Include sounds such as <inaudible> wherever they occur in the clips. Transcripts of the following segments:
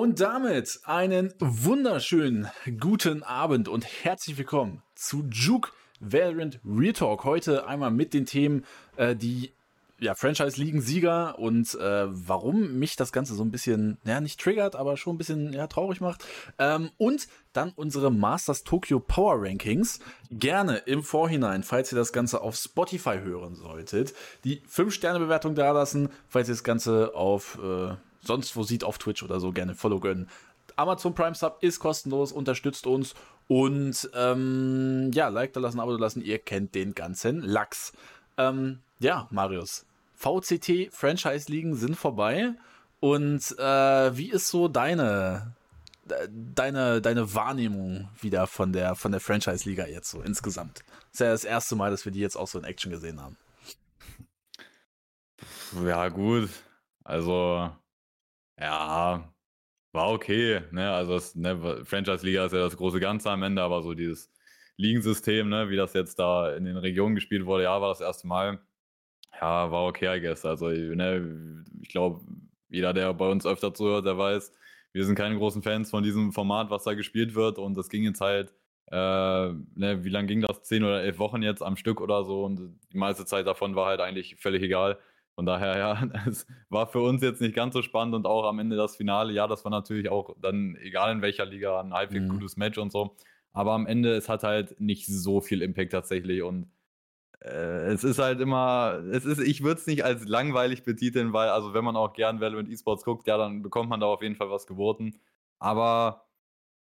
Und damit einen wunderschönen guten Abend und herzlich willkommen zu Juke Valorant Real Talk. Heute einmal mit den Themen, äh, die ja, Franchise-Ligen-Sieger und äh, warum mich das Ganze so ein bisschen, ja, nicht triggert, aber schon ein bisschen ja, traurig macht. Ähm, und dann unsere Masters Tokyo Power Rankings. Gerne im Vorhinein, falls ihr das Ganze auf Spotify hören solltet, die 5-Sterne-Bewertung da lassen, falls ihr das Ganze auf äh, sonst wo sieht, auf Twitch oder so, gerne Follow gönnen. Amazon Prime Sub ist kostenlos, unterstützt uns und ähm, ja, Like da lassen, Abo da lassen, ihr kennt den ganzen Lachs. Ähm, ja, Marius, VCT Franchise Ligen sind vorbei. Und äh, wie ist so deine deine deine Wahrnehmung wieder von der von der Franchise Liga jetzt so insgesamt? Das ist ja das erste Mal, dass wir die jetzt auch so in Action gesehen haben. Ja gut, also ja war okay, ne? Also das ne, Franchise Liga ist ja das große Ganze am Ende, aber so dieses Ligensystem, ne, wie das jetzt da in den Regionen gespielt wurde, ja, war das erste Mal. Ja, war okay, I guess. Also, ne, ich glaube, jeder, der bei uns öfter zuhört, der weiß, wir sind keine großen Fans von diesem Format, was da gespielt wird. Und das ging jetzt halt, äh, ne, wie lange ging das? Zehn oder elf Wochen jetzt am Stück oder so. Und die meiste Zeit davon war halt eigentlich völlig egal. Von daher, ja, <laughs> es war für uns jetzt nicht ganz so spannend und auch am Ende das Finale, ja, das war natürlich auch dann, egal in welcher Liga, ein halbwegs mhm. gutes Match und so. Aber am Ende, es hat halt nicht so viel Impact tatsächlich und äh, es ist halt immer, es ist, ich würde es nicht als langweilig betiteln, weil, also wenn man auch gern Valorant E-Sports guckt, ja, dann bekommt man da auf jeden Fall was geboten. Aber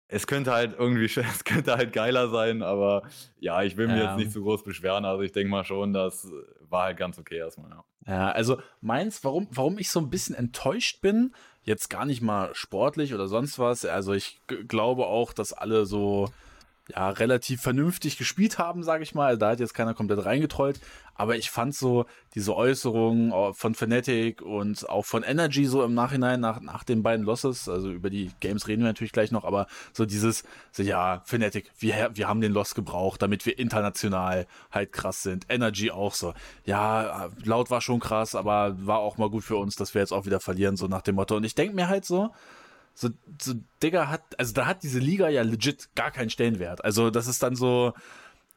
es könnte halt irgendwie, <laughs> es könnte halt geiler sein, aber ja, ich will mich ja. jetzt nicht so groß beschweren. Also ich denke mal schon, das war halt ganz okay erstmal, ja. Ja, also meins, warum, warum ich so ein bisschen enttäuscht bin, jetzt gar nicht mal sportlich oder sonst was. Also ich glaube auch, dass alle so ja, relativ vernünftig gespielt haben, sage ich mal. Da hat jetzt keiner komplett reingetrollt. Aber ich fand so diese Äußerungen äh, von Fnatic und auch von Energy so im Nachhinein nach, nach den beiden Losses, also über die Games reden wir natürlich gleich noch, aber so dieses, so ja, Fnatic, wir, wir haben den Loss gebraucht, damit wir international halt krass sind. Energy auch so. Ja, laut war schon krass, aber war auch mal gut für uns, dass wir jetzt auch wieder verlieren, so nach dem Motto. Und ich denk mir halt so, so, so, Digga hat, also da hat diese Liga ja legit gar keinen Stellenwert. Also das ist dann so,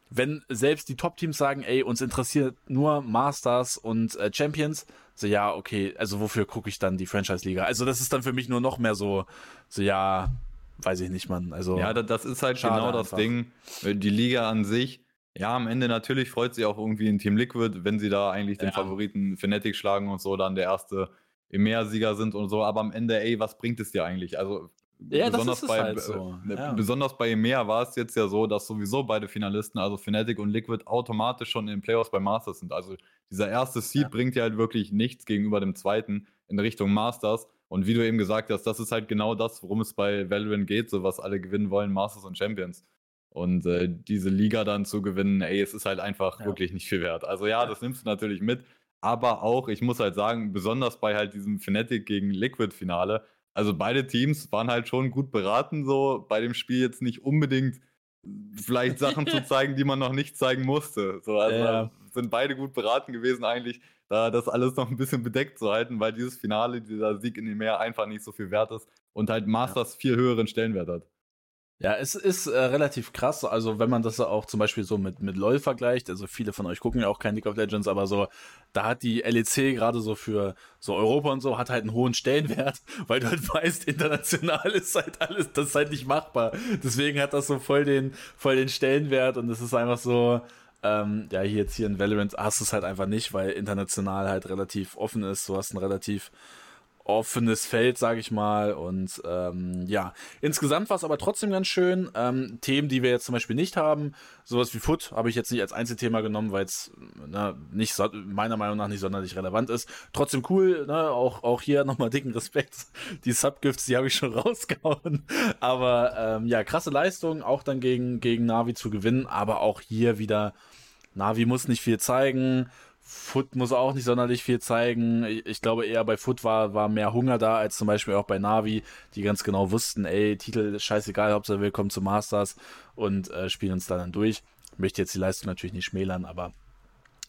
wenn selbst die Top-Teams sagen, ey, uns interessiert nur Masters und äh, Champions, so ja, okay, also wofür gucke ich dann die Franchise-Liga? Also das ist dann für mich nur noch mehr so, so ja, weiß ich nicht, man. Also ja, das ist halt genau das einfach. Ding. Die Liga an sich, ja, am Ende natürlich freut sich auch irgendwie ein Team Liquid, wenn sie da eigentlich den ja. Favoriten Fnatic schlagen und so, dann der erste EMEA-Sieger sind und so, aber am Ende, ey, was bringt es dir eigentlich? Also ja, besonders bei halt so. äh, ja. besonders bei EMEA war es jetzt ja so, dass sowieso beide Finalisten, also Fnatic und Liquid, automatisch schon in den Playoffs bei Masters sind. Also dieser erste Seed ja. bringt ja halt wirklich nichts gegenüber dem zweiten in Richtung Masters. Und wie du eben gesagt hast, das ist halt genau das, worum es bei Valorant geht, so was alle gewinnen wollen, Masters und Champions. Und äh, diese Liga dann zu gewinnen, ey, es ist halt einfach ja. wirklich nicht viel wert. Also ja, das nimmst du natürlich mit, aber auch, ich muss halt sagen, besonders bei halt diesem Fnatic gegen Liquid-Finale, also beide Teams waren halt schon gut beraten, so bei dem Spiel jetzt nicht unbedingt vielleicht Sachen zu <laughs> zeigen, die man noch nicht zeigen musste. So, also ja. sind beide gut beraten gewesen, eigentlich, da das alles noch ein bisschen bedeckt zu halten, weil dieses Finale, dieser Sieg in dem Meer einfach nicht so viel wert ist und halt Masters ja. viel höheren Stellenwert hat. Ja, es ist äh, relativ krass. Also, wenn man das auch zum Beispiel so mit, mit LOL vergleicht, also viele von euch gucken ja auch kein League of Legends, aber so, da hat die LEC gerade so für so Europa und so, hat halt einen hohen Stellenwert, <laughs> weil du halt weißt, international ist halt alles, das ist halt nicht machbar. Deswegen hat das so voll den, voll den Stellenwert und es ist einfach so, ähm, ja, hier jetzt hier in Valorant hast du es halt einfach nicht, weil international halt relativ offen ist. Du hast ein relativ offenes Feld, sage ich mal. Und ähm, ja, insgesamt war es aber trotzdem ganz schön. Ähm, Themen, die wir jetzt zum Beispiel nicht haben, sowas wie Foot, habe ich jetzt nicht als Einzelthema genommen, weil es nicht so, meiner Meinung nach nicht sonderlich relevant ist. Trotzdem cool, ne? auch, auch hier nochmal dicken Respekt. Die Subgifts, die habe ich schon <laughs> rausgehauen. Aber ähm, ja, krasse Leistung, auch dann gegen, gegen Navi zu gewinnen, aber auch hier wieder. Navi muss nicht viel zeigen. Foot muss auch nicht sonderlich viel zeigen. Ich glaube eher bei Foot war, war mehr Hunger da als zum Beispiel auch bei Navi, die ganz genau wussten, ey, Titel scheißegal, Hauptsache wir kommen zu Masters und äh, spielen uns da dann durch. Möchte jetzt die Leistung natürlich nicht schmälern, aber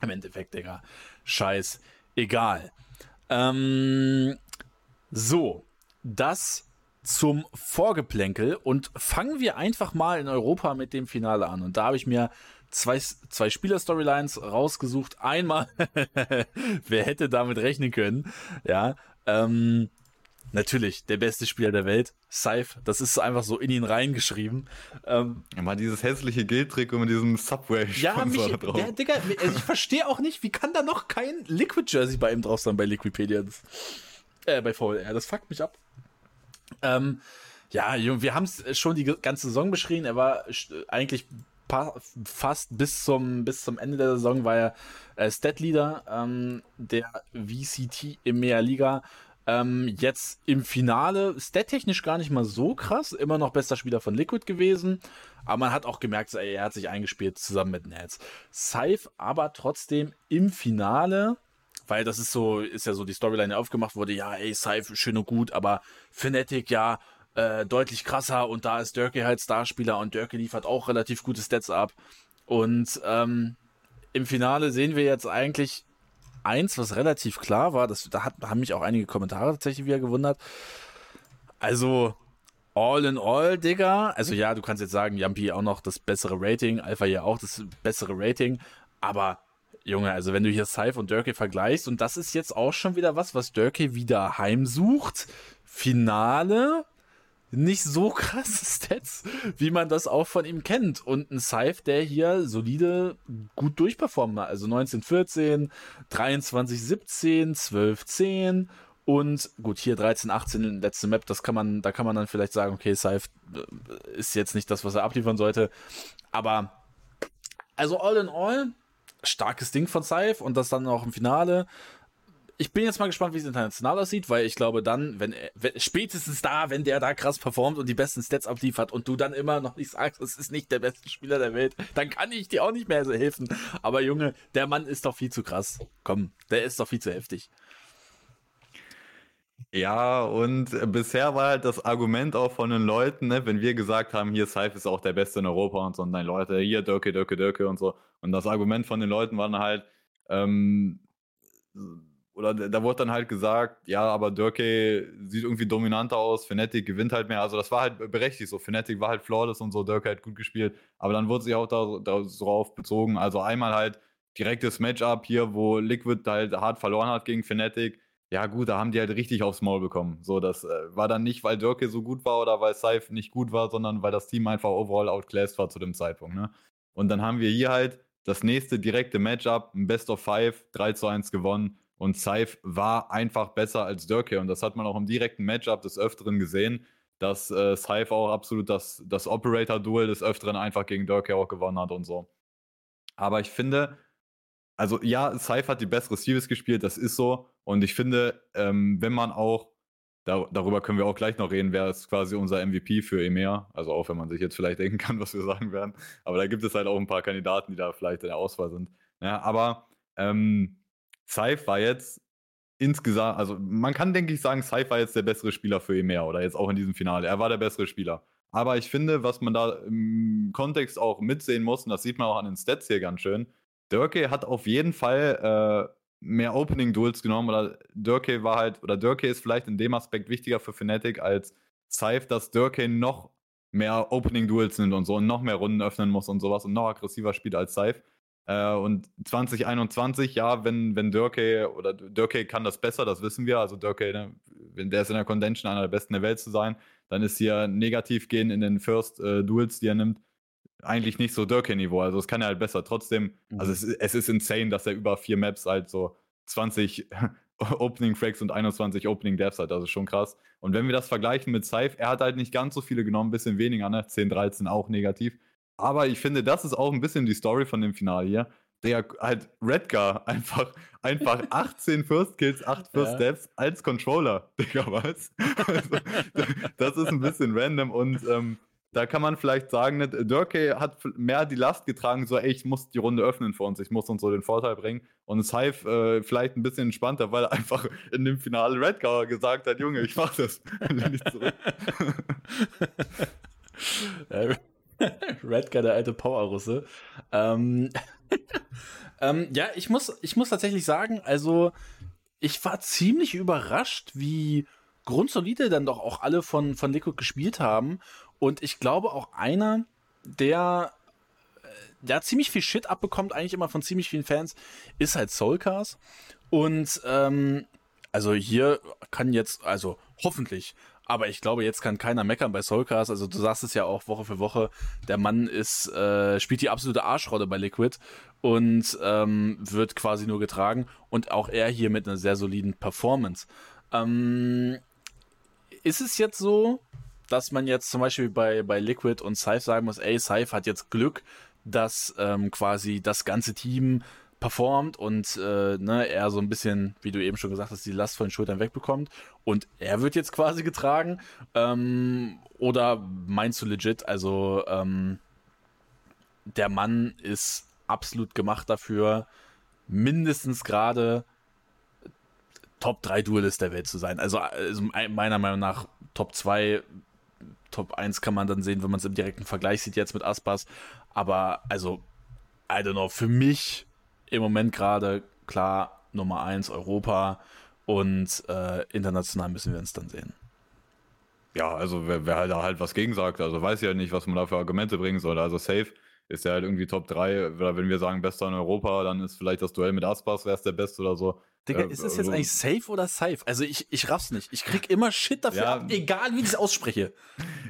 im Endeffekt, Digga, scheiß egal. Ähm, so, das zum Vorgeplänkel und fangen wir einfach mal in Europa mit dem Finale an. Und da habe ich mir zwei, zwei Spieler-Storylines rausgesucht. Einmal, <laughs> wer hätte damit rechnen können? Ja, ähm, natürlich der beste Spieler der Welt, Saif. Das ist einfach so in ihn reingeschrieben. Ähm, Mal dieses hässliche Gildtrick mit diesem subway ja, mich, da drauf. Ja, Digga, also ich verstehe auch nicht, wie kann da noch kein Liquid-Jersey bei ihm drauf sein bei Liquipedia? Das, äh, bei VLR, das fuckt mich ab. Ähm, ja, wir haben es schon die ganze Saison beschrieben. Er war eigentlich fast bis zum, bis zum Ende der Saison war er äh, Stat-Leader ähm, der VCT im Meer Liga. Ähm, jetzt im Finale, stat-technisch gar nicht mal so krass, immer noch bester Spieler von Liquid gewesen, aber man hat auch gemerkt, ey, er hat sich eingespielt zusammen mit Nets. Saif aber trotzdem im Finale, weil das ist so, ist ja so die Storyline, die aufgemacht wurde, ja, ey, Saif, schön und gut, aber Fnatic, ja, äh, deutlich krasser und da ist Dirkie halt Starspieler und Dirkie liefert auch relativ gute Stats ab. Und ähm, im Finale sehen wir jetzt eigentlich eins, was relativ klar war. Das, da hat, haben mich auch einige Kommentare tatsächlich wieder gewundert. Also, all in all, Digga. Also, ja, du kannst jetzt sagen, Yampi auch noch das bessere Rating, Alpha ja auch das bessere Rating. Aber, Junge, also, wenn du hier Saif und Dirkie vergleichst, und das ist jetzt auch schon wieder was, was Dirkie wieder heimsucht. Finale nicht so <laughs> krasse Stats, wie man das auch von ihm kennt. Und ein Scythe, der hier solide gut durchperformt hat. Also 1914, 23, 17, 12, 10 und gut, hier 13, 18 letzte Map, das kann man, da kann man dann vielleicht sagen, okay, Scythe äh, ist jetzt nicht das, was er abliefern sollte. Aber also all in all, starkes Ding von Scythe und das dann auch im Finale ich bin jetzt mal gespannt, wie es international aussieht, weil ich glaube dann, wenn, wenn spätestens da, wenn der da krass performt und die besten Stats abliefert und du dann immer noch nicht sagst, es ist nicht der beste Spieler der Welt, dann kann ich dir auch nicht mehr so helfen. Aber Junge, der Mann ist doch viel zu krass. Komm, der ist doch viel zu heftig. Ja, und bisher war halt das Argument auch von den Leuten, ne, wenn wir gesagt haben, hier Saif ist auch der Beste in Europa und so, und dann Leute, hier Dirke, Dirke, Dirke und so. Und das Argument von den Leuten war dann halt, ähm, oder da wurde dann halt gesagt, ja, aber Dirke sieht irgendwie dominanter aus, Fnatic gewinnt halt mehr. Also das war halt berechtigt so. Fnatic war halt flawless und so, Dirke hat gut gespielt. Aber dann wurde sich auch da, darauf bezogen. Also einmal halt direktes Matchup hier, wo Liquid halt hart verloren hat gegen Fnatic. Ja, gut, da haben die halt richtig aufs Maul bekommen. So, das äh, war dann nicht, weil Dirke so gut war oder weil Saif nicht gut war, sondern weil das Team einfach overall outclassed war zu dem Zeitpunkt. Ne? Und dann haben wir hier halt das nächste direkte Matchup, ein Best of Five, 3 zu 1 gewonnen und Saif war einfach besser als Dörke. Und das hat man auch im direkten Matchup des Öfteren gesehen, dass äh, Saif auch absolut das, das Operator-Duel des Öfteren einfach gegen Dörke auch gewonnen hat und so. Aber ich finde, also ja, Saif hat die bessere Series gespielt, das ist so. Und ich finde, ähm, wenn man auch, da, darüber können wir auch gleich noch reden, wer ist quasi unser MVP für EMEA. Also auch wenn man sich jetzt vielleicht <laughs> denken kann, was wir sagen werden. Aber da gibt es halt auch ein paar Kandidaten, die da vielleicht in der Auswahl sind. Ja, aber ähm, Saif war jetzt insgesamt, also man kann, denke ich, sagen, Saif war jetzt der bessere Spieler für EMEA oder jetzt auch in diesem Finale. Er war der bessere Spieler. Aber ich finde, was man da im Kontext auch mitsehen muss, und das sieht man auch an den Stats hier ganz schön, Dirke hat auf jeden Fall äh, mehr Opening-Duels genommen. Oder Dirke war halt, oder Dirke ist vielleicht in dem Aspekt wichtiger für Fnatic als Saif, dass Dirke noch mehr Opening-Duels nimmt und so und noch mehr Runden öffnen muss und sowas und noch aggressiver spielt als Saif. Äh, und 2021, ja, wenn, wenn Dörke oder Dörke kann das besser, das wissen wir. Also Dörke, ne, wenn der ist in der Contention einer der besten der Welt zu sein, dann ist hier negativ gehen in den First äh, Duels, die er nimmt, eigentlich nicht so Dörke-Niveau. Also es kann er halt besser. Trotzdem, mhm. also es, es ist insane, dass er über vier Maps halt so 20 <laughs> Opening Fracks und 21 Opening Devs hat. Also schon krass. Und wenn wir das vergleichen mit Saif, er hat halt nicht ganz so viele genommen, ein bisschen weniger, ne? 10, 13 auch negativ. Aber ich finde, das ist auch ein bisschen die Story von dem Finale hier. Der halt Redgar einfach, einfach <laughs> 18 First Kills, 8 First ja. Steps als Controller, <laughs> Digga, was? Also, das ist ein bisschen random und ähm, da kann man vielleicht sagen, ne, Durkey hat mehr die Last getragen, so, ey, ich muss die Runde öffnen für uns, ich muss uns so den Vorteil bringen. Und Saif äh, vielleicht ein bisschen entspannter, weil er einfach in dem Finale Redgar gesagt hat, Junge, ich mach das. <laughs> Lehn zurück. <laughs> Redgar, der alte Powerrusse. Ähm, <laughs> ähm, ja, ich muss, ich muss tatsächlich sagen, also ich war ziemlich überrascht, wie grundsolide dann doch auch alle von, von Liquid gespielt haben. Und ich glaube auch einer, der, äh, der ziemlich viel Shit abbekommt, eigentlich immer von ziemlich vielen Fans, ist halt Soulcast. Und ähm, also hier kann jetzt, also hoffentlich, aber ich glaube, jetzt kann keiner meckern bei Soulcast. Also du sagst es ja auch Woche für Woche. Der Mann ist, äh, spielt die absolute Arschrolle bei Liquid und ähm, wird quasi nur getragen. Und auch er hier mit einer sehr soliden Performance. Ähm, ist es jetzt so, dass man jetzt zum Beispiel bei, bei Liquid und Scythe sagen muss, ey, Scythe hat jetzt Glück, dass ähm, quasi das ganze Team performt und äh, ne, er so ein bisschen, wie du eben schon gesagt hast, die Last von den Schultern wegbekommt und er wird jetzt quasi getragen? Ähm, oder meinst du legit, also ähm, der Mann ist absolut gemacht dafür, mindestens gerade Top 3 Duelist der Welt zu sein. Also, also meiner Meinung nach Top 2, Top 1 kann man dann sehen, wenn man es im direkten Vergleich sieht jetzt mit Aspas. Aber also, I don't know, für mich im Moment gerade klar Nummer 1 Europa und äh, international müssen wir uns dann sehen. Ja, also wer, wer da halt was gegen sagt, also weiß ja nicht, was man da für Argumente bringen soll. Also safe ist er halt irgendwie Top 3, oder wenn wir sagen bester in Europa, dann ist vielleicht das Duell mit Aspas, wäre es der Beste oder so. Digga, ist das jetzt eigentlich safe oder safe? Also ich, ich raff's nicht. Ich krieg immer Shit dafür ja, ab, egal wie ich es ausspreche.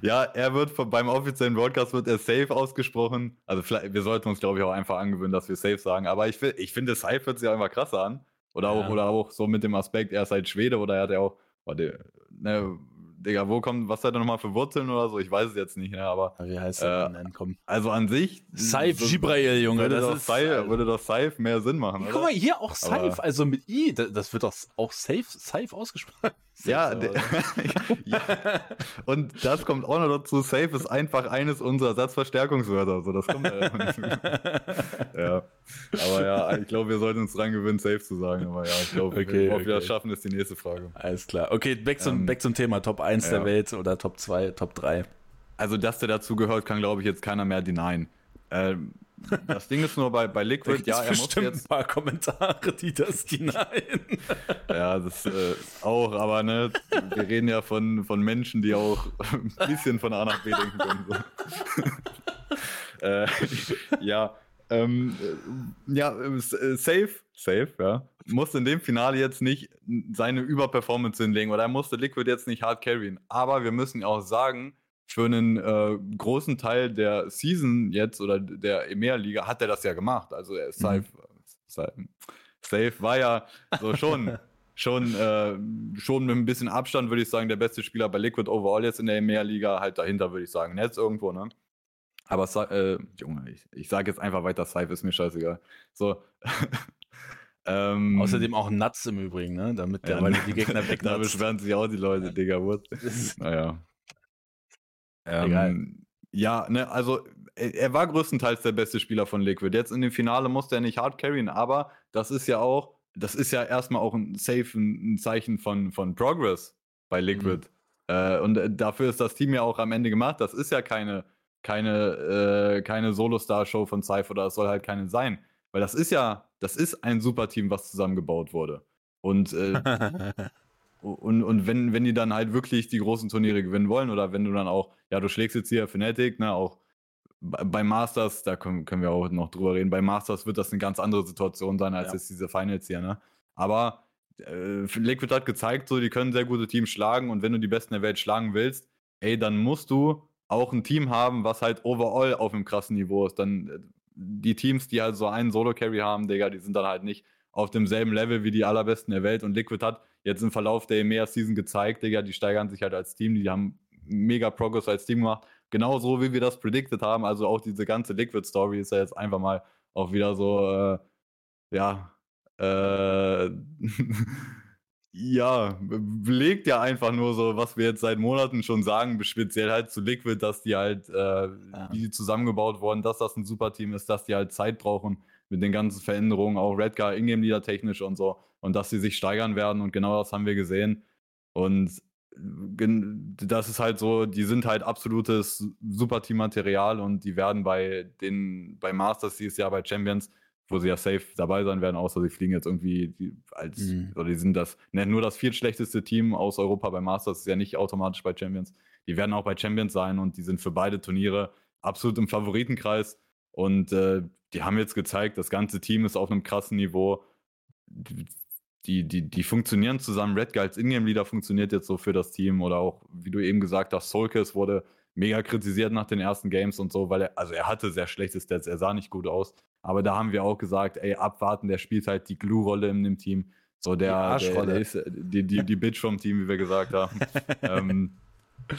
Ja, er wird von, beim offiziellen Broadcast wird er safe ausgesprochen. Also vielleicht, wir sollten uns, glaube ich, auch einfach angewöhnen, dass wir safe sagen. Aber ich, ich finde, safe hört sich auch immer krasser an. Oder auch, ja. oder auch so mit dem Aspekt, er ist halt Schwede oder er hat ja auch, warte, ne, Digga, wo kommt, was hat er nochmal für Wurzeln oder so? Ich weiß es jetzt nicht, ne, aber. Wie heißt er äh, denn? Komm. Also an sich. Saif so, Gibrail, Junge. Würde, das doch ist, Saif, würde doch Saif mehr Sinn machen. Guck mal, hier auch Saif, also mit I. Das wird doch auch Safe, Safe ausgesprochen. Ja, <laughs> ja, und das kommt auch noch dazu. Safe ist einfach eines unserer Satzverstärkungswörter. Also das kommt ja, <laughs> ja. Aber ja, ich glaube, wir sollten uns dran gewöhnen, safe zu sagen. Aber ja, ich glaube, okay, ob okay. wir das schaffen, ist die nächste Frage. Alles klar. Okay, back zum, ähm, back zum Thema Top 1 ja. der Welt oder Top 2, Top 3. Also, dass der dazu gehört, kann, glaube ich, jetzt keiner mehr denyen. Ähm, das Ding ist nur bei, bei Liquid, ja, er muss jetzt. ein paar Kommentare, die das <laughs> die nein. ja, das äh, auch, aber ne, wir reden ja von, von Menschen, die auch ein bisschen von A nach B denken können. So. <laughs> äh, ja, ähm, ja, äh, safe, safe, ja. Musste in dem Finale jetzt nicht seine Überperformance hinlegen oder er musste Liquid jetzt nicht hard carryen. Aber wir müssen auch sagen, für einen äh, großen Teil der Season jetzt oder der EMEA-Liga hat er das ja gemacht. Also er ist mhm. safe, safe war ja so schon, <laughs> schon, äh, schon mit ein bisschen Abstand, würde ich sagen, der beste Spieler bei Liquid overall jetzt in der EMEA-Liga. Halt dahinter, würde ich sagen, Netz irgendwo, ne? Aber, äh, Junge, ich, ich sage jetzt einfach weiter, Safe ist mir scheißegal. So. <laughs> ähm, Außerdem auch Nuts im Übrigen, ne? Damit der ja, die Gegner weg Da beschweren sich auch die Leute, Digga. What? naja. Ähm, ja, ne, also er war größtenteils der beste Spieler von Liquid. Jetzt in dem Finale musste er nicht hard carryen, aber das ist ja auch, das ist ja erstmal auch ein safe ein Zeichen von, von Progress bei Liquid. Mhm. Äh, und äh, dafür ist das Team ja auch am Ende gemacht. Das ist ja keine, keine, äh, keine Solo-Star-Show von Cypher oder das soll halt keine sein. Weil das ist ja, das ist ein super Team, was zusammengebaut wurde. Und äh, <laughs> Und, und wenn, wenn die dann halt wirklich die großen Turniere gewinnen wollen oder wenn du dann auch, ja, du schlägst jetzt hier Fnatic, ne, auch bei Masters, da können, können wir auch noch drüber reden, bei Masters wird das eine ganz andere Situation sein als ja. jetzt diese Finals hier, ne? Aber äh, Liquid hat gezeigt, so, die können sehr gute Teams schlagen und wenn du die Besten der Welt schlagen willst, ey, dann musst du auch ein Team haben, was halt overall auf einem krassen Niveau ist. Dann äh, die Teams, die halt so einen Solo-Carry haben, Digga, die sind dann halt nicht auf demselben Level wie die allerbesten der Welt und Liquid hat jetzt im Verlauf der EMEA-Season gezeigt, Digga, die steigern sich halt als Team, die haben mega Progress als Team gemacht. Genauso wie wir das predicted haben. Also auch diese ganze Liquid-Story ist ja jetzt einfach mal auch wieder so, äh, ja, äh, <laughs> ja, belegt ja einfach nur so, was wir jetzt seit Monaten schon sagen, speziell halt zu Liquid, dass die halt, äh, ja. wie die zusammengebaut wurden, dass das ein super Team ist, dass die halt Zeit brauchen mit den ganzen Veränderungen, auch Redgar, Ingame-Leader technisch und so und dass sie sich steigern werden und genau das haben wir gesehen. Und das ist halt so, die sind halt absolutes Superteam-Material und die werden bei den, bei Masters dieses Jahr, bei Champions, wo sie ja safe dabei sein werden, außer sie fliegen jetzt irgendwie die, als, mhm. oder die sind das, ne, nur das viertschlechteste Team aus Europa bei Masters ist ja nicht automatisch bei Champions. Die werden auch bei Champions sein und die sind für beide Turniere absolut im Favoritenkreis. Und äh, die haben jetzt gezeigt, das ganze Team ist auf einem krassen Niveau. Die, die, die funktionieren zusammen. Red Guides Ingame-Leader funktioniert jetzt so für das Team. Oder auch, wie du eben gesagt hast, Solkes wurde mega kritisiert nach den ersten Games und so, weil er, also er hatte sehr schlechte Stats, er sah nicht gut aus. Aber da haben wir auch gesagt, ey, abwarten, der spielt halt die Glue-Rolle in dem Team. So der, der, der ist die, die, die Bitch vom Team, wie wir gesagt haben. <laughs> ähm,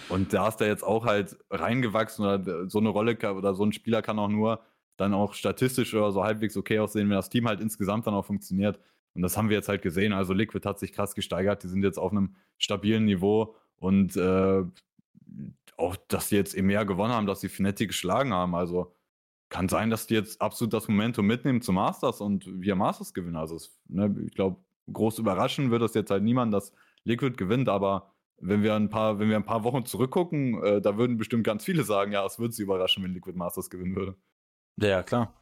und da ist er jetzt auch halt reingewachsen oder so eine Rolle oder so ein Spieler kann auch nur dann auch statistisch oder so halbwegs okay aussehen, wenn das Team halt insgesamt dann auch funktioniert. Und das haben wir jetzt halt gesehen. Also Liquid hat sich krass gesteigert. Die sind jetzt auf einem stabilen Niveau und äh, auch, dass sie jetzt mehr gewonnen haben, dass sie Fnatic geschlagen haben. Also kann sein, dass die jetzt absolut das Momentum mitnehmen zum Masters und wir Masters gewinnen. Also es, ne, ich glaube, groß überraschen wird das jetzt halt niemand, dass Liquid gewinnt, aber wenn wir ein paar, wenn wir ein paar Wochen zurückgucken, äh, da würden bestimmt ganz viele sagen, ja, es würde sie überraschen, wenn Liquid Masters gewinnen würde. Ja, klar.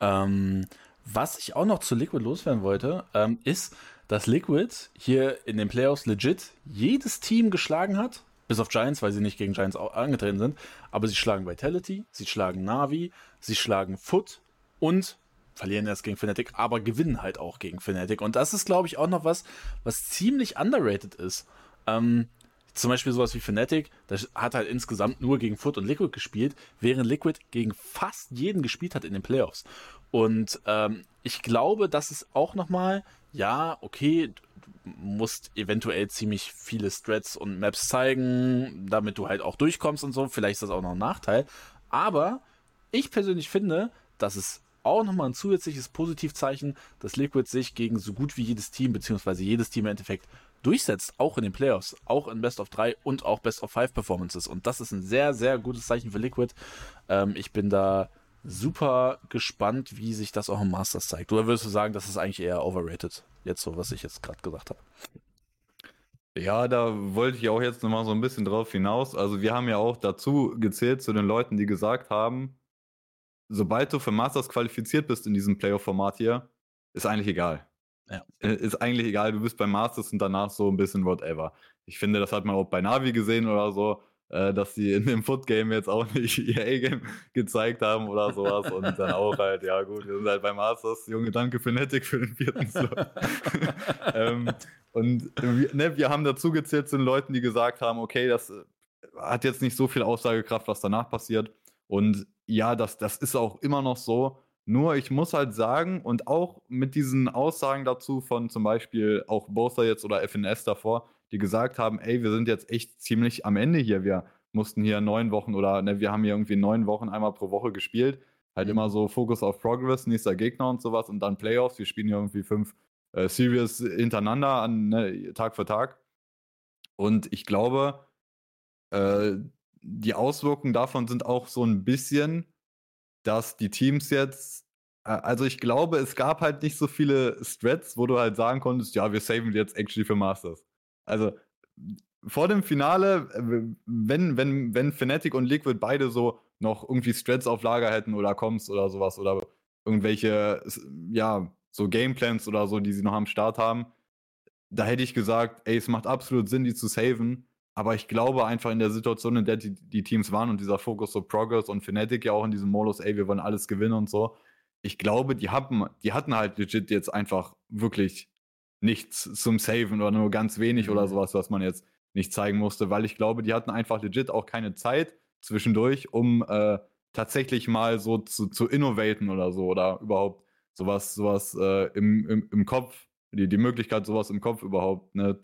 Ähm, was ich auch noch zu Liquid loswerden wollte, ähm, ist, dass Liquid hier in den Playoffs legit jedes Team geschlagen hat, bis auf Giants, weil sie nicht gegen Giants angetreten sind. Aber sie schlagen Vitality, sie schlagen Navi, sie schlagen Foot und verlieren erst gegen Fnatic, aber gewinnen halt auch gegen Fnatic. Und das ist, glaube ich, auch noch was, was ziemlich underrated ist. Ähm, zum Beispiel sowas wie Fnatic, das hat halt insgesamt nur gegen Foot und Liquid gespielt, während Liquid gegen fast jeden gespielt hat in den Playoffs. Und ähm, ich glaube, das ist auch nochmal, ja, okay, du musst eventuell ziemlich viele Strats und Maps zeigen, damit du halt auch durchkommst und so. Vielleicht ist das auch noch ein Nachteil. Aber ich persönlich finde, dass es auch nochmal ein zusätzliches Positivzeichen, dass Liquid sich gegen so gut wie jedes Team, beziehungsweise jedes Team im Endeffekt durchsetzt, auch in den Playoffs, auch in Best of 3 und auch Best of 5 Performances. Und das ist ein sehr, sehr gutes Zeichen für Liquid. Ähm, ich bin da super gespannt, wie sich das auch im Masters zeigt. Oder würdest du sagen, das ist eigentlich eher overrated? Jetzt so, was ich jetzt gerade gesagt habe. Ja, da wollte ich auch jetzt nochmal so ein bisschen drauf hinaus. Also wir haben ja auch dazu gezählt zu den Leuten, die gesagt haben, sobald du für Masters qualifiziert bist in diesem Playoff-Format hier, ist eigentlich egal. Ja. Äh, ist eigentlich egal, du bist beim Masters und danach so ein bisschen whatever. Ich finde, das hat man auch bei Navi gesehen oder so, äh, dass sie in dem Foot-Game jetzt auch nicht <laughs> ihr A-Game gezeigt haben oder sowas und dann <laughs> auch halt, ja gut, wir sind halt beim Masters. Junge, danke für Nettic für den vierten Slot. <laughs> ähm, und wir, ne, wir haben dazu gezählt zu den Leuten, die gesagt haben, okay, das äh, hat jetzt nicht so viel Aussagekraft, was danach passiert. Und ja, das, das ist auch immer noch so. Nur ich muss halt sagen, und auch mit diesen Aussagen dazu von zum Beispiel auch Bosa jetzt oder FNS davor, die gesagt haben, ey, wir sind jetzt echt ziemlich am Ende hier. Wir mussten hier neun Wochen oder ne, wir haben hier irgendwie neun Wochen einmal pro Woche gespielt. Halt mhm. immer so Fokus auf Progress, nächster Gegner und sowas und dann Playoffs. Wir spielen hier irgendwie fünf äh, Series hintereinander an ne, Tag für Tag. Und ich glaube, äh, die Auswirkungen davon sind auch so ein bisschen, dass die Teams jetzt, äh, also ich glaube, es gab halt nicht so viele Strats, wo du halt sagen konntest, ja, wir saven jetzt actually für Masters. Also vor dem Finale, äh, wenn, wenn, wenn Fnatic und Liquid beide so noch irgendwie Strats auf Lager hätten oder Comms oder sowas oder irgendwelche, ja, so Gameplans oder so, die sie noch am Start haben, da hätte ich gesagt, ey, es macht absolut Sinn, die zu saven. Aber ich glaube einfach in der Situation, in der die, die Teams waren und dieser Fokus so Progress und Fnatic ja auch in diesem Modus, ey, wir wollen alles gewinnen und so. Ich glaube, die, haben, die hatten halt legit jetzt einfach wirklich nichts zum Saven oder nur ganz wenig mhm. oder sowas, was man jetzt nicht zeigen musste, weil ich glaube, die hatten einfach legit auch keine Zeit zwischendurch, um äh, tatsächlich mal so zu, zu innovaten oder so oder überhaupt sowas, sowas äh, im, im, im Kopf, die, die Möglichkeit, sowas im Kopf überhaupt ne,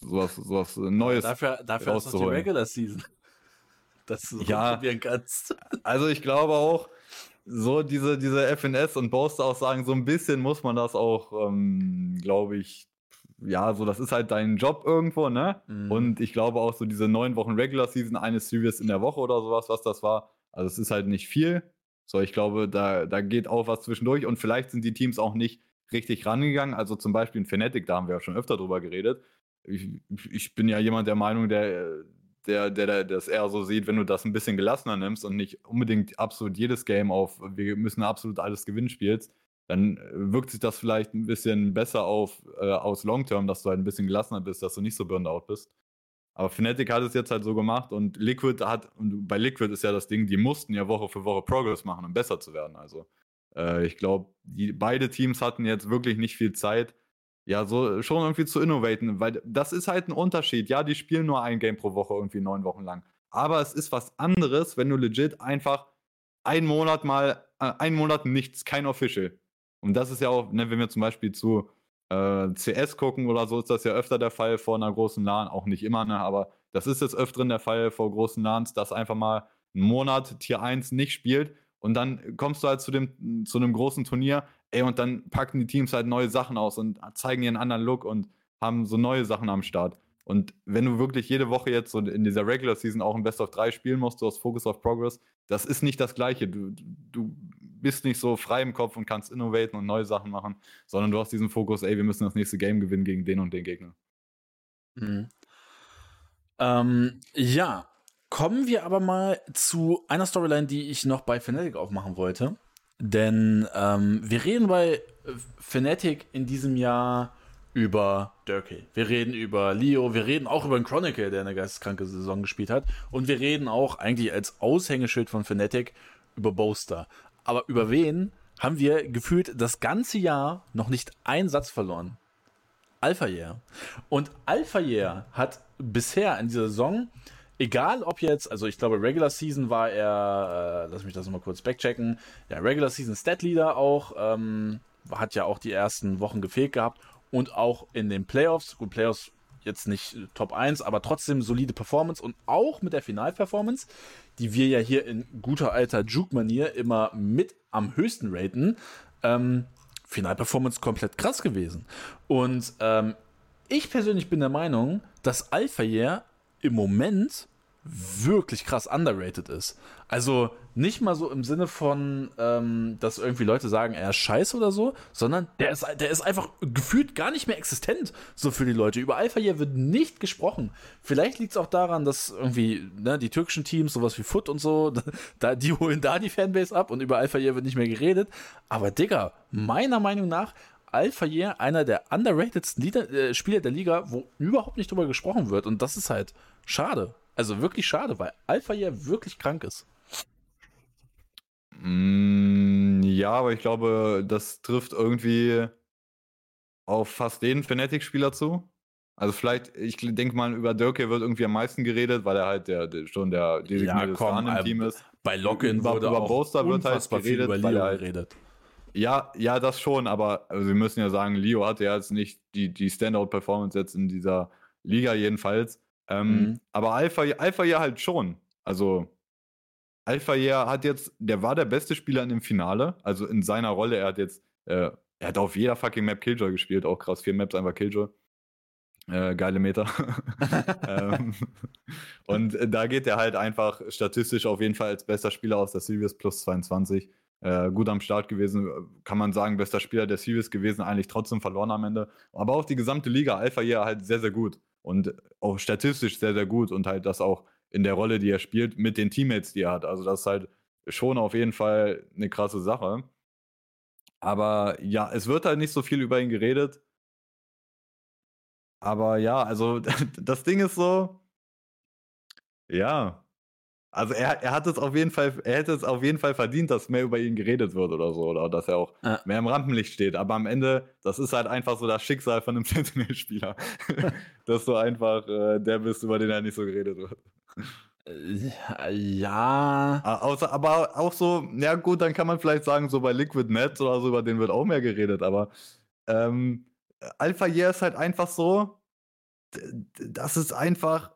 sowas, sowas Neues. Dafür, dafür ist noch die Regular Season. <laughs> Dass du so ja, probieren kannst. Also ich glaube auch, so diese, diese FNS und Boaster-Aussagen, so ein bisschen muss man das auch, ähm, glaube ich, ja, so das ist halt dein Job irgendwo, ne? Mhm. Und ich glaube auch so diese neun Wochen Regular Season, eine Series in der Woche oder sowas, was das war. Also es ist halt nicht viel. So, ich glaube, da, da geht auch was zwischendurch und vielleicht sind die Teams auch nicht richtig rangegangen. Also zum Beispiel in Fnatic, da haben wir ja schon öfter drüber geredet ich, ich bin ja jemand der Meinung, der, der, der, der das eher so sieht, wenn du das ein bisschen gelassener nimmst und nicht unbedingt absolut jedes Game auf, wir müssen absolut alles gewinnen spielst, dann äh, wirkt sich das vielleicht ein bisschen besser auf äh, aus Long Term, dass du halt ein bisschen gelassener bist, dass du nicht so burned out bist. Aber Fnatic hat es jetzt halt so gemacht und Liquid hat, und bei Liquid ist ja das Ding, die mussten ja Woche für Woche Progress machen, um besser zu werden. Also äh, ich glaube, beide Teams hatten jetzt wirklich nicht viel Zeit, ja, so schon irgendwie zu innovaten, weil das ist halt ein Unterschied. Ja, die spielen nur ein Game pro Woche irgendwie neun Wochen lang. Aber es ist was anderes, wenn du legit einfach einen Monat mal, äh, einen Monat nichts, kein Official. Und das ist ja auch, ne, wenn wir zum Beispiel zu äh, CS gucken oder so, ist das ja öfter der Fall vor einer großen LAN, auch nicht immer, ne, aber das ist jetzt öfteren der Fall vor großen LANs, dass einfach mal einen Monat Tier 1 nicht spielt und dann kommst du halt zu, dem, zu einem großen Turnier, ey, und dann packen die Teams halt neue Sachen aus und zeigen ihren anderen Look und haben so neue Sachen am Start. Und wenn du wirklich jede Woche jetzt so in dieser Regular Season auch ein Best of 3 spielen musst, du hast Focus of Progress, das ist nicht das Gleiche. Du, du bist nicht so frei im Kopf und kannst innovaten und neue Sachen machen, sondern du hast diesen Fokus, ey, wir müssen das nächste Game gewinnen gegen den und den Gegner. Mhm. Ähm, ja, Kommen wir aber mal zu einer Storyline, die ich noch bei Fnatic aufmachen wollte. Denn ähm, wir reden bei Fnatic in diesem Jahr über Durkey. Wir reden über Leo, wir reden auch über den Chronicle, der eine geisteskranke Saison gespielt hat. Und wir reden auch eigentlich als Aushängeschild von Fnatic über Boaster. Aber über wen haben wir gefühlt das ganze Jahr noch nicht einen Satz verloren? Alpha Year. Und Alpha Year hat bisher in dieser Saison egal ob jetzt, also ich glaube, Regular Season war er, äh, lass mich das nochmal kurz backchecken, ja, Regular Season Stat Leader auch, ähm, hat ja auch die ersten Wochen gefehlt gehabt und auch in den Playoffs, gut, Playoffs jetzt nicht Top 1, aber trotzdem solide Performance und auch mit der Finalperformance, die wir ja hier in guter alter Juke-Manier immer mit am höchsten raten, ähm, Finalperformance komplett krass gewesen. Und ähm, ich persönlich bin der Meinung, dass Alpha Year im Moment wirklich krass underrated ist. Also nicht mal so im Sinne von, ähm, dass irgendwie Leute sagen, er ist scheiße oder so, sondern der ist, der ist einfach gefühlt gar nicht mehr existent, so für die Leute. Über Alpha hier wird nicht gesprochen. Vielleicht liegt es auch daran, dass irgendwie ne, die türkischen Teams, sowas wie Foot und so, <laughs> da, die holen da die Fanbase ab und über Alpha hier wird nicht mehr geredet. Aber Digga, meiner Meinung nach Alphayer einer der underratedsten Lieder, äh, Spieler der Liga, wo überhaupt nicht drüber gesprochen wird. Und das ist halt schade. Also wirklich schade, weil Alphayer wirklich krank ist. Mm, ja, aber ich glaube, das trifft irgendwie auf fast jeden Fnatic-Spieler zu. Also vielleicht, ich denke mal, über Dirke wird irgendwie am meisten geredet, weil er halt der, der schon der designierte ja, im ähm, Team ist. Bei Login wurde über auch Boaster wird halt geredet, über weil er halt, geredet. Ja, ja, das schon, aber also wir müssen ja sagen, Leo hatte ja jetzt nicht die, die Standout-Performance jetzt in dieser Liga jedenfalls. Ähm, mhm. Aber Alpha, Alpha ja halt schon. Also Alpha ja hat jetzt, der war der beste Spieler in dem Finale, also in seiner Rolle. Er hat jetzt, äh, er hat auf jeder fucking Map Killjoy gespielt, auch krass, vier Maps einfach Killjoy. Äh, geile Meter. <laughs> ähm, <laughs> und da geht er halt einfach statistisch auf jeden Fall als bester Spieler aus der Series plus 22 äh, gut am Start gewesen, kann man sagen, bester Spieler der Series gewesen, eigentlich trotzdem verloren am Ende. Aber auch die gesamte Liga, Alpha hier halt sehr, sehr gut und auch statistisch sehr, sehr gut und halt das auch in der Rolle, die er spielt, mit den Teammates, die er hat. Also das ist halt schon auf jeden Fall eine krasse Sache. Aber ja, es wird halt nicht so viel über ihn geredet. Aber ja, also <laughs> das Ding ist so, ja, also er, er hat es auf jeden Fall, er hätte es auf jeden Fall verdient, dass mehr über ihn geredet wird oder so, oder dass er auch ja. mehr im Rampenlicht steht. Aber am Ende, das ist halt einfach so das Schicksal von einem <laughs> Sentinel-Spieler. <laughs> dass du einfach äh, der bist, über den er nicht so geredet wird. Äh, ja. Außer, aber auch so, ja gut, dann kann man vielleicht sagen, so bei Liquid Nets oder so, über den wird auch mehr geredet, aber ähm, Alpha Year ist halt einfach so, das ist einfach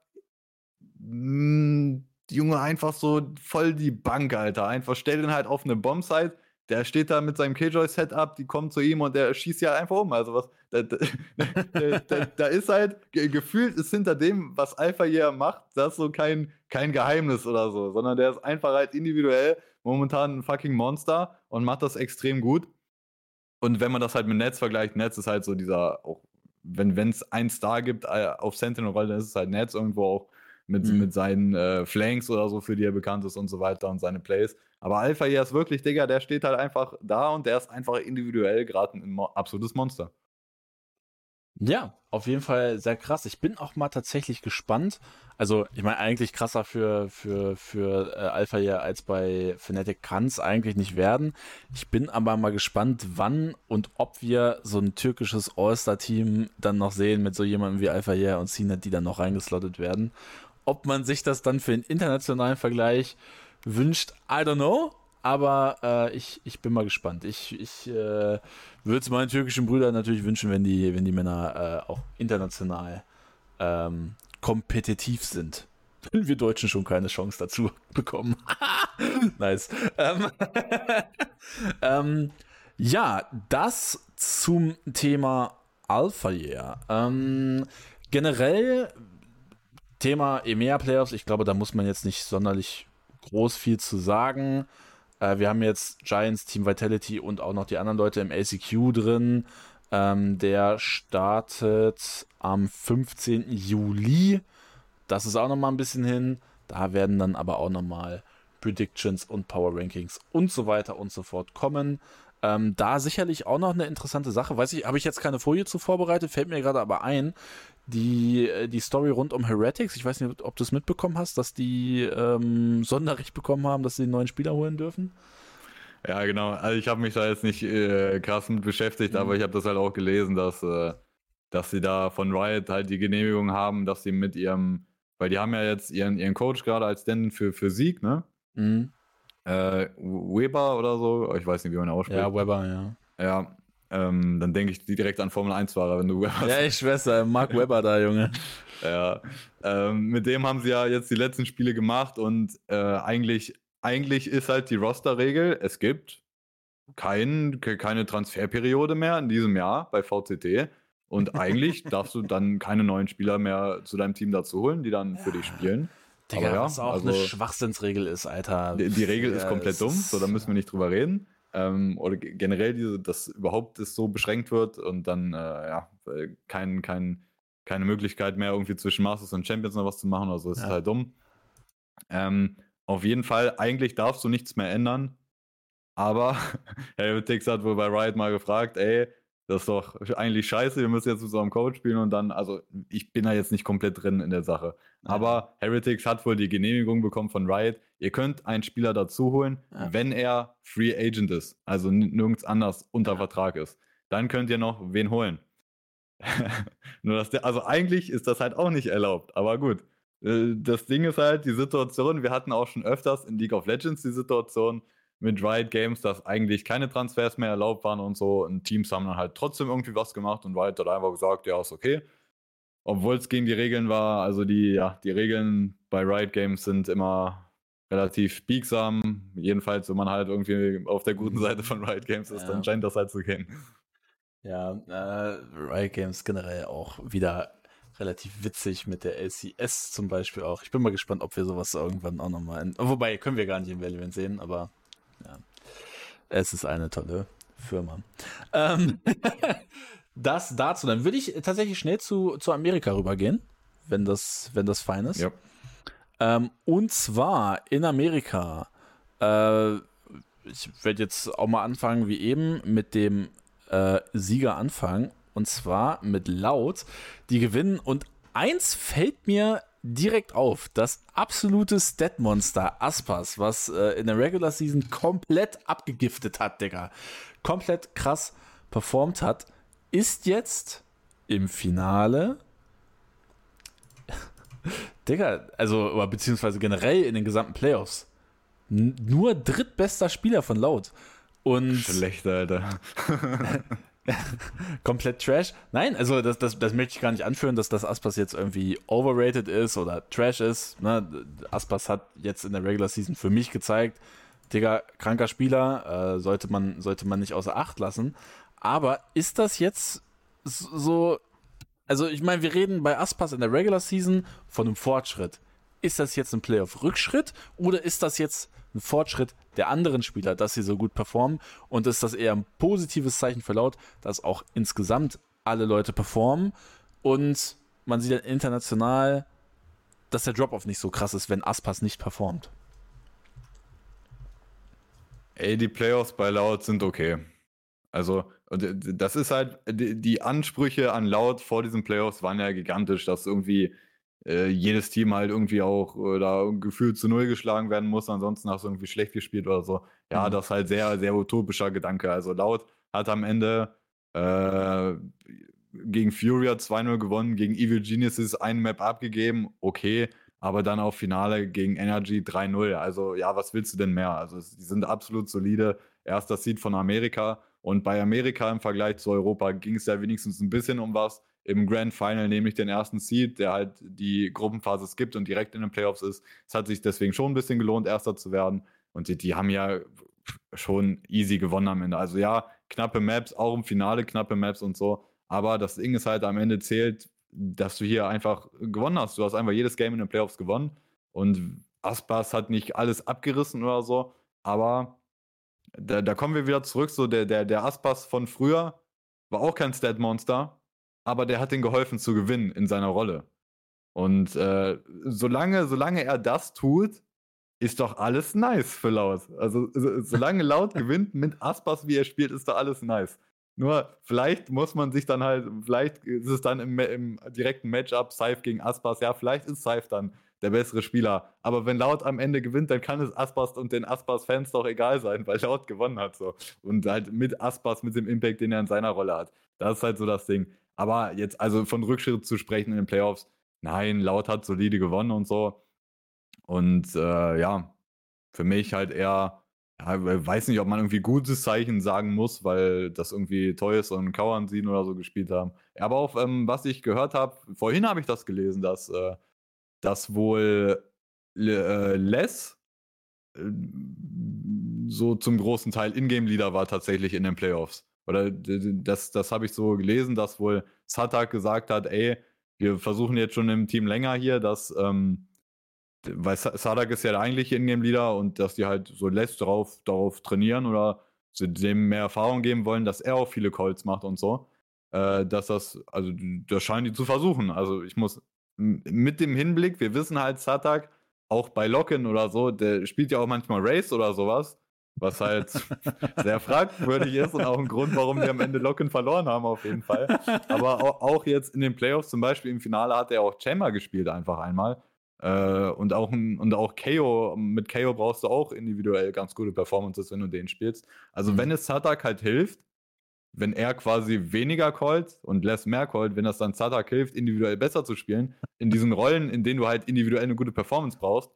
mh, mm, Junge einfach so voll die Bank, Alter. Einfach stell den halt auf eine Bombsite. Der steht da mit seinem Killjoy-Setup, die kommen zu ihm und der schießt ja einfach um. Also was, da, da, <laughs> da, da ist halt, gefühlt ist hinter dem, was Alpha Year macht, das so kein, kein Geheimnis oder so, sondern der ist einfach halt individuell momentan ein fucking Monster und macht das extrem gut. Und wenn man das halt mit Netz vergleicht, Netz ist halt so dieser, auch wenn es einen Star gibt äh, auf Sentinel-Rolle, dann ist es halt Netz irgendwo auch mit, mhm. mit seinen äh, Flanks oder so, für die er bekannt ist und so weiter und seine Plays. Aber Alpha hier ist wirklich, Digga, der steht halt einfach da und der ist einfach individuell gerade ein absolutes Monster. Ja, auf jeden Fall sehr krass. Ich bin auch mal tatsächlich gespannt. Also, ich meine, eigentlich krasser für, für, für äh, Alpha hier als bei Fnatic kann es eigentlich nicht werden. Ich bin aber mal gespannt, wann und ob wir so ein türkisches All-Star-Team dann noch sehen mit so jemandem wie Alpha hier und CNET, die dann noch reingeslottet werden. Ob man sich das dann für den internationalen Vergleich wünscht, I don't know. Aber äh, ich, ich bin mal gespannt. Ich, ich äh, würde es meinen türkischen Brüdern natürlich wünschen, wenn die, wenn die Männer äh, auch international ähm, kompetitiv sind. Wenn wir Deutschen schon keine Chance dazu <laughs> bekommen. <laughs> nice. Ähm, <laughs> ähm, ja, das zum Thema Alpha Year. Ähm, generell Thema EMEA Playoffs, ich glaube, da muss man jetzt nicht sonderlich groß viel zu sagen. Äh, wir haben jetzt Giants, Team Vitality und auch noch die anderen Leute im ACQ drin. Ähm, der startet am 15. Juli. Das ist auch noch mal ein bisschen hin. Da werden dann aber auch noch mal Predictions und Power Rankings und so weiter und so fort kommen. Ähm, da sicherlich auch noch eine interessante Sache. Weiß ich, habe ich jetzt keine Folie zu vorbereitet, fällt mir gerade aber ein die, äh, die Story rund um Heretics, ich weiß nicht, ob du es mitbekommen hast, dass die ähm, Sonderrecht bekommen haben, dass sie einen neuen Spieler holen dürfen. Ja, genau. Also ich habe mich da jetzt nicht äh, krass mit beschäftigt, mhm. aber ich habe das halt auch gelesen, dass, äh, dass sie da von Riot halt die Genehmigung haben, dass sie mit ihrem, weil die haben ja jetzt ihren, ihren Coach gerade als Stand für, für Sieg, ne? Mhm. Äh, Weber oder so, ich weiß nicht, wie man ausspricht. Ja, Weber, ja. Ja, ähm, dann denke ich direkt an Formel 1-Fahrer, wenn du Weber Ja, ich Schwester, Mark Webber da, Junge. <laughs> ja. Ähm, mit dem haben sie ja jetzt die letzten Spiele gemacht und äh, eigentlich, eigentlich ist halt die Roster-Regel, es gibt kein, keine Transferperiode mehr in diesem Jahr bei VCT. Und <laughs> eigentlich darfst du dann keine neuen Spieler mehr zu deinem Team dazu holen, die dann für dich spielen. Digga, ja, was auch also, eine Schwachsinnsregel ist, Alter. Die, die Regel ja, ist komplett dumm, so da müssen wir nicht drüber reden ähm, oder generell, diese, dass überhaupt es so beschränkt wird und dann äh, ja, kein, kein, keine Möglichkeit mehr irgendwie zwischen Masters und Champions noch was zu machen, also es ja. ist halt dumm. Ähm, auf jeden Fall, eigentlich darfst du nichts mehr ändern, aber <laughs> Helvetix hat wohl bei Riot mal gefragt, ey, das ist doch eigentlich scheiße, wir müssen jetzt mit so einem Code spielen und dann, also ich bin da jetzt nicht komplett drin in der Sache. Ja. Aber Heretics hat wohl die Genehmigung bekommen von Riot, ihr könnt einen Spieler dazu holen, ja. wenn er Free Agent ist, also nirgends anders unter ja. Vertrag ist. Dann könnt ihr noch wen holen. <laughs> Nur dass der, also eigentlich ist das halt auch nicht erlaubt, aber gut. Äh, das Ding ist halt, die Situation, wir hatten auch schon öfters in League of Legends die Situation, mit Riot Games, dass eigentlich keine Transfers mehr erlaubt waren und so. Und Teams haben dann halt trotzdem irgendwie was gemacht und Riot hat einfach gesagt, ja, ist okay. Obwohl es gegen die Regeln war, also die, ja, die Regeln bei Riot Games sind immer relativ biegsam. Jedenfalls, wenn man halt irgendwie auf der guten Seite von Riot Games ist, ja. dann scheint das halt zu gehen. Ja, äh, Riot Games generell auch wieder relativ witzig mit der LCS zum Beispiel auch. Ich bin mal gespannt, ob wir sowas irgendwann auch nochmal in, wobei können wir gar nicht in Valorant sehen, aber ja. Es ist eine tolle Firma. Ähm, <laughs> das dazu. Dann würde ich tatsächlich schnell zu, zu Amerika rübergehen, wenn das, wenn das fein ist. Ja. Ähm, und zwar in Amerika. Äh, ich werde jetzt auch mal anfangen, wie eben, mit dem äh, Sieger anfangen. Und zwar mit Laut. Die gewinnen. Und eins fällt mir direkt auf. Das absolute Stat-Monster Aspas, was äh, in der Regular Season komplett abgegiftet hat, Digga. Komplett krass performt hat, ist jetzt im Finale. Digga, also, beziehungsweise generell in den gesamten Playoffs. nur drittbester Spieler von Laut. Und Schlecht, Alter. <laughs> komplett Trash. Nein, also das, das, das möchte ich gar nicht anführen, dass das Aspas jetzt irgendwie overrated ist oder Trash ist. Ne? Aspas hat jetzt in der Regular Season für mich gezeigt, Digga, kranker Spieler, äh, sollte, man, sollte man nicht außer Acht lassen. Aber ist das jetzt so. Also, ich meine, wir reden bei Aspas in der Regular Season von einem Fortschritt. Ist das jetzt ein Playoff-Rückschritt oder ist das jetzt ein Fortschritt der anderen Spieler, dass sie so gut performen. Und ist das eher ein positives Zeichen für Laut, dass auch insgesamt alle Leute performen und man sieht dann international dass der Drop-Off nicht so krass ist, wenn Aspas nicht performt. Ey, die Playoffs bei Laut sind okay. Also, das ist halt, die Ansprüche an Laut vor diesen Playoffs waren ja gigantisch, dass irgendwie äh, jedes Team halt irgendwie auch äh, da gefühlt zu Null geschlagen werden muss, ansonsten hast du irgendwie schlecht gespielt oder so. Ja, mhm. das ist halt sehr, sehr utopischer Gedanke. Also Laut hat am Ende äh, gegen Furia 2-0 gewonnen, gegen Evil Geniuses eine Map abgegeben, okay, aber dann auch Finale gegen Energy 3-0. Also ja, was willst du denn mehr? Also die sind absolut solide. Erster Seed von Amerika und bei Amerika im Vergleich zu Europa ging es ja wenigstens ein bisschen um was im Grand Final, nämlich den ersten Seed, der halt die Gruppenphase skippt und direkt in den Playoffs ist. Es hat sich deswegen schon ein bisschen gelohnt, Erster zu werden. Und die, die haben ja schon easy gewonnen am Ende. Also ja, knappe Maps, auch im Finale knappe Maps und so. Aber das Ding ist halt am Ende zählt, dass du hier einfach gewonnen hast. Du hast einfach jedes Game in den Playoffs gewonnen. Und Aspas hat nicht alles abgerissen oder so. Aber da, da kommen wir wieder zurück. So der, der, der Aspas von früher war auch kein Stat-Monster aber der hat ihm geholfen zu gewinnen in seiner Rolle. Und äh, solange, solange er das tut, ist doch alles nice für Laut. Also so, solange Laut <laughs> gewinnt mit Aspas, wie er spielt, ist doch alles nice. Nur vielleicht muss man sich dann halt, vielleicht ist es dann im, im direkten Matchup Saif gegen Aspas. Ja, vielleicht ist Saif dann der bessere Spieler. Aber wenn Laut am Ende gewinnt, dann kann es Aspas und den Aspas-Fans doch egal sein, weil Laut gewonnen hat. So. Und halt mit Aspas, mit dem Impact, den er in seiner Rolle hat. Das ist halt so das Ding. Aber jetzt, also von Rückschritt zu sprechen in den Playoffs, nein, Laut hat solide gewonnen und so. Und äh, ja, für mich halt eher, ja, weiß nicht, ob man irgendwie gutes Zeichen sagen muss, weil das irgendwie Toys und Kauansin oder so gespielt haben. Aber auch, ähm, was ich gehört habe, vorhin habe ich das gelesen, dass, äh, dass wohl äh, Les äh, so zum großen Teil Ingame-Leader war tatsächlich in den Playoffs oder das, das habe ich so gelesen, dass wohl Satak gesagt hat, ey, wir versuchen jetzt schon im Team länger hier, dass, ähm, weil Sadak ist ja der eigentliche Ingame-Leader und dass die halt so lässt darauf, darauf trainieren oder dem mehr Erfahrung geben wollen, dass er auch viele Calls macht und so. Äh, dass das, also das scheinen die zu versuchen. Also ich muss mit dem Hinblick, wir wissen halt, Satak, auch bei Locken oder so, der spielt ja auch manchmal Race oder sowas was halt <laughs> sehr fragwürdig ist und auch ein Grund, warum wir am Ende Locken verloren haben, auf jeden Fall. Aber auch jetzt in den Playoffs, zum Beispiel im Finale, hat er auch Chamber gespielt, einfach einmal. Äh, und auch, und auch KO, mit KO brauchst du auch individuell ganz gute Performances, wenn du den spielst. Also, mhm. wenn es Satak halt hilft, wenn er quasi weniger callt und less mehr callt, wenn das dann Satak hilft, individuell besser zu spielen, in diesen Rollen, in denen du halt individuell eine gute Performance brauchst,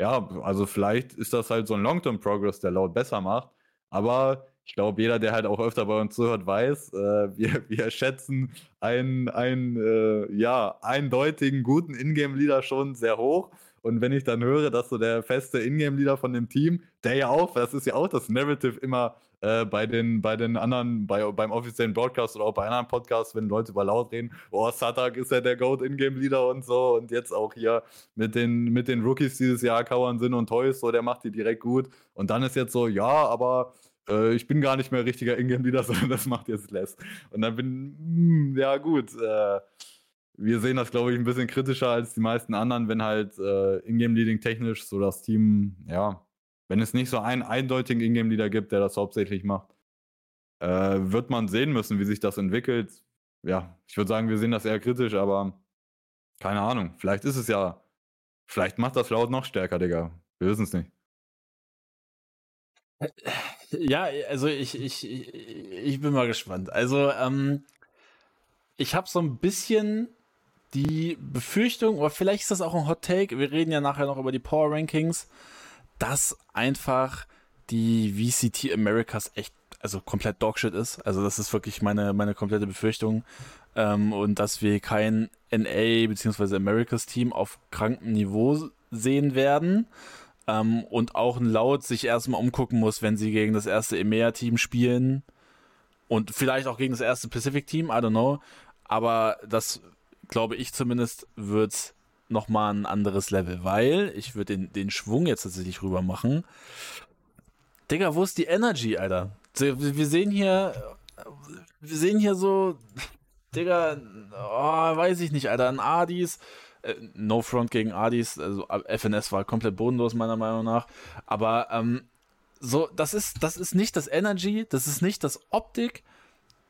ja, also vielleicht ist das halt so ein Long-Term-Progress, der laut besser macht. Aber ich glaube, jeder, der halt auch öfter bei uns zuhört, weiß, äh, <laughs> wir, wir schätzen einen, einen äh, ja, eindeutigen, guten Ingame-Leader schon sehr hoch. Und wenn ich dann höre, dass so der feste Ingame-Leader von dem Team, der ja auch, das ist ja auch das Narrative immer äh, bei, den, bei den anderen, bei, beim offiziellen Broadcast oder auch bei anderen Podcasts, wenn Leute über laut reden, oh, Satak ist ja der Goat Ingame-Leader und so. Und jetzt auch hier mit den, mit den Rookies dieses Jahr, Kauern Sinn und Toys, so, der macht die direkt gut. Und dann ist jetzt so, ja, aber äh, ich bin gar nicht mehr richtiger Ingame-Leader, <laughs> sondern das macht jetzt Les. Und dann bin, mh, hm, ja gut, äh, wir sehen das, glaube ich, ein bisschen kritischer als die meisten anderen, wenn halt äh, Ingame-Leading technisch so das Team, ja, wenn es nicht so einen eindeutigen Ingame-Leader gibt, der das hauptsächlich macht, äh, wird man sehen müssen, wie sich das entwickelt. Ja, ich würde sagen, wir sehen das eher kritisch, aber keine Ahnung. Vielleicht ist es ja, vielleicht macht das Laut noch stärker, Digga. Wir wissen es nicht. Ja, also ich, ich, ich bin mal gespannt. Also, ähm, ich habe so ein bisschen die Befürchtung, oder vielleicht ist das auch ein Hot Take, wir reden ja nachher noch über die Power Rankings, dass einfach die VCT Americas echt, also komplett Dogshit ist. Also das ist wirklich meine, meine komplette Befürchtung. Ähm, und dass wir kein NA bzw. Americas Team auf krankem Niveau sehen werden. Ähm, und auch ein Laut sich erstmal umgucken muss, wenn sie gegen das erste EMEA-Team spielen. Und vielleicht auch gegen das erste Pacific-Team, I don't know. Aber das glaube ich zumindest, wird nochmal ein anderes Level, weil ich würde den, den Schwung jetzt tatsächlich rüber machen. Digga, wo ist die Energy, Alter? Wir sehen hier, wir sehen hier so, Digga, oh, weiß ich nicht, Alter, ein Adis, Äh, no Front gegen Adis, also FNS war komplett bodenlos, meiner Meinung nach. Aber ähm, so, das ist, das ist nicht das Energy, das ist nicht das Optik,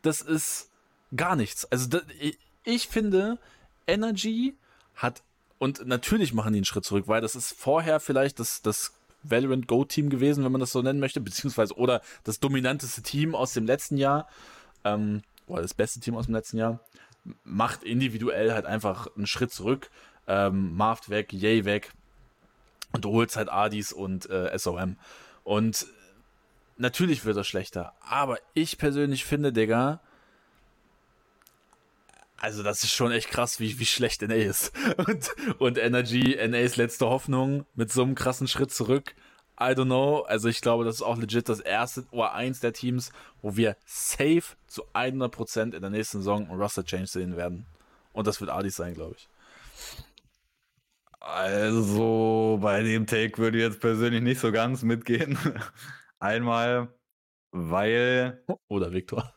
das ist gar nichts. Also das, ich, ich finde, Energy hat, und natürlich machen die einen Schritt zurück, weil das ist vorher vielleicht das, das Valorant Go-Team gewesen, wenn man das so nennen möchte, beziehungsweise oder das dominanteste Team aus dem letzten Jahr, ähm, oder das beste Team aus dem letzten Jahr, macht individuell halt einfach einen Schritt zurück, ähm, Marft weg, Yay weg und du holst halt Adis und äh, SOM. Und natürlich wird das schlechter, aber ich persönlich finde, Digga, also das ist schon echt krass, wie, wie schlecht NA ist. <laughs> Und, und Energy, NAs letzte Hoffnung mit so einem krassen Schritt zurück. I don't know. Also ich glaube, das ist auch legit das erste oder eins der Teams, wo wir safe zu 100% in der nächsten Saison einen Roster Change sehen werden. Und das wird Adi sein, glaube ich. Also bei dem Take würde ich jetzt persönlich nicht so ganz mitgehen. <laughs> Einmal, weil... Oder Victor.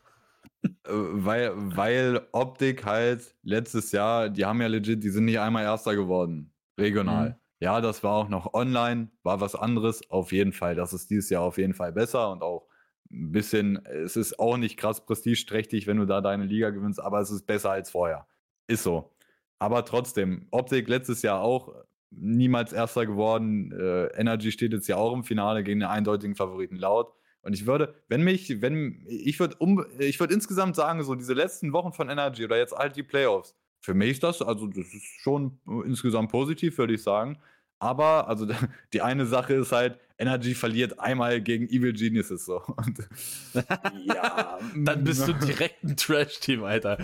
Äh, weil, weil Optik halt letztes Jahr, die haben ja legit, die sind nicht einmal Erster geworden, regional. Mhm. Ja, das war auch noch online, war was anderes, auf jeden Fall. Das ist dieses Jahr auf jeden Fall besser und auch ein bisschen, es ist auch nicht krass prestigeträchtig, wenn du da deine Liga gewinnst, aber es ist besser als vorher. Ist so. Aber trotzdem, Optik letztes Jahr auch niemals Erster geworden. Äh, Energy steht jetzt ja auch im Finale gegen den eindeutigen Favoriten Laut. Und ich würde, wenn mich, wenn, ich würde um, ich würde insgesamt sagen, so diese letzten Wochen von Energy oder jetzt halt die Playoffs, für mich ist das, also das ist schon insgesamt positiv, würde ich sagen. Aber, also die eine Sache ist halt, Energy verliert einmal gegen Evil Geniuses so. Und, <laughs> ja. Dann bist du direkt ein Trash-Team, Alter.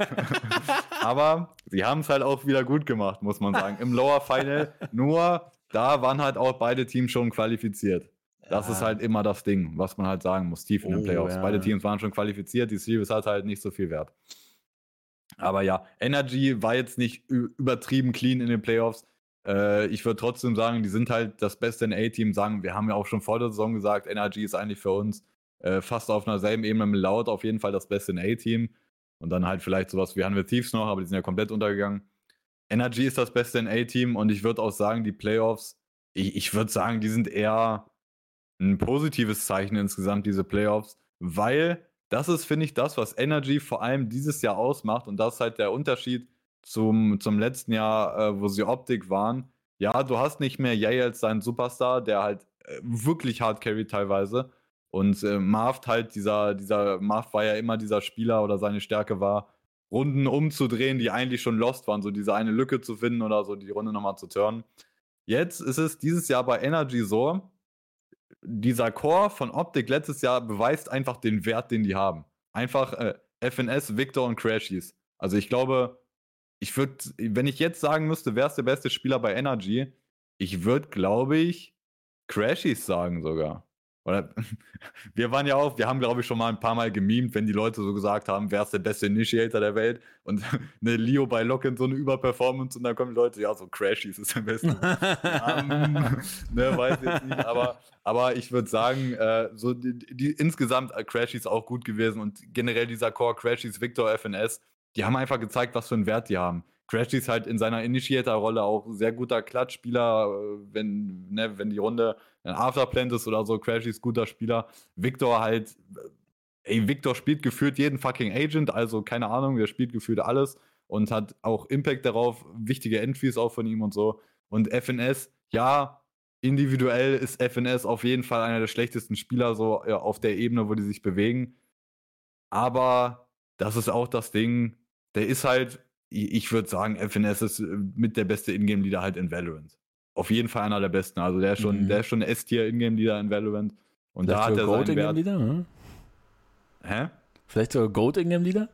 <laughs> Aber sie haben es halt auch wieder gut gemacht, muss man sagen. Im Lower Final, nur da waren halt auch beide Teams schon qualifiziert. Das ist halt immer das Ding, was man halt sagen muss, tief in den oh, Playoffs. Ja. Beide Teams waren schon qualifiziert, die Series hat halt nicht so viel Wert. Aber ja, Energy war jetzt nicht übertrieben clean in den Playoffs. Äh, ich würde trotzdem sagen, die sind halt das beste NA-Team. Sagen, wir haben ja auch schon vor der Saison gesagt, Energy ist eigentlich für uns äh, fast auf einer selben Ebene mit Loud auf jeden Fall das beste NA-Team. Und dann halt vielleicht sowas wie Hanwell Thieves noch, aber die sind ja komplett untergegangen. Energy ist das beste NA-Team und ich würde auch sagen, die Playoffs, ich, ich würde sagen, die sind eher ein positives Zeichen insgesamt, diese Playoffs, weil das ist, finde ich, das, was Energy vor allem dieses Jahr ausmacht und das ist halt der Unterschied zum, zum letzten Jahr, äh, wo sie Optik waren. Ja, du hast nicht mehr Yay als deinen Superstar, der halt äh, wirklich hard carry teilweise. Und äh, Marv halt, dieser, dieser, Marv war ja immer dieser Spieler oder seine Stärke war, Runden umzudrehen, die eigentlich schon lost waren, so diese eine Lücke zu finden oder so die Runde nochmal zu turnen. Jetzt ist es dieses Jahr bei Energy so, dieser Core von Optik letztes Jahr beweist einfach den Wert, den die haben. Einfach äh, FNS, Victor und Crashies. Also ich glaube, ich würde, wenn ich jetzt sagen müsste, wer ist der beste Spieler bei Energy, ich würde, glaube ich, Crashies sagen sogar. Oder, <laughs> wir waren ja auch, wir haben, glaube ich, schon mal ein paar Mal gemimt, wenn die Leute so gesagt haben, wer ist der beste Initiator der Welt und <laughs> eine Leo bei Locken so eine Überperformance und dann kommen die Leute, ja, so Crashies ist der beste. ja, ne, weiß jetzt nicht, aber, aber ich würde sagen, äh, so die, die, insgesamt äh, Crashies auch gut gewesen und generell dieser Core Crashies, Victor FNS, die haben einfach gezeigt, was für einen Wert die haben. Crashy ist halt in seiner Initiator-Rolle auch sehr guter Klatschspieler, äh, wenn, ne, wenn die Runde ein Afterplant ist oder so. Crashy ist guter Spieler. Victor halt, äh, ey, Victor spielt gefühlt jeden fucking Agent, also keine Ahnung, der spielt gefühlt alles und hat auch Impact darauf, wichtige Entries auch von ihm und so. Und FNS, ja, individuell ist FNS auf jeden Fall einer der schlechtesten Spieler so ja, auf der Ebene, wo die sich bewegen. Aber das ist auch das Ding, der ist halt ich würde sagen, FNS ist äh, mit der beste Ingame-Leader halt in Valorant. Auf jeden Fall einer der besten. Also der ist schon, mhm. der ist schon S-Tier Ingame-Leader in Valorant. Und Vielleicht da hat er Goat seinen Wert. Leader, hm? Hä? Vielleicht sogar Goat Ingame-Leader?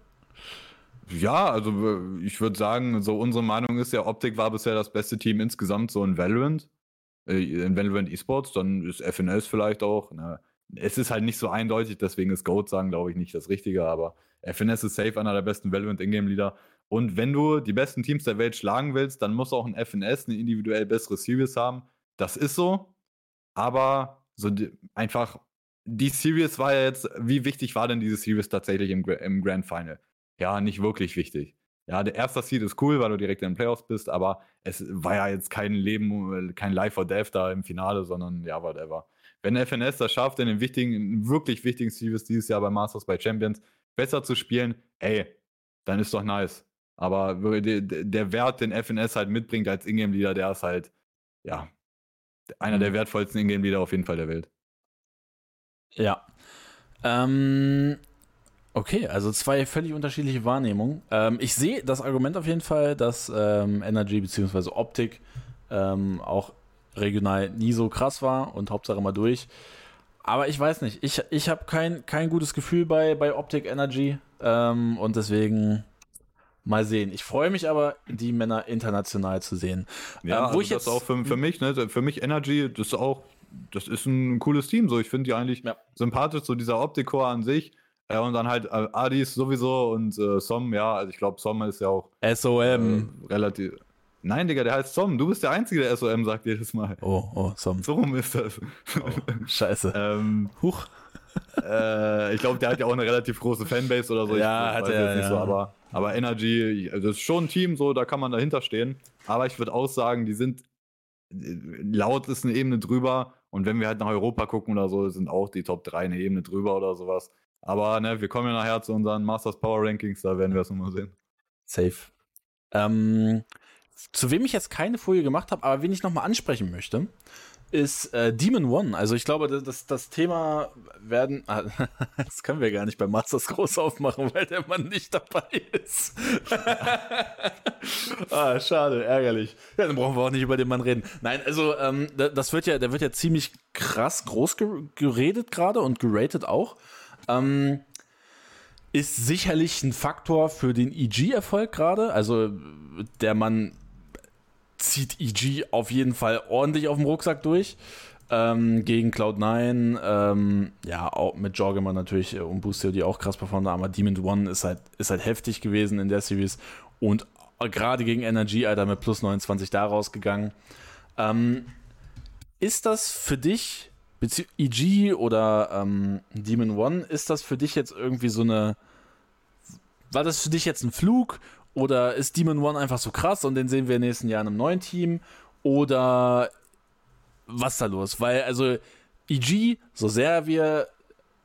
Ja, also ich würde sagen, so unsere Meinung ist ja, Optik war bisher das beste Team insgesamt so in Valorant. Äh, in Valorant Esports, dann ist FNS vielleicht auch. Na, es ist halt nicht so eindeutig, deswegen ist Goat sagen, glaube ich, nicht das Richtige, aber FNS ist safe einer der besten Valorant Ingame-Leader. Und wenn du die besten Teams der Welt schlagen willst, dann muss auch ein FNS eine individuell bessere Series haben. Das ist so. Aber so die, einfach, die Series war ja jetzt, wie wichtig war denn diese Series tatsächlich im, im Grand Final? Ja, nicht wirklich wichtig. ja, der erste Seed ist cool, weil du direkt in den Playoffs bist, aber es war ja jetzt kein Leben, kein Life or Death da im Finale, sondern ja, whatever. Wenn FNS das schafft, in den wichtigen, wirklich wichtigen Series dieses Jahr bei Masters, bei Champions, besser zu spielen, ey, dann ist doch nice. Aber der Wert, den FNS halt mitbringt als Ingame-Leader, der ist halt, ja, einer mhm. der wertvollsten Ingame-Leader auf jeden Fall der Welt. Ja. Ähm, Okay, also zwei völlig unterschiedliche Wahrnehmungen. Ähm, ich sehe das Argument auf jeden Fall, dass ähm, Energy bzw. Optik ähm, auch regional nie so krass war und Hauptsache mal durch. Aber ich weiß nicht, ich, ich habe kein, kein gutes Gefühl bei, bei Optic Energy ähm, und deswegen mal sehen. Ich freue mich aber, die Männer international zu sehen. Ja, ähm, wo also ich das jetzt, auch für, für mich, ne, für mich Energy, das ist auch, das ist ein cooles Team. So, ich finde die eigentlich ja. sympathisch, so dieser Optik-Core an sich. Ja, und dann halt äh, Adis sowieso und äh, Som, ja, also ich glaube, Som ist ja auch SOM. Äh, relativ. Nein, Digga, der heißt Som. Du bist der Einzige, der SOM sagt jedes Mal. Oh, oh, Som. So rum ist das. Oh, scheiße. <laughs> ähm, Huch. Äh, ich glaube, der hat ja auch eine relativ große Fanbase oder so. Ja, ich hat er. Ja. So, aber, aber Energy, das ist schon ein Team, so, da kann man dahinter stehen. Aber ich würde auch sagen, die sind laut ist eine Ebene drüber. Und wenn wir halt nach Europa gucken oder so, sind auch die Top 3 eine Ebene drüber oder sowas. Aber ne, wir kommen ja nachher zu unseren Masters Power Rankings, da werden wir es nochmal sehen. Safe. Ähm, zu wem ich jetzt keine Folie gemacht habe, aber wen ich nochmal ansprechen möchte, ist äh, Demon One. Also ich glaube, das, das Thema werden. Ah, <laughs> das können wir gar nicht bei Masters groß aufmachen, weil der Mann nicht dabei ist. <laughs> ah, schade, ärgerlich. Ja, dann brauchen wir auch nicht über den Mann reden. Nein, also ähm, das wird ja, der wird ja ziemlich krass groß geredet gerade und geratet auch. Ähm, ist sicherlich ein Faktor für den EG-Erfolg gerade. Also der Mann zieht EG auf jeden Fall ordentlich auf dem Rucksack durch. Ähm, gegen Cloud9, ähm, ja, auch mit Jorgeman natürlich äh, und Boostio, die auch krass performt haben, aber Demon One ist halt, ist halt heftig gewesen in der Series und gerade gegen Energy, Alter, mit plus 29 da rausgegangen. Ähm, ist das für dich EG oder ähm, Demon One, ist das für dich jetzt irgendwie so eine. War das für dich jetzt ein Flug? Oder ist Demon One einfach so krass und den sehen wir in nächsten Jahren im neuen Team? Oder was ist da los? Weil, also, EG, so sehr wir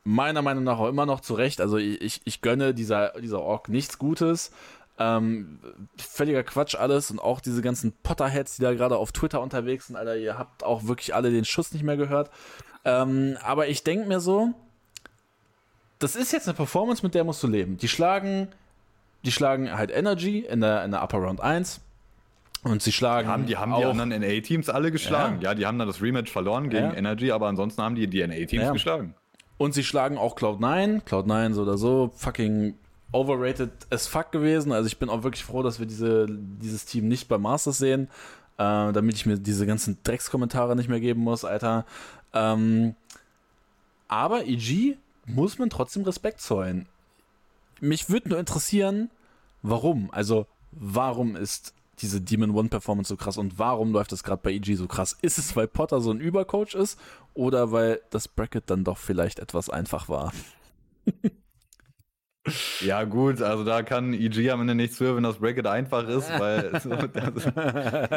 meiner Meinung nach auch immer noch zurecht, also ich, ich gönne dieser, dieser Ork nichts Gutes, ähm, völliger Quatsch alles und auch diese ganzen Potterheads, die da gerade auf Twitter unterwegs sind, Alter, ihr habt auch wirklich alle den Schuss nicht mehr gehört. Ähm, aber ich denke mir so, das ist jetzt eine Performance, mit der musst du leben. Die schlagen, die schlagen halt Energy in der, in der Upper Round 1. Und sie schlagen. Haben, die haben die anderen NA-Teams alle geschlagen. Ja. ja. die haben dann das Rematch verloren gegen ja. Energy, aber ansonsten haben die die NA-Teams ja. geschlagen. Und sie schlagen auch Cloud9. Cloud9 so oder so fucking overrated as fuck gewesen. Also ich bin auch wirklich froh, dass wir diese, dieses Team nicht bei Masters sehen, äh, damit ich mir diese ganzen Dreckskommentare nicht mehr geben muss, Alter. Ähm, aber EG muss man trotzdem Respekt zollen. Mich würde nur interessieren, warum. Also, warum ist diese Demon One Performance so krass und warum läuft das gerade bei EG so krass? Ist es, weil Potter so ein Übercoach ist oder weil das Bracket dann doch vielleicht etwas einfach war? <laughs> Ja, gut, also da kann EG am Ende nichts für, wenn das Bracket einfach ist, weil <laughs> so, das,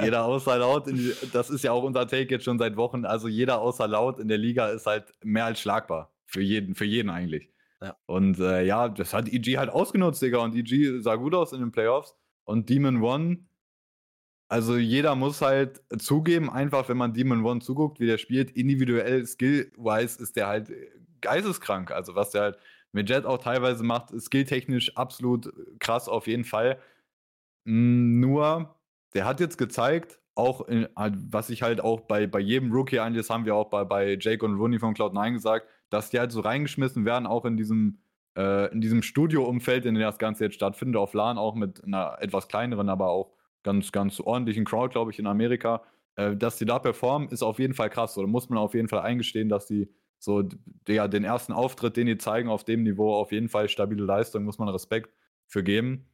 jeder außer laut, die, das ist ja auch unser Take jetzt schon seit Wochen, also jeder außer laut in der Liga ist halt mehr als schlagbar. Für jeden, für jeden eigentlich. Und äh, ja, das hat EG halt ausgenutzt, Digga, und EG sah gut aus in den Playoffs. Und Demon One, also jeder muss halt zugeben, einfach wenn man Demon One zuguckt, wie der spielt, individuell, skill-wise ist der halt geisteskrank. Also was der halt mit Jet auch teilweise macht, skilltechnisch absolut krass auf jeden Fall. Hm, nur, der hat jetzt gezeigt, auch in, halt, was ich halt auch bei, bei jedem Rookie eigentlich, das haben wir auch bei, bei Jake und Rooney von Cloud9 gesagt, dass die halt so reingeschmissen werden, auch in diesem, äh, in diesem Studio-Umfeld, in dem das Ganze jetzt stattfindet, auf LAN, auch mit einer etwas kleineren, aber auch ganz, ganz ordentlichen Crowd, glaube ich, in Amerika. Äh, dass die da performen, ist auf jeden Fall krass. Oder muss man auf jeden Fall eingestehen, dass die so, ja, den ersten Auftritt, den die zeigen auf dem Niveau, auf jeden Fall stabile Leistung, muss man Respekt für geben.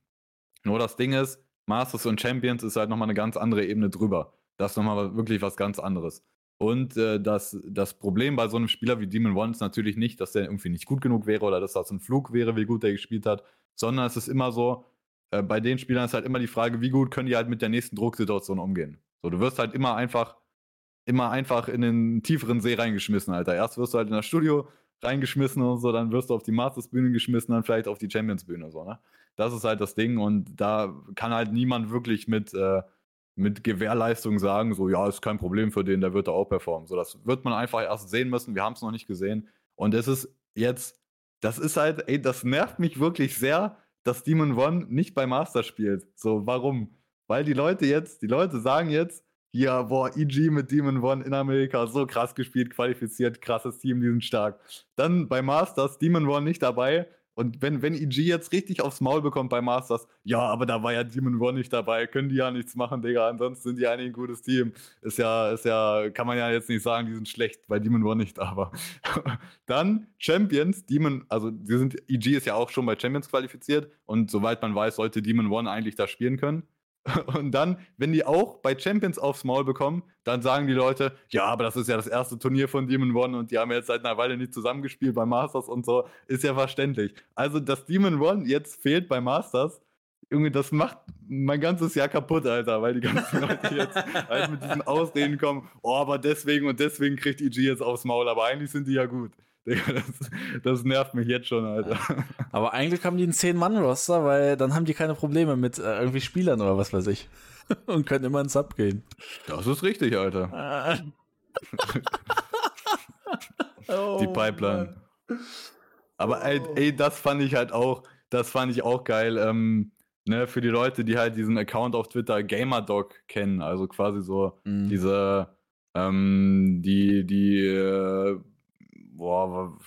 Nur das Ding ist, Masters und Champions ist halt nochmal eine ganz andere Ebene drüber. Das ist nochmal wirklich was ganz anderes. Und äh, das, das Problem bei so einem Spieler wie Demon One ist natürlich nicht, dass der irgendwie nicht gut genug wäre oder dass das ein Flug wäre, wie gut er gespielt hat, sondern es ist immer so, äh, bei den Spielern ist halt immer die Frage, wie gut können die halt mit der nächsten Drucksituation umgehen. So, du wirst halt immer einfach, immer einfach in den tieferen See reingeschmissen, Alter. Erst wirst du halt in das Studio reingeschmissen und so, dann wirst du auf die Masters-Bühne geschmissen, dann vielleicht auf die Champions-Bühne, so, ne? Das ist halt das Ding und da kann halt niemand wirklich mit, äh, mit Gewährleistung sagen, so, ja, ist kein Problem für den, der wird da auch performen. So, das wird man einfach erst sehen müssen. Wir haben es noch nicht gesehen. Und es ist jetzt, das ist halt, ey, das nervt mich wirklich sehr, dass Demon One nicht bei Master spielt. So, warum? Weil die Leute jetzt, die Leute sagen jetzt, ja, boah, EG mit Demon One in Amerika, so krass gespielt, qualifiziert, krasses Team, die sind stark. Dann bei Masters, Demon One nicht dabei. Und wenn, wenn EG jetzt richtig aufs Maul bekommt bei Masters, ja, aber da war ja Demon One nicht dabei, können die ja nichts machen, Digga, ansonsten sind die eigentlich ein gutes Team. Ist ja, ist ja, kann man ja jetzt nicht sagen, die sind schlecht, weil Demon One nicht da war. <laughs> Dann Champions, Demon, also die sind, EG ist ja auch schon bei Champions qualifiziert und soweit man weiß, sollte Demon One eigentlich da spielen können. <laughs> Und dann, wenn die auch bei Champions aufs Maul bekommen, dann sagen die Leute, ja, aber das ist ja das erste Turnier von Demon One und die haben jetzt seit einer Weile nicht zusammengespielt bei Masters und so, ist ja verständlich. Also, dass Demon One jetzt fehlt bei Masters, irgendwie, das macht mein ganzes Jahr kaputt, Alter, weil die ganzen Leute jetzt <laughs> halt mit diesen Ausreden kommen, oh, aber deswegen und deswegen kriegt EG jetzt aufs Maul, aber eigentlich sind die ja gut. <laughs> Das, das, nervt mich jetzt schon, Alter. Aber eigentlich haben die einen 10-Mann-Roster, weil dann haben die keine Probleme mit äh, irgendwie Spielern oder was weiß ich. <laughs> Und können immer ins Sub gehen. Das ist richtig, Alter. <laughs> oh, die Pipeline. Mann. Aber ey, oh. ey, das fand ich halt auch, das fand ich auch geil. Ähm, ne, für die Leute, die halt diesen Account auf Twitter GamerDog kennen, also quasi so mm. diese, ähm, die, die äh, boah,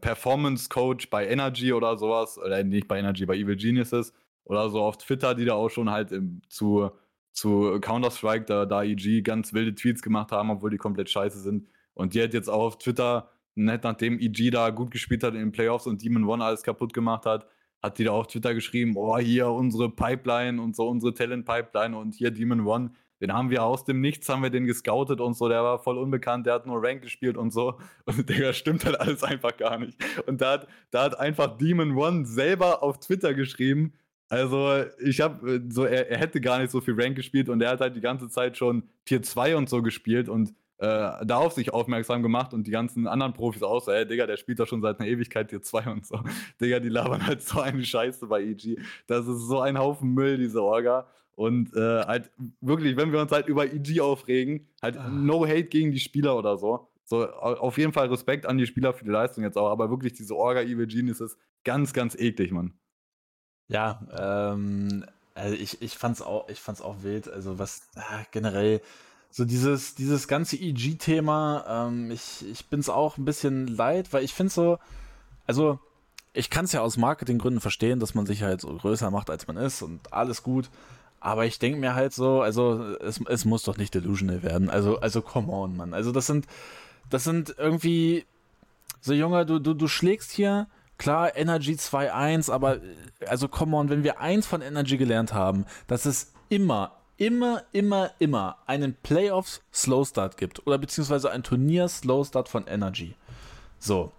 Performance Coach bei Energy oder sowas, oder nicht bei Energy, bei Evil Geniuses oder so auf Twitter, die da auch schon halt im, zu, zu Counter-Strike, da, da EG ganz wilde Tweets gemacht haben, obwohl die komplett scheiße sind. Und die hat jetzt auch auf Twitter, net nachdem EG da gut gespielt hat in den Playoffs und Demon One alles kaputt gemacht hat, hat die da auf Twitter geschrieben, oh, hier unsere Pipeline und so unsere Talent-Pipeline und hier Demon One den haben wir aus dem Nichts, haben wir den gescoutet und so, der war voll unbekannt, der hat nur Rank gespielt und so. <laughs> Und der stimmt halt alles einfach gar nicht. Und da hat, da hat einfach Demon One selber auf Twitter geschrieben, also ich habe so, er, er, hätte gar nicht so viel Rank gespielt und er hat halt die ganze Zeit schon Tier 2 und so gespielt und äh, da auf sich aufmerksam gemacht und die ganzen anderen Profis auch so, ey Digga, der spielt doch schon seit einer Ewigkeit Tier 2 und so. <laughs> Digga, die labern halt so eine Scheiße bei EG. Das ist so ein Haufen Müll, diese Orga. Und äh, halt wirklich, wenn wir uns halt über EG aufregen, halt ah. no hate gegen die Spieler oder so. So, auf jeden Fall Respekt an die Spieler für die Leistung jetzt auch, aber wirklich diese Orga Evil Genius ist ganz, ganz eklig, Mann. Ja, ähm, also ich, ich fand's auch, ich fand's auch wild. Also was äh, generell so dieses, dieses ganze EG-Thema, ähm, ich, ich bin's auch ein bisschen leid, weil ich finde so, also ich kann es ja aus Marketinggründen verstehen, dass man sich halt so größer macht, als man ist und alles gut. Aber ich denke mir halt so, also es, es muss doch nicht delusional werden. Also, also come on, Mann. Also das sind, das sind irgendwie so Junge, du, du, du schlägst hier, klar, Energy 2-1, aber also come on, wenn wir eins von Energy gelernt haben, dass es immer, immer, immer, immer einen Playoffs Slow Start gibt oder beziehungsweise ein Turnier Slow Start von Energy. So,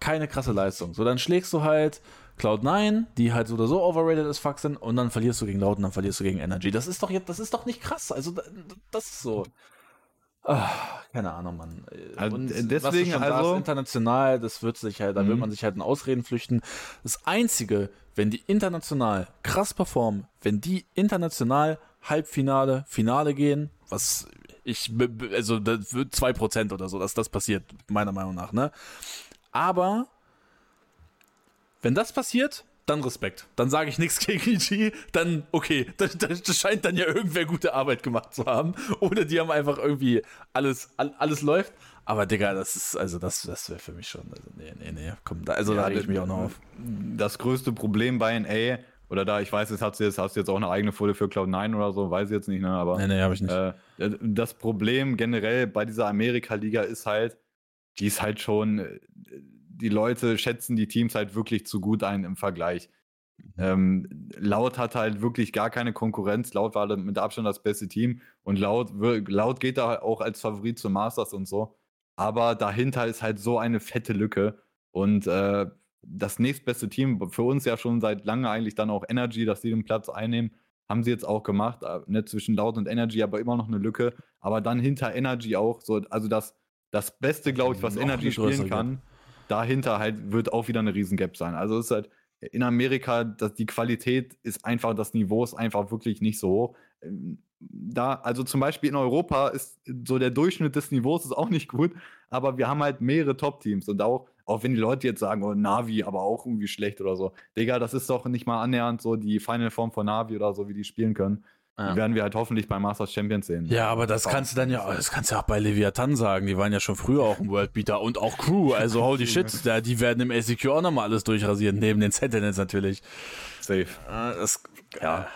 keine krasse Leistung. So, dann schlägst du halt Cloud9, die halt so oder so overrated as fuck sind, und dann verlierst du gegen Loud und dann verlierst du gegen Energy. Das ist doch jetzt, das ist doch nicht krass. Also, das ist so. Ach, keine Ahnung, Mann. Also, und deswegen, also. Sagst, international, das wird sich halt, da mhm. wird man sich halt in Ausreden flüchten. Das Einzige, wenn die international krass performen, wenn die international Halbfinale, Finale gehen, was ich, also, das wird 2% oder so, dass das passiert, meiner Meinung nach, ne? Aber wenn das passiert, dann Respekt. Dann sage ich nichts <laughs> gegen EG, dann okay, <laughs> das, das, scheint dann ja irgendwer gute Arbeit gemacht zu haben. Oder die haben einfach irgendwie alles, alles läuft. Aber Digga, das ist, also das, das wäre für mich schon, also nee, nee, nee, komm, da, also ja, da rege ich mich auch noch auf. Das größte Problem bei NA, oder da, ich weiß, jetzt hast du jetzt, hast du jetzt auch eine eigene Folie für Cloud9 oder so, weiß ich jetzt nicht, ne, aber. Nee, nee, hab ich nicht. Äh, das Problem generell bei dieser Amerika-Liga ist halt, die ist halt schon, äh, die Leute schätzen die Teams halt wirklich zu gut ein im Vergleich. Mhm. Ähm, Laut hat halt wirklich gar keine Konkurrenz. Laut war mit Abstand das beste Team und Laut, Laut geht da auch als Favorit zum Masters und so. Aber dahinter ist halt so eine fette Lücke. Und äh, das nächstbeste Team, für uns ja schon seit lange eigentlich dann auch Energy, dass sie den Platz einnehmen. Haben sie jetzt auch gemacht, äh, ne, zwischen Laut und Energy, aber immer noch eine Lücke. Aber dann hinter Energy auch, so, also das, das Beste, glaube ich, was Energy spielen kann. Dahinter halt wird auch wieder eine Riesengap sein. Also es ist halt in Amerika, dass die Qualität ist einfach, das Niveau ist einfach wirklich nicht so hoch. Ähm, da, also zum Beispiel in Europa ist so der Durchschnitt des Niveaus ist auch nicht gut, aber wir haben halt mehrere Top-Teams und auch, auch wenn die Leute jetzt sagen, oh, Navi, aber auch irgendwie schlecht oder so. Digga, das ist doch nicht mal annähernd so die Final Form von Navi oder so, wie die spielen können. Ja. Die werden wir halt hoffentlich bei Masters Champions sehen. Ja, aber das kannst du dann ja, das kannst du ja auch bei Leviathan sagen. Die waren ja schon früher auch ein Worldbeater und auch Crew. Also holy <laughs> shit, ja, die werden im ACQ auch nochmal alles durchrasieren, neben den Sentinels natürlich. Safe. Das, ja.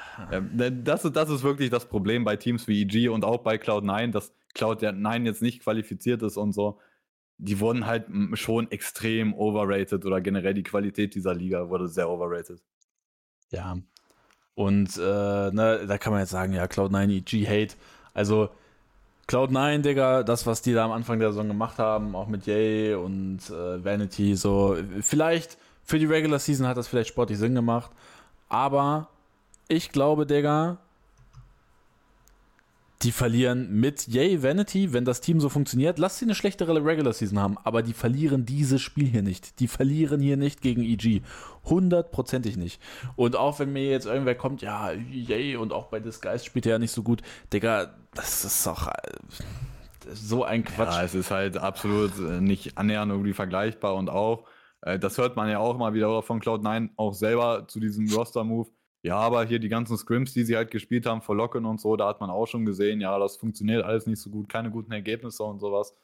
Ne, das, das ist wirklich das Problem bei Teams wie EG und auch bei Cloud9, dass Cloud9 jetzt nicht qualifiziert ist und so. Die wurden halt schon extrem overrated oder generell die Qualität dieser Liga wurde sehr overrated. Ja, und äh, ne, da kann man jetzt sagen, ja, Cloud9 EG Hate. Also Cloud9, Digga, das, was die da am Anfang der Saison gemacht haben, auch mit Yay und äh, Vanity, so, vielleicht für die Regular Season hat das vielleicht sportlich Sinn gemacht, aber ich glaube, Digga, die verlieren mit Yay Vanity, wenn das Team so funktioniert. Lass sie eine schlechtere Regular Season haben, aber die verlieren dieses Spiel hier nicht. Die verlieren hier nicht gegen EG. Hundertprozentig nicht. Und auch wenn mir jetzt irgendwer kommt, ja, Yay, und auch bei Disguise spielt er ja nicht so gut. Digga, das ist doch äh, so ein Quatsch. Ja, es ist halt absolut äh, nicht annähernd irgendwie vergleichbar und auch, äh, das hört man ja auch mal wieder von Cloud9 auch selber zu diesem Roster-Move ja, aber hier die ganzen Scrims, die sie halt gespielt haben vor Locken und so, da hat man auch schon gesehen, ja, das funktioniert alles nicht so gut, keine guten Ergebnisse und sowas.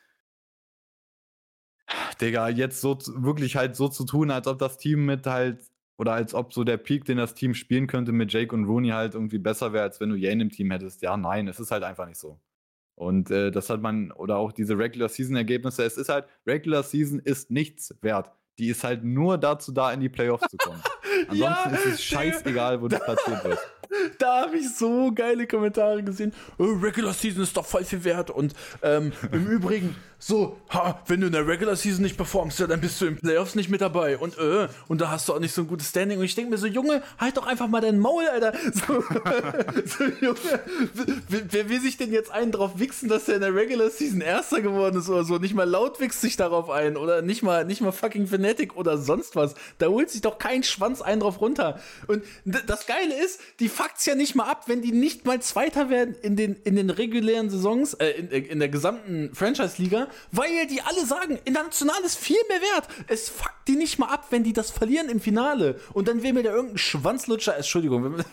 Digga, jetzt so wirklich halt so zu tun, als ob das Team mit halt, oder als ob so der Peak, den das Team spielen könnte mit Jake und Rooney halt irgendwie besser wäre, als wenn du Jane im Team hättest. Ja, nein, es ist halt einfach nicht so. Und äh, das hat man, oder auch diese Regular Season Ergebnisse, es ist halt, Regular Season ist nichts wert. Die ist halt nur dazu da, in die Playoffs zu kommen. <laughs> Ansonsten ja, ist es scheißegal, wo du <laughs> platziert wirst. Da habe ich so geile Kommentare gesehen. Oh, Regular Season ist doch voll viel wert. Und ähm, im <laughs> Übrigen, so, ha, wenn du in der Regular Season nicht performst, ja, dann bist du im Playoffs nicht mit dabei. Und, äh, und da hast du auch nicht so ein gutes Standing. Und ich denke mir so, Junge, halt doch einfach mal dein Maul, Alter. <laughs> So, so Junge, wer, wer, will sich denn jetzt einen drauf wichsen, dass er in der Regular Season Erster geworden ist oder so? Nicht mal laut wichst sich darauf ein. Oder nicht mal, nicht mal fucking Fanatic oder sonst was. Da holt sich doch kein Schwanz einen drauf runter. Und das Geile ist, die fuckt's ja nicht mal ab, wenn die nicht mal Zweiter werden in den, in den regulären Saisons, äh, in, in der gesamten Franchise-Liga, weil die alle sagen, international ist viel mehr wert. Es fuckt die nicht mal ab, wenn die das verlieren im Finale. Und dann will mir da irgendein Schwanzlutscher, Entschuldigung, will mir,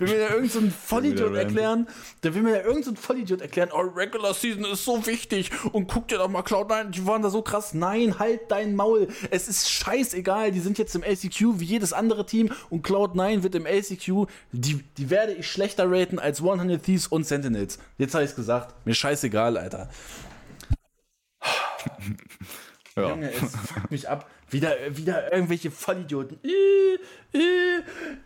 will mir da irgendein so Vollidiot erklären, dann will mir da irgendein so Vollidiot erklären, oh, Regular Season ist so wichtig und guck dir doch mal Cloud9, die waren da so krass. Nein, halt dein Maul. Es ist scheißegal, die sind jetzt im LCQ wie jedes andere Team und Cloud9 wird im LCQ, die, die werde ich schlechter raten als 100 Thieves und Sentinels. Jetzt habe ich es gesagt. Mir scheißegal, Alter. ja. Junge, es fuckt mich ab. Wieder, wieder irgendwelche Vollidioten. Äh, äh,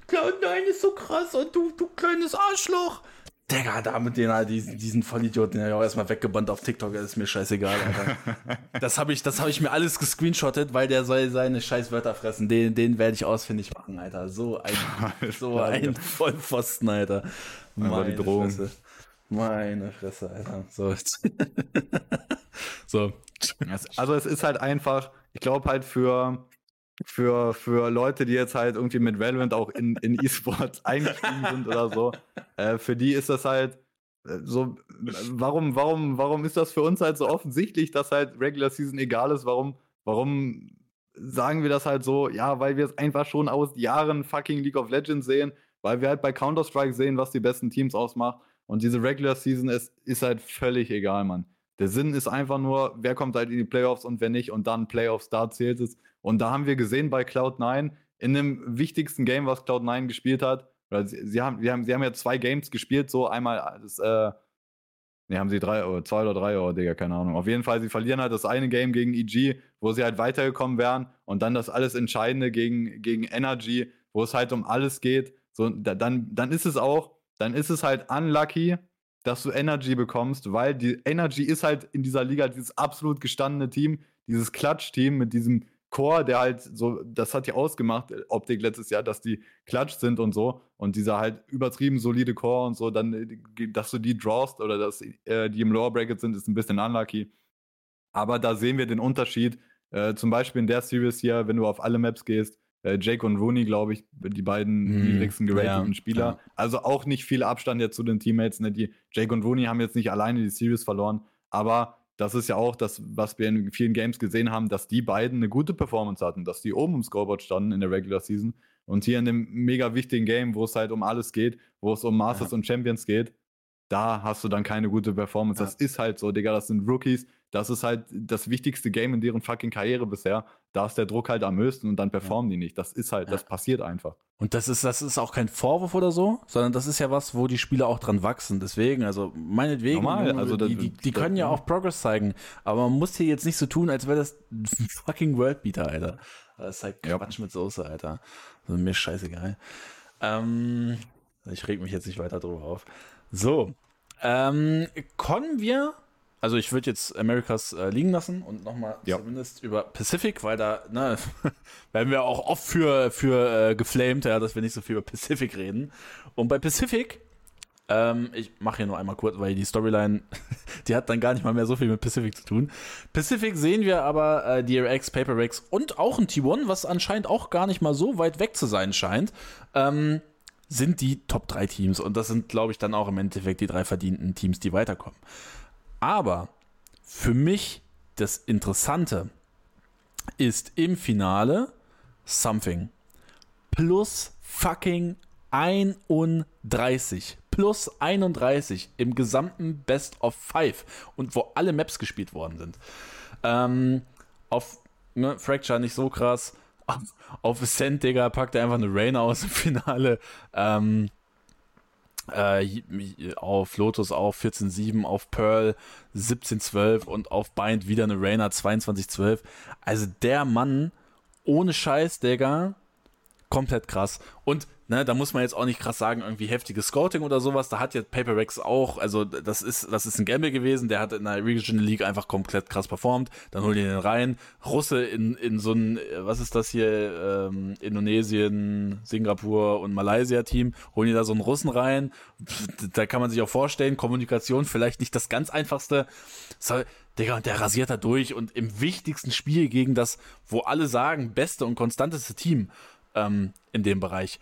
Cloud9 ist so krass und du, du kleines Arschloch. Digga, da mit denen, diesen, diesen Vollidioten, ja, erstmal weggebannt auf TikTok, ist mir scheißegal, Alter. <laughs> das habe ich, hab ich mir alles gescreenshottet, weil der soll seine scheiß Wörter fressen. Den, den werde ich ausfindig machen, Alter. So ein, so ein Vollpfosten, Alter. Meine. Fresse. Meine Fresse, Alter. So. <laughs> so. Also es ist halt einfach, ich glaube halt für, für, für Leute, die jetzt halt irgendwie mit Valorant auch in, in E-Sports <laughs> eingestiegen sind oder so, äh, für die ist das halt äh, so, warum, warum, warum ist das für uns halt so offensichtlich, dass halt Regular Season egal ist? Warum, warum sagen wir das halt so? Ja, weil wir es einfach schon aus Jahren fucking League of Legends sehen, weil wir halt bei Counter-Strike sehen, was die besten Teams ausmacht. Und diese Regular Season ist, ist halt völlig egal, Mann. Der Sinn ist einfach nur, wer kommt halt in die Playoffs und wer nicht und dann Playoffs, da zählt es. Und da haben wir gesehen bei Cloud9, in dem wichtigsten Game, was Cloud9 gespielt hat, oder sie, sie, haben, sie, haben, sie haben ja zwei Games gespielt, so einmal das, äh, ne, haben sie drei oder zwei oder drei, oh Digga, keine Ahnung. Auf jeden Fall, sie verlieren halt das eine Game gegen EG, wo sie halt weitergekommen wären und dann das alles Entscheidende gegen, gegen Energy, wo es halt um alles geht. So, da, dann, dann ist es auch, dann ist es halt unlucky, dass du Energy bekommst, weil die Energy ist halt in dieser Liga dieses absolut gestandene Team, dieses Klatsch-Team mit diesem Core, der halt so, das hat ja ausgemacht, äh, Optik letztes Jahr, dass die klatsch sind und so. Und dieser halt übertrieben solide Core und so, dann, äh, dass du die drawst oder dass äh, die im Lower Bracket sind, ist ein bisschen unlucky. Aber da sehen wir den Unterschied. Äh, zum Beispiel in der Series hier, wenn du auf alle Maps gehst, äh, Jake und Rooney, glaube ich, die beiden hm, niedrigsten gerateten ja, Spieler. Ja. Also auch nicht viel Abstand jetzt zu den Teammates. Ne? Die Jake und Rooney haben jetzt nicht alleine die Series verloren, aber das ist ja auch das, was wir in vielen Games gesehen haben, dass die beiden eine gute Performance hatten, dass die oben im Scoreboard standen in der Regular Season. Und hier in dem mega wichtigen Game, wo es halt um alles geht, wo es um Masters ja. und Champions geht, da hast du dann keine gute Performance. Ja. Das ist halt so, Digga, das sind Rookies. Das ist halt das wichtigste Game in deren fucking Karriere bisher. Da ist der Druck halt am höchsten und dann performen ja. die nicht. Das ist halt, das passiert einfach. Und das ist, das ist auch kein Vorwurf oder so, sondern das ist ja was, wo die Spieler auch dran wachsen. Deswegen, also meinetwegen, Normal, also die, die, die können ja auch Progress zeigen, aber man muss hier jetzt nicht so tun, als wäre das ein <laughs> fucking Worldbeater, Alter. Das ist halt Quatsch ja. mit Soße, Alter. Also mir scheißegal. Ähm, ich reg mich jetzt nicht weiter drüber auf. So, ähm, kommen wir also ich würde jetzt Americas äh, liegen lassen und nochmal ja. zumindest über Pacific, weil da ne, <laughs> werden wir auch oft für, für äh, geflamed, ja, dass wir nicht so viel über Pacific reden. Und bei Pacific, ähm, ich mache hier nur einmal kurz, weil die Storyline, <laughs> die hat dann gar nicht mal mehr so viel mit Pacific zu tun. Pacific sehen wir aber äh, DRX, Paper Rex und auch ein T1, was anscheinend auch gar nicht mal so weit weg zu sein scheint. Ähm, sind die Top 3 Teams und das sind, glaube ich, dann auch im Endeffekt die drei verdienten Teams, die weiterkommen. Aber für mich das Interessante ist im Finale Something plus fucking 31. Plus 31 im gesamten Best of Five und wo alle Maps gespielt worden sind. Ähm, auf ne, Fracture nicht so krass. <laughs> Auf, auf Ascent, Digga, packt er einfach eine Rain aus im Finale. Ähm, äh, auf Lotus auf 14.7, auf Pearl 17.12 und auf Bind wieder eine Rainer 22.12. Also der Mann, ohne Scheiß, Digga, komplett krass. Und Ne, da muss man jetzt auch nicht krass sagen, irgendwie heftiges Scouting oder sowas. Da hat jetzt Paper auch, also das ist, das ist ein Gamble gewesen, der hat in der Regional League einfach komplett krass performt. Dann holen die den rein. Russe in, in so ein, was ist das hier, ähm, Indonesien, Singapur und Malaysia-Team, holen die da so einen Russen rein. Da kann man sich auch vorstellen, Kommunikation vielleicht nicht das ganz einfachste. So, Digga, und der rasiert da durch und im wichtigsten Spiel gegen das, wo alle sagen, beste und konstanteste Team ähm, in dem Bereich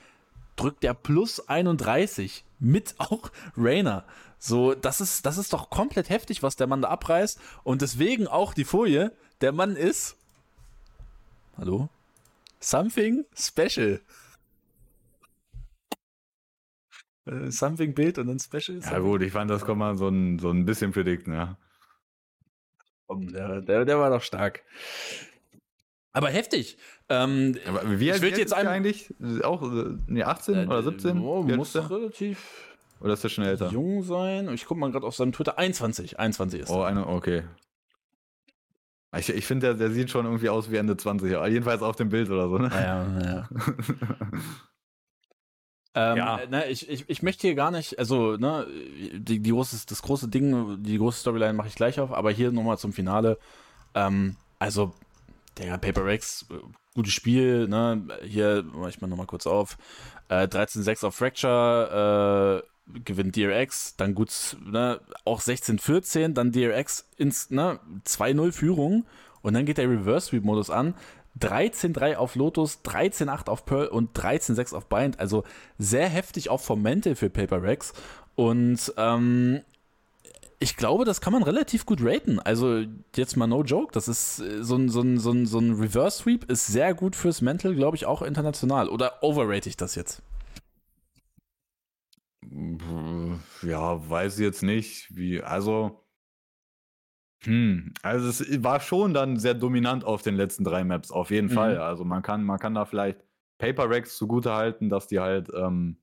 drückt der plus 31 mit <laughs> auch Rainer. So, das ist, das ist doch komplett heftig, was der Mann da abreißt. Und deswegen auch die Folie. Der Mann ist. Hallo? Something special. Äh, something Bild und dann Special. Ja, gut, ich fand, das kommt mal so ein, so ein bisschen predikten, ne? ja. Der, der, der war doch stark. Aber heftig. Ähm, Aber wie alt, ich jetzt einem, eigentlich? Auch nee, 18 äh, oder 17? Oh, muss relativ. Oder ist der schon älter? Jung sein. Ich gucke mal gerade auf seinem Twitter. 21. 21 ist Oh, eine, okay. Ich, ich finde, der, der sieht schon irgendwie aus wie Ende 20. Jedenfalls auf dem Bild oder so, ne? Ja, ja. <laughs> ähm, ja. Ne, ich, ich, ich möchte hier gar nicht, also, ne, die, die große, das große Ding, die große Storyline mache ich gleich auf, aber hier nochmal zum Finale. Ähm, also, der Paper Rex, äh, gutes Spiel, ne? Hier mache ich mal nochmal kurz auf. Äh, 13-6 auf Fracture, äh, gewinnt DRX, dann gut, ne, auch 16-14, dann DRX ins, ne, 2-0 Führung und dann geht der Reverse Sweep Modus an. 13-3 auf Lotus, 13-8 auf Pearl und 13-6 auf Bind. Also sehr heftig auch vom Mental für Paper Rex. Und ähm, ich glaube, das kann man relativ gut raten. Also jetzt mal no joke. Das ist äh, so ein, so ein, so ein, so ein Reverse Sweep ist sehr gut fürs Mental, glaube ich, auch international. Oder overrate ich das jetzt? Ja, weiß ich jetzt nicht. Wie, also. Hm, also es war schon dann sehr dominant auf den letzten drei Maps, auf jeden mhm. Fall. Also man kann, man kann da vielleicht Paper Rex zugute halten, dass die halt ähm,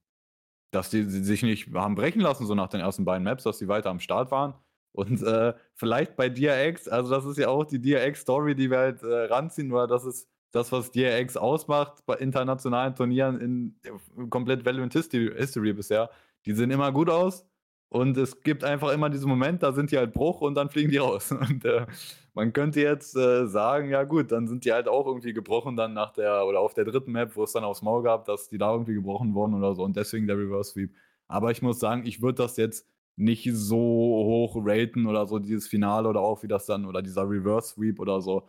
dass die, sich nicht haben brechen lassen, so nach den ersten beiden Maps, dass sie weiter am Start waren. Und äh, vielleicht bei DRX, also das ist ja auch die DRX-Story, die wir halt äh, ranziehen, weil das ist das, was DRX ausmacht bei internationalen Turnieren in, in komplett Valorant History, History bisher. Die sehen immer gut aus, Und es gibt einfach immer diesen Moment, da sind die halt Bruch und dann fliegen die raus. <laughs> Und äh, man könnte jetzt äh, sagen, ja gut, dann sind die halt auch irgendwie gebrochen dann nach der, oder auf der dritten Map, wo es dann aufs Maul gab, dass die da irgendwie gebrochen wurden oder so und deswegen der Reverse Sweep. Aber ich muss sagen, ich würde das jetzt nicht so hoch raten oder so, dieses Finale oder auch wie das dann, oder dieser Reverse Sweep oder so.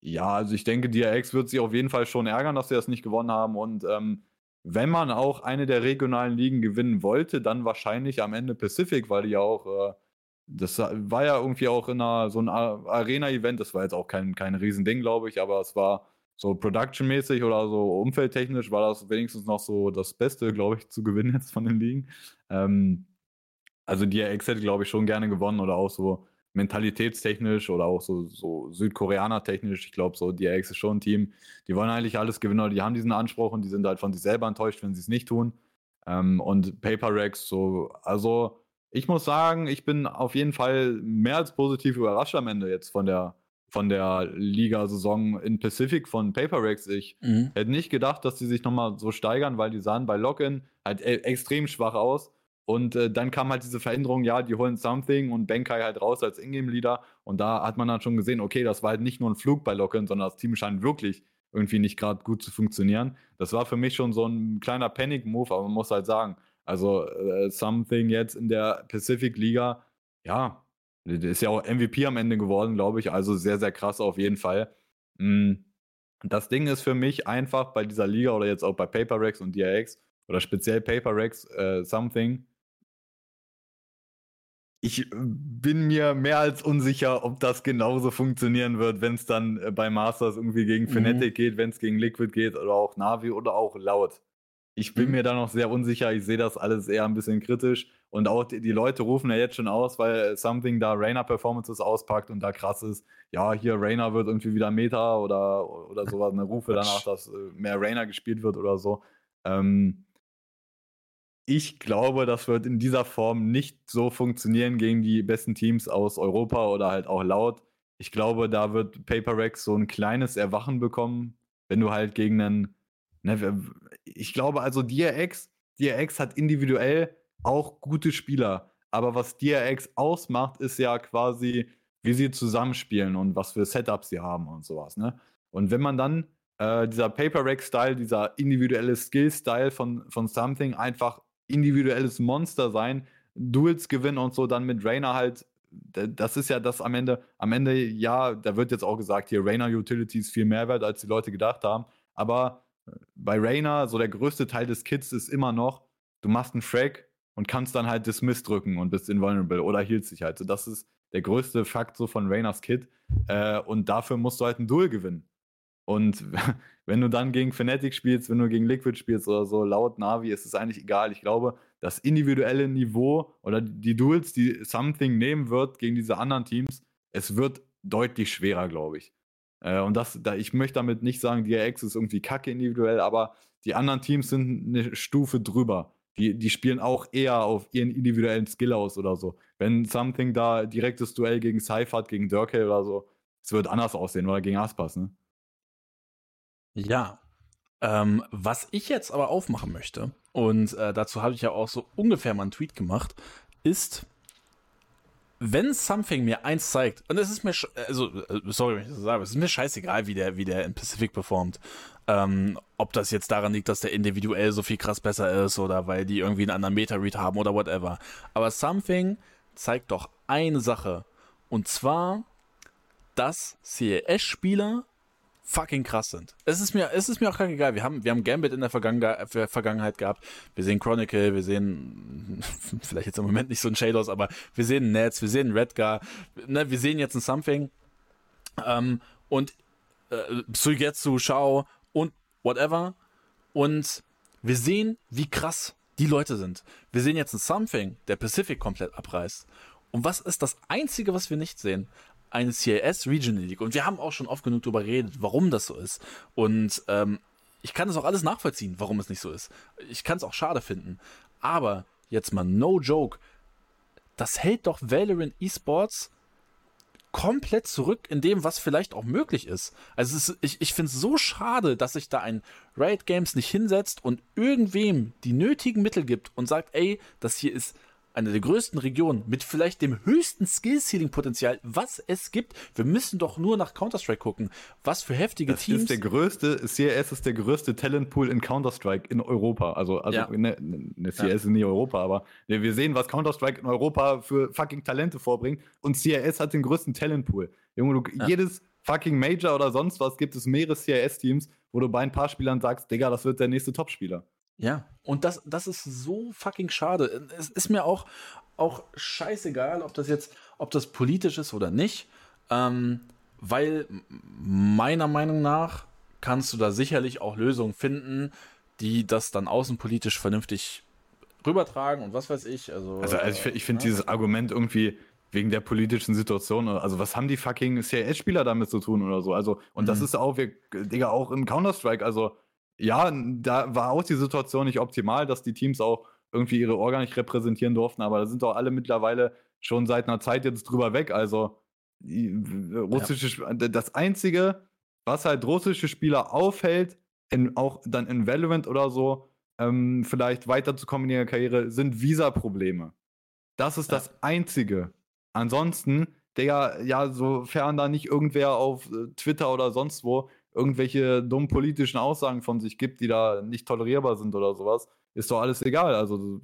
Ja, also ich denke, DRX wird sich auf jeden Fall schon ärgern, dass sie das nicht gewonnen haben und ähm, wenn man auch eine der regionalen Ligen gewinnen wollte, dann wahrscheinlich am Ende Pacific, weil die ja auch, äh, das war ja irgendwie auch in einer, so ein Arena-Event, das war jetzt auch kein, kein Riesending, glaube ich, aber es war so production-mäßig oder so umfeldtechnisch war das wenigstens noch so das Beste, glaube ich, zu gewinnen jetzt von den Ligen. Ähm, also die Ex hätte, glaube ich, schon gerne gewonnen oder auch so mentalitätstechnisch oder auch so, so Südkoreaner-technisch. Ich glaube, so die Ex ist schon ein Team, die wollen eigentlich alles gewinnen oder die haben diesen Anspruch und die sind halt von sich selber enttäuscht, wenn sie es nicht tun. Ähm, und Paper Rex, so, also ich muss sagen, ich bin auf jeden Fall mehr als positiv überrascht am Ende jetzt von der, von der Liga-Saison in Pacific von Paper Rex. Ich mhm. hätte nicht gedacht, dass die sich nochmal so steigern, weil die sahen bei Login halt e extrem schwach aus. Und äh, dann kam halt diese Veränderung, ja, die holen Something und Benkai halt raus als Ingame-Leader. Und da hat man dann schon gesehen, okay, das war halt nicht nur ein Flug bei Locken, sondern das Team scheint wirklich irgendwie nicht gerade gut zu funktionieren. Das war für mich schon so ein kleiner Panic-Move, aber man muss halt sagen, also äh, Something jetzt in der Pacific Liga, ja, ist ja auch MVP am Ende geworden, glaube ich. Also sehr, sehr krass auf jeden Fall. Mhm. Das Ding ist für mich einfach bei dieser Liga oder jetzt auch bei Paper Rex und DRX oder speziell Paper Rex äh, Something, ich bin mir mehr als unsicher, ob das genauso funktionieren wird, wenn es dann äh, bei Masters irgendwie gegen mhm. Fnatic mhm. geht, wenn es gegen Liquid geht oder auch Navi oder auch Laut. Ich bin mhm. mir da noch sehr unsicher. Ich sehe das alles eher ein bisschen kritisch. Und auch die, die, Leute rufen ja jetzt schon aus, weil Something da Rainer Performances auspackt und da krass ist. Ja, hier Rainer wird irgendwie wieder Meta oder, oder sowas. Eine Rufe danach, dass äh, mehr Rainer gespielt wird oder so. Ähm, ich glaube, das wird in dieser Form nicht so funktionieren gegen die besten Teams aus Europa oder halt auch laut. Ich glaube, da wird Paper Rex so ein kleines Erwachen bekommen, wenn du halt gegen einen. Ne, ich glaube also, DRX, DRX hat individuell auch gute Spieler. Aber was DRX ausmacht, ist ja quasi, wie sie zusammenspielen und was für Setups sie haben und sowas. Ne? Und wenn man dann äh, dieser Paper Rex-Style, dieser individuelle Skill-Style von, von Something einfach individuelles Monster sein, Duels gewinnen und so, dann mit Rainer halt, das ist ja das am Ende, am Ende, ja, da wird jetzt auch gesagt, hier Rainer Utility ist viel mehr wert, als die Leute gedacht haben, aber äh, bei Rainer, so der größte Teil des Kits ist immer noch, du machst einen Frag und kannst dann halt Dismiss drücken und bist invulnerable oder hielt sich halt. So, das ist der größte Fakt so von Rainers Kit. Äh, und dafür musst du halt ein Duel gewinnen. Und <laughs> wenn du dann gegen Fnatic spielst, wenn du gegen Liquid spielst oder so, laut Navi, ist es eigentlich egal. Ich glaube, das individuelle Niveau oder die Duels, die Something nehmen wird gegen diese anderen Teams, es wird deutlich schwerer, glaube ich. Äh, und das, da, ich möchte damit nicht sagen, DRX ist irgendwie kacke individuell, aber die anderen Teams sind eine Stufe drüber. Die, die spielen auch eher auf ihren individuellen Skill aus oder so. Wenn Something da direktes Duell gegen Cypher hat, gegen Durkay oder so, es wird anders aussehen oder gegen Aspas, ne? Ja. Ähm, was ich jetzt aber aufmachen möchte, und äh, dazu habe ich ja auch so ungefähr mal einen Tweet gemacht, ist, wenn Something mir eins zeigt, und es ist mir, also, äh, sorry, wenn ich das sage, es ist mir scheißegal, wie der, wie der in Pacific performt. Ähm, ob das jetzt daran liegt, dass der individuell so viel krass besser ist oder weil die irgendwie einen anderen Meta-Read haben oder whatever. Aber Something zeigt doch eine Sache. Und zwar, dass CES-Spieler fucking krass sind. Es ist mir, es ist mir auch gar egal. Wir haben, wir haben Gambit in der Vergangenheit, Vergangenheit gehabt. Wir sehen Chronicle, wir sehen, <laughs> vielleicht jetzt im Moment nicht so ein Shadows, aber wir sehen Nets, wir sehen Redgar, ne, wir sehen jetzt ein Something. Ähm, und äh, Suigetsu, Shao und whatever. Und wir sehen, wie krass die Leute sind. Wir sehen jetzt ein Something, der Pacific komplett abreißt. Und was ist das Einzige, was wir nicht sehen? Eine CIS Regional League. Und wir haben auch schon oft genug darüber geredet, warum das so ist. Und ähm, ich kann das auch alles nachvollziehen, warum es nicht so ist. Ich kann es auch schade finden. Aber jetzt mal no joke. Das hält doch Valorant Esports komplett zurück in dem, was vielleicht auch möglich ist. Also ist, ich, ich finde es so schade, dass sich da ein Riot Games nicht hinsetzt und irgendwem die nötigen Mittel gibt und sagt, ey, das hier ist eine der größten Regionen mit vielleicht dem höchsten Skill-Ceiling-Potenzial, was es gibt. Wir müssen doch nur nach Counter-Strike gucken, was für heftige das Teams. Ist der größte, CRS ist der größte Talentpool in Counter-Strike in Europa. Also, also Ja. ne, ne, CRS ist nicht Europa, aber ne, wir sehen, was Counter-Strike in Europa für fucking Talente vorbringt. Und CRS hat den größten Talentpool. Junge, du, Ja. jedes fucking Major oder sonst was gibt es mehrere CRS-Teams, wo du bei ein paar Spielern sagst, Digga, das wird der nächste Topspieler. Ja, und das, das ist so fucking schade. Es ist mir auch, auch scheißegal, ob das jetzt, ob das politisch ist oder nicht, ähm, weil meiner Meinung nach kannst du da sicherlich auch Lösungen finden, die das dann außenpolitisch vernünftig rübertragen und was weiß ich. Also, Also, also ich, ich finde ja. dieses Argument irgendwie wegen der politischen Situation, also was haben die fucking CRS-Spieler damit zu tun oder so? Also, und das Mhm. ist auch, wir, Digga, auch in Counter-Strike, also ja, da war auch die Situation nicht optimal, dass die Teams auch irgendwie ihre Orga nicht repräsentieren durften, aber da sind doch alle mittlerweile schon seit einer Zeit jetzt drüber weg. Also russische, Sp- das Einzige, was halt russische Spieler aufhält, in, auch dann in Valorant oder so, ähm, vielleicht weiterzukommen in ihrer Karriere, sind Visa-Probleme. Das ist Ja. das Einzige. Ansonsten, Digga, ja, sofern da nicht irgendwer auf äh, Twitter oder sonst wo irgendwelche dummen politischen Aussagen von sich gibt, die da nicht tolerierbar sind oder sowas, ist doch alles egal. Also,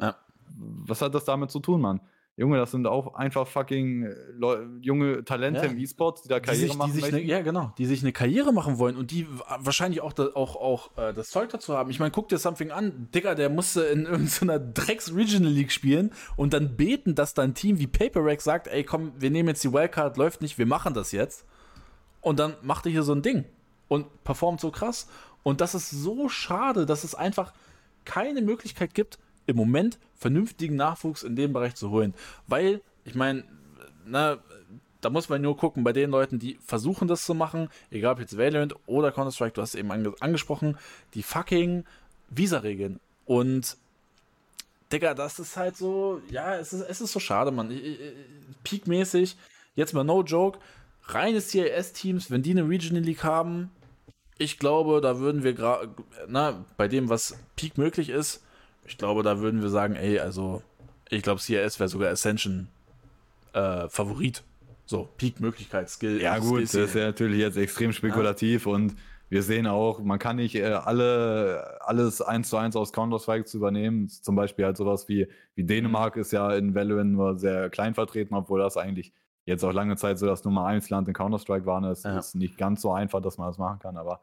Ja. was hat das damit zu tun, Mann? Junge, das sind auch einfach fucking äh, Leu junge Talente Ja. im E-Sports, die da die Karriere sich, machen die sich ne, ja genau, die sich eine Karriere machen wollen und die wa- wahrscheinlich auch, da, auch, auch äh, das Zeug dazu haben. Ich meine, guck dir Something an, Digga, der musste in <laughs> irgendeiner Drecks Regional League spielen und dann beten, dass dein Team wie Paper Rack sagt, ey komm, wir nehmen jetzt die Wildcard, läuft nicht, wir machen das jetzt. Und dann macht er hier so ein Ding und performt so krass. Und das ist so schade, dass es einfach keine Möglichkeit gibt, im Moment vernünftigen Nachwuchs in dem Bereich zu holen. Weil, ich meine, na, da muss man nur gucken, bei den Leuten, die versuchen das zu machen, egal ob jetzt Valorant oder Counter-Strike, du hast es eben ange angesprochen, die fucking Visa-Regeln. Und Digga, das ist halt so, ja, es ist, es ist so schade, ich- Peakmäßig, jetzt mal no joke, reine CIS-Teams, wenn die eine Regional League haben, ich glaube, da würden wir gerade, na, bei dem, was Peak möglich ist, ich glaube, da würden wir sagen, ey, also, ich glaube, CIS wäre sogar Ascension äh, Favorit. So, Peak-Möglichkeit, Skill. Ja, gut, das ist ja natürlich jetzt extrem spekulativ und wir sehen auch, man kann nicht äh, alle, alles eins zu eins aus Counter-Strike zu übernehmen. Zum Beispiel halt sowas wie, wie Dänemark ist ja in Valorant nur sehr klein vertreten, obwohl das eigentlich jetzt auch lange Zeit so das Nummer 1 Land in Counter-Strike war. Es Ja. ist nicht ganz so einfach, dass man das machen kann, aber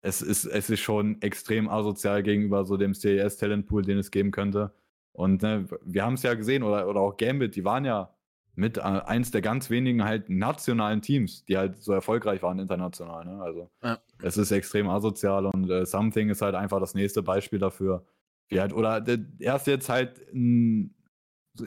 es ist, es ist schon extrem asozial gegenüber so dem CES-Talentpool, den es geben könnte. Und ne, wir haben es ja gesehen, oder, oder auch Gambit, die waren ja mit äh, eins der ganz wenigen halt nationalen Teams, die halt so erfolgreich waren international. Ne? Also Ja. es ist extrem asozial und äh, Something ist halt einfach das nächste Beispiel dafür. Wie halt, oder der, er ist jetzt halt ein,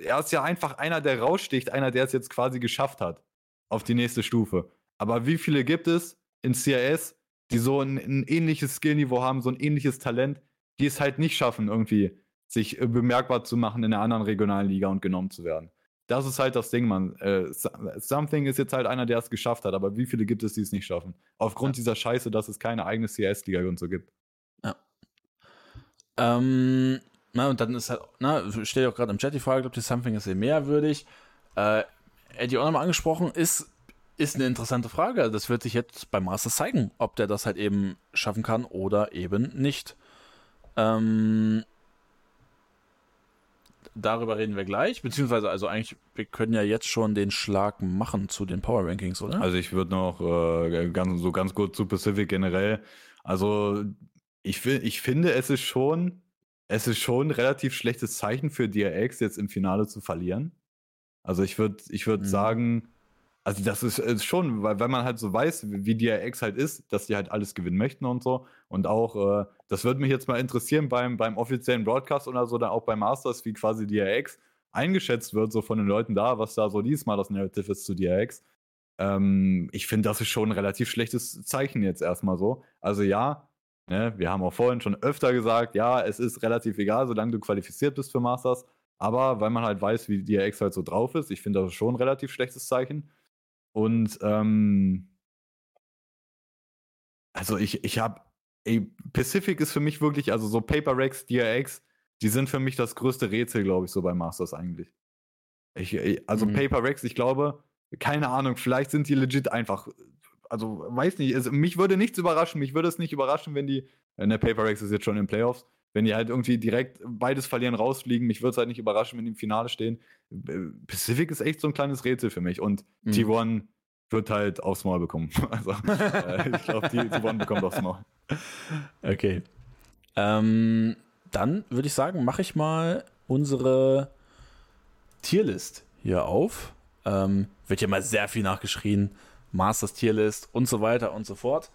er ist ja einfach einer, der raussticht, einer, der es jetzt quasi geschafft hat auf die nächste Stufe. Aber wie viele gibt es in CRS, die so ein, ein ähnliches Skillniveau haben, so ein ähnliches Talent, die es halt nicht schaffen, irgendwie sich äh, bemerkbar zu machen in einer anderen regionalen Liga und genommen zu werden. Das ist halt das Ding, man. Äh, So- Something ist jetzt halt einer, der es geschafft hat, aber wie viele gibt es, die es nicht schaffen? Aufgrund dieser Scheiße, dass es keine eigene CS-Liga und so gibt. Ähm, na, und dann ist halt, na, steht auch gerade im Chat die Frage, ob die Something ist sehr mehrwürdig. Äh, Eddie auch nochmal angesprochen, ist, ist eine interessante Frage. Das wird sich jetzt beim Masters zeigen, ob der das halt eben schaffen kann oder eben nicht. Ähm, darüber reden wir gleich, beziehungsweise, also eigentlich, wir können ja jetzt schon den Schlag machen zu den Power Rankings, oder? Also ich würde noch äh, ganz, so ganz kurz zu Pacific generell. Also ich, ich finde, es ist schon, es ist schon ein relativ schlechtes Zeichen für DRX, jetzt im Finale zu verlieren. Also ich würde ich würd Mhm. sagen, also das ist, ist schon, weil wenn man halt so weiß, wie DRX halt ist, dass die halt alles gewinnen möchten und so. Und auch, äh, das würde mich jetzt mal interessieren beim, beim offiziellen Broadcast oder so, dann auch beim Masters, wie quasi DRX eingeschätzt wird, so von den Leuten da, was da so diesmal das Narrative ist zu DRX. Ähm, ich finde, das ist schon ein relativ schlechtes Zeichen jetzt erstmal so. Also ja, ne, wir haben auch vorhin schon öfter gesagt, ja, es ist relativ egal, solange du qualifiziert bist für Masters. Aber weil man halt weiß, wie DRX halt so drauf ist, ich finde das schon ein relativ schlechtes Zeichen. Und ähm, also ich, ich habe, ey, Pacific ist für mich wirklich, also so Paper Rex, DRX, die sind für mich das größte Rätsel, glaube ich, so bei Masters eigentlich. Ich, also mhm. Paper Rex, ich glaube, keine Ahnung, vielleicht sind die legit einfach, also weiß nicht, also mich würde nichts überraschen, mich würde es nicht überraschen, wenn die, äh, ne, Paper Rex ist jetzt schon in den Playoffs, wenn die halt irgendwie direkt beides verlieren, rausfliegen, mich würde es halt nicht überraschen, wenn die im Finale stehen. Pacific ist echt so ein kleines Rätsel für mich und mhm. T1 wird halt aufs Maul bekommen. <laughs> Also, äh, ich glaube, die T1 bekommt aufs Maul. <laughs> Okay. Ähm, dann würde ich sagen, mache ich mal unsere Tierlist hier auf. Ähm, wird ja mal sehr viel nachgeschrien. Masters Tierlist und so weiter und so fort.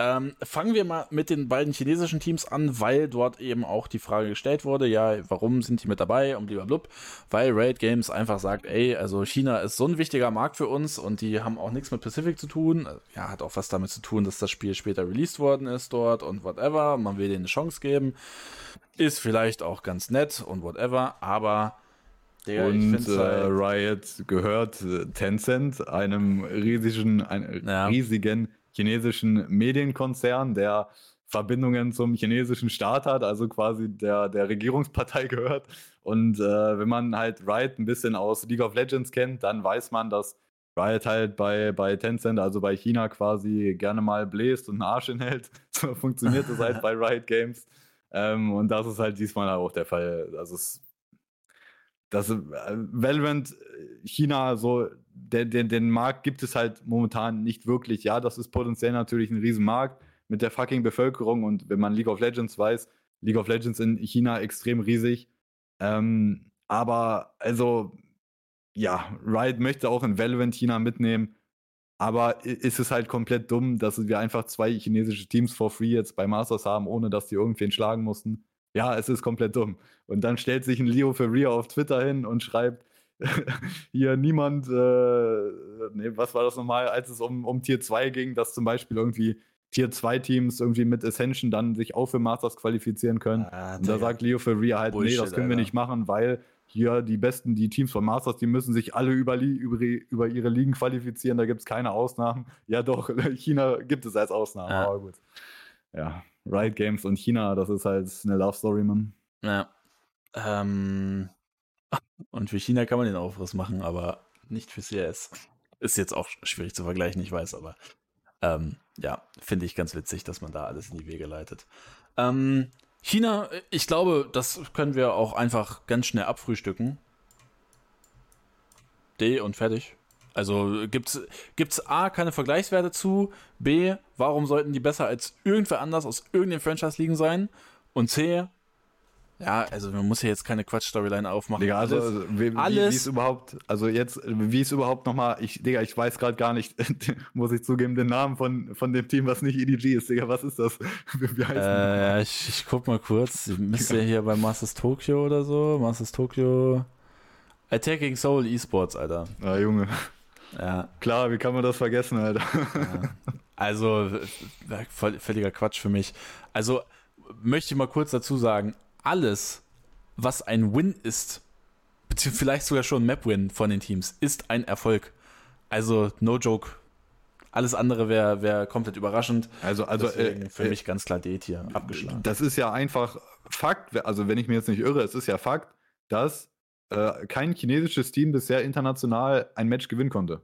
Ähm, fangen wir mal mit den beiden chinesischen Teams an, weil dort eben auch die Frage gestellt wurde, ja, warum sind die mit dabei und blablabla, weil Raid Games einfach sagt, ey, also China ist so ein wichtiger Markt für uns und die haben auch nichts mit Pacific zu tun. Ja, hat auch was damit zu tun, dass das Spiel später released worden ist dort und whatever. Man will denen eine Chance geben. Ist vielleicht auch ganz nett und whatever, aber Digga, und äh, halt Riot gehört äh, Tencent, einem riesigen, ein, ja. riesigen chinesischen Medienkonzern, der Verbindungen zum chinesischen Staat hat, also quasi der, der Regierungspartei <laughs> gehört. Und äh, wenn man halt Riot ein bisschen aus League of Legends kennt, dann weiß man, dass Riot halt bei, bei Tencent, also bei China quasi gerne mal bläst und einen Arsch hinhält. <laughs> So funktioniert das halt <laughs> bei Riot Games. Ähm, und das ist halt diesmal auch der Fall. Also es dass äh, Valorant äh, China so, den, den, den Markt gibt es halt momentan nicht wirklich. Ja, das ist potenziell natürlich ein Riesenmarkt mit der fucking Bevölkerung und wenn man League of Legends weiß, League of Legends in China extrem riesig. Ähm, aber also, ja, Riot möchte auch in Valorant China mitnehmen. Aber ist es halt komplett dumm, dass wir einfach zwei chinesische Teams for free jetzt bei Masters haben, ohne dass die irgendwen schlagen mussten. Ja, es ist komplett dumm. Und dann stellt sich ein Leo Ferrier auf Twitter hin und schreibt, <laughs> hier niemand, äh, nee, was war das nochmal, als es um, um Tier 2 ging, dass zum Beispiel irgendwie Tier 2 Teams irgendwie mit Ascension dann sich auch für Masters qualifizieren können. Ah, und da sagt Leo Ferrier halt, Bullshit, nee, das können wir nicht machen, weil hier die besten, die Teams von Masters, die müssen sich alle über, über, über ihre Ligen qualifizieren, da gibt es keine Ausnahmen. Ja doch, <laughs> China gibt es als Ausnahme, ja. aber gut. Ja. Riot Games und China, das ist halt eine Love Story, Mann. Ja. Ähm, <laughs> und für China kann man den Aufriss machen, aber nicht für CS. Ist jetzt auch schwierig zu vergleichen, ich weiß, aber ähm, ja, finde ich ganz witzig, dass man da alles in die Wege leitet. Ähm, China, ich glaube, das können wir auch einfach ganz schnell abfrühstücken. D und fertig. Also gibt es A, keine Vergleichswerte zu, B, warum sollten die besser als irgendwer anders aus irgendeinem Franchise liegen sein? Und C, ja, also man muss ja jetzt keine Quatsch-Storyline aufmachen. Digga, also, also wie, alles. Wie, ist überhaupt, also jetzt, wie ist überhaupt nochmal, ich, Digga, ich weiß gerade gar nicht, <laughs> muss ich zugeben, den Namen von, von dem Team, was nicht EDG ist, Digga, was ist das? <laughs> wie heißt äh, ich, ich guck mal kurz, <laughs> müsste ja hier bei Masters Tokyo oder so, Masters Tokyo, Attacking Soul Esports, Alter. Ah, Junge. Ja. Klar, wie kann man das vergessen, Alter? Ja. Also, völliger Quatsch für mich. Also, möchte ich mal kurz dazu sagen, alles, was ein Win ist, beziehungsweise vielleicht sogar schon ein Map-Win von den Teams, ist ein Erfolg. Also, no joke. Alles andere wäre wär komplett überraschend. Also, also äh, für äh, mich ganz klar D hier abgeschlagen. Das ist ja einfach Fakt. Also, wenn ich mir jetzt nicht irre, es ist ja Fakt, dass äh, kein chinesisches Team bisher international ein Match gewinnen konnte.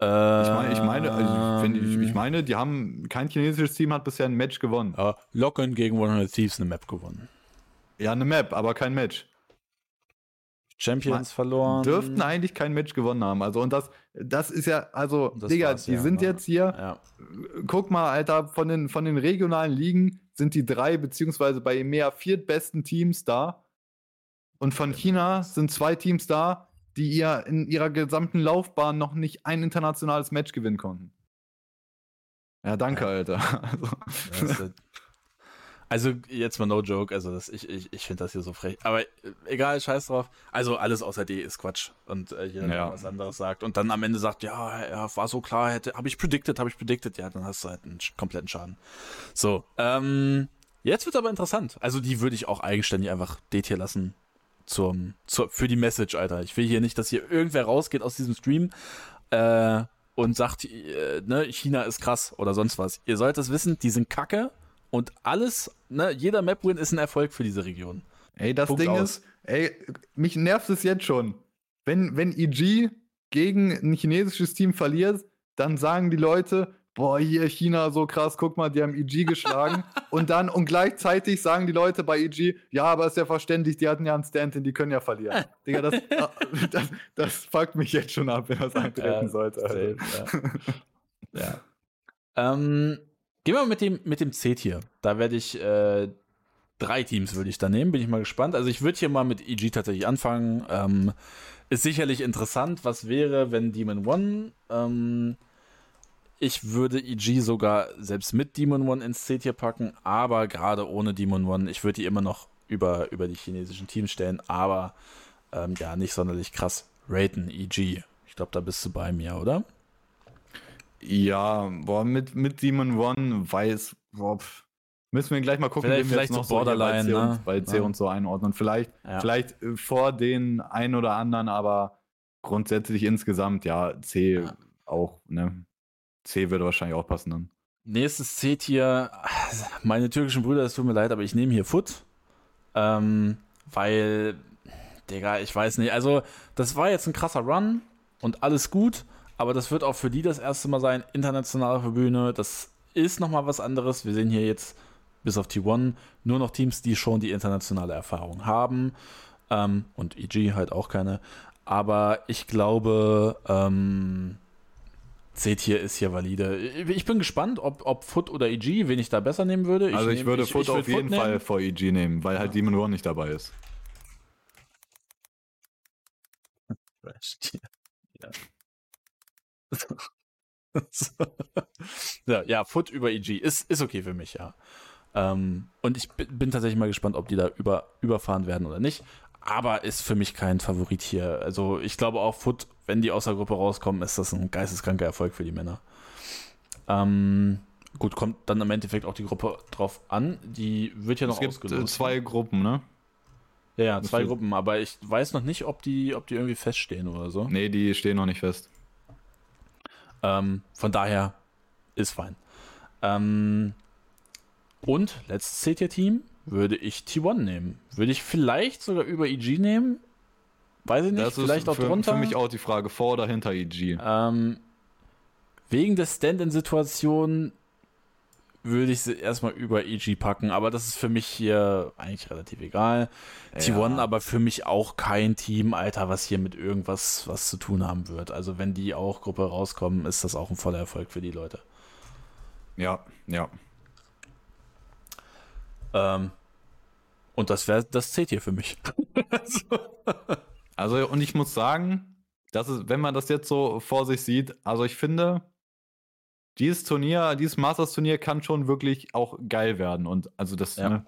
ich meine, ich meine, also ich, ich, ich, meine, die haben kein chinesisches Team hat bisher ein Match gewonnen. Uh, Locken gegen 100 Thieves eine Map gewonnen. Ja, eine Map, aber kein Match. Champions Man, verloren. Dürften eigentlich kein Match gewonnen haben. Also, und das, das ist ja, also, Digga, die ja, sind ne? jetzt hier. Ja. Guck mal, Alter, von den, von den regionalen Ligen sind die drei, beziehungsweise bei EMEA viertbesten Teams da. Und von China sind zwei Teams da, die ihr in ihrer gesamten Laufbahn noch nicht ein internationales Match gewinnen konnten. Ja, danke, ja. Alter. <laughs> Also. <laughs> also, jetzt mal no joke, also das, ich, ich, ich finde das hier so frech. Aber äh, egal, scheiß drauf. Also alles außer D ist Quatsch. Und äh, jeder, ja. was anderes sagt. Und dann am Ende sagt, ja, ja war so klar, hätte, habe ich predicted, habe ich predicted, ja, dann hast du halt einen kompletten Schaden. So, ähm, jetzt wird aber interessant. Also die würde ich auch eigenständig einfach D-Tier lassen zum, zur, für die Message, Alter. Ich will hier nicht, dass hier irgendwer rausgeht aus diesem Stream äh, und sagt, äh, ne, China ist krass oder sonst was. Ihr sollt das wissen, die sind kacke und alles, ne, jeder Map-Win ist ein Erfolg für diese Region. Ey, das Punkt Ding aus. ist, ey, mich nervt es jetzt schon. Wenn, wenn EG gegen ein chinesisches Team verliert, dann sagen die Leute, boah, hier China so krass, guck mal, die haben EG geschlagen. <laughs> und dann, und gleichzeitig sagen die Leute bei EG, ja, aber ist ja verständlich, die hatten ja einen Stand-in, die können ja verlieren. <laughs> Digga, das, das, das fuckt mich jetzt schon ab, wenn das eintreten ja, sollte. Also. ja. <laughs> ja. Ähm, gehen wir mit dem, mit dem C-Tier. Da werde ich äh, drei Teams würde ich da nehmen, bin ich mal gespannt. Also ich würde hier mal mit EG tatsächlich anfangen. Ähm, ist sicherlich interessant, was wäre, wenn Demon One ähm, ich würde EG sogar selbst mit Demon One ins C-Tier packen, aber gerade ohne Demon One, ich würde die immer noch über, über die chinesischen Teams stellen, aber ähm, ja, nicht sonderlich krass raten, EG. Ich glaube, da bist du bei mir, oder? Ja, boah, mit, mit Demon One weiß, boah, müssen wir gleich mal gucken, vielleicht, vielleicht noch so Borderline, bei C, ne? und, bei C ja. und so einordnen. Vielleicht, ja. vielleicht äh, vor den einen oder anderen, aber grundsätzlich insgesamt, ja, C ja. auch, ne? C würde wahrscheinlich auch passen dann. Nächstes C-Tier, meine türkischen Brüder, es tut mir leid, aber ich nehme hier Foot. Ähm, weil, Digga, ich weiß nicht. Also, das war jetzt ein krasser Run und alles gut, aber das wird auch für die das erste Mal sein, international auf Bühne. Das ist nochmal was anderes. Wir sehen hier jetzt bis auf T1 nur noch Teams, die schon die internationale Erfahrung haben. Ähm, und EG halt auch keine. Aber ich glaube, ähm, C-Tier ist hier valide. Ich bin gespannt, ob, ob Foot oder EG, wen ich da besser nehmen würde. Ich also ich nehm, würde ich, Foot ich auf jeden Foot Fall nehmen. vor EG nehmen, weil halt Demon One nicht dabei ist. ja. ja, ja, Foot über EG ist, ist okay für mich, ja. Ähm, und ich bin tatsächlich mal gespannt, ob die da über, überfahren werden oder nicht aber ist für mich kein Favorit hier. Also ich glaube auch Foot, wenn die aus der Gruppe rauskommen, ist das ein geisteskranker Erfolg für die Männer. Ähm, gut, kommt dann im Endeffekt auch die Gruppe drauf an. Die wird ja noch es gibt ausgelost. Ne? zwei Gruppen, ne? Ja, ja zwei Gruppen, aber ich weiß noch nicht, ob die, ob die irgendwie feststehen oder so. Nee, die stehen noch nicht fest. Ähm, von daher ist fein. Ähm, und letztes CT-Team, würde ich T1 nehmen. Würde ich vielleicht sogar über EG nehmen. Weiß ich nicht, das vielleicht auch für, drunter. Für mich auch die Frage, vor oder hinter EG. Ähm, wegen der Stand-in-Situation würde ich sie erstmal über EG packen, aber das ist für mich hier eigentlich relativ egal. Ja. T1 aber für mich auch kein Team, Alter, was hier mit irgendwas was zu tun haben wird. Also wenn die auch Gruppe rauskommen, ist das auch ein voller Erfolg für die Leute. Ja, ja. Ähm, und das wäre das zählt hier für mich. <laughs> also, und ich muss sagen, das ist, wenn man das jetzt so vor sich sieht, also ich finde, dieses Turnier, dieses Masters-Turnier kann schon wirklich auch geil werden. Und also das, ja. ne,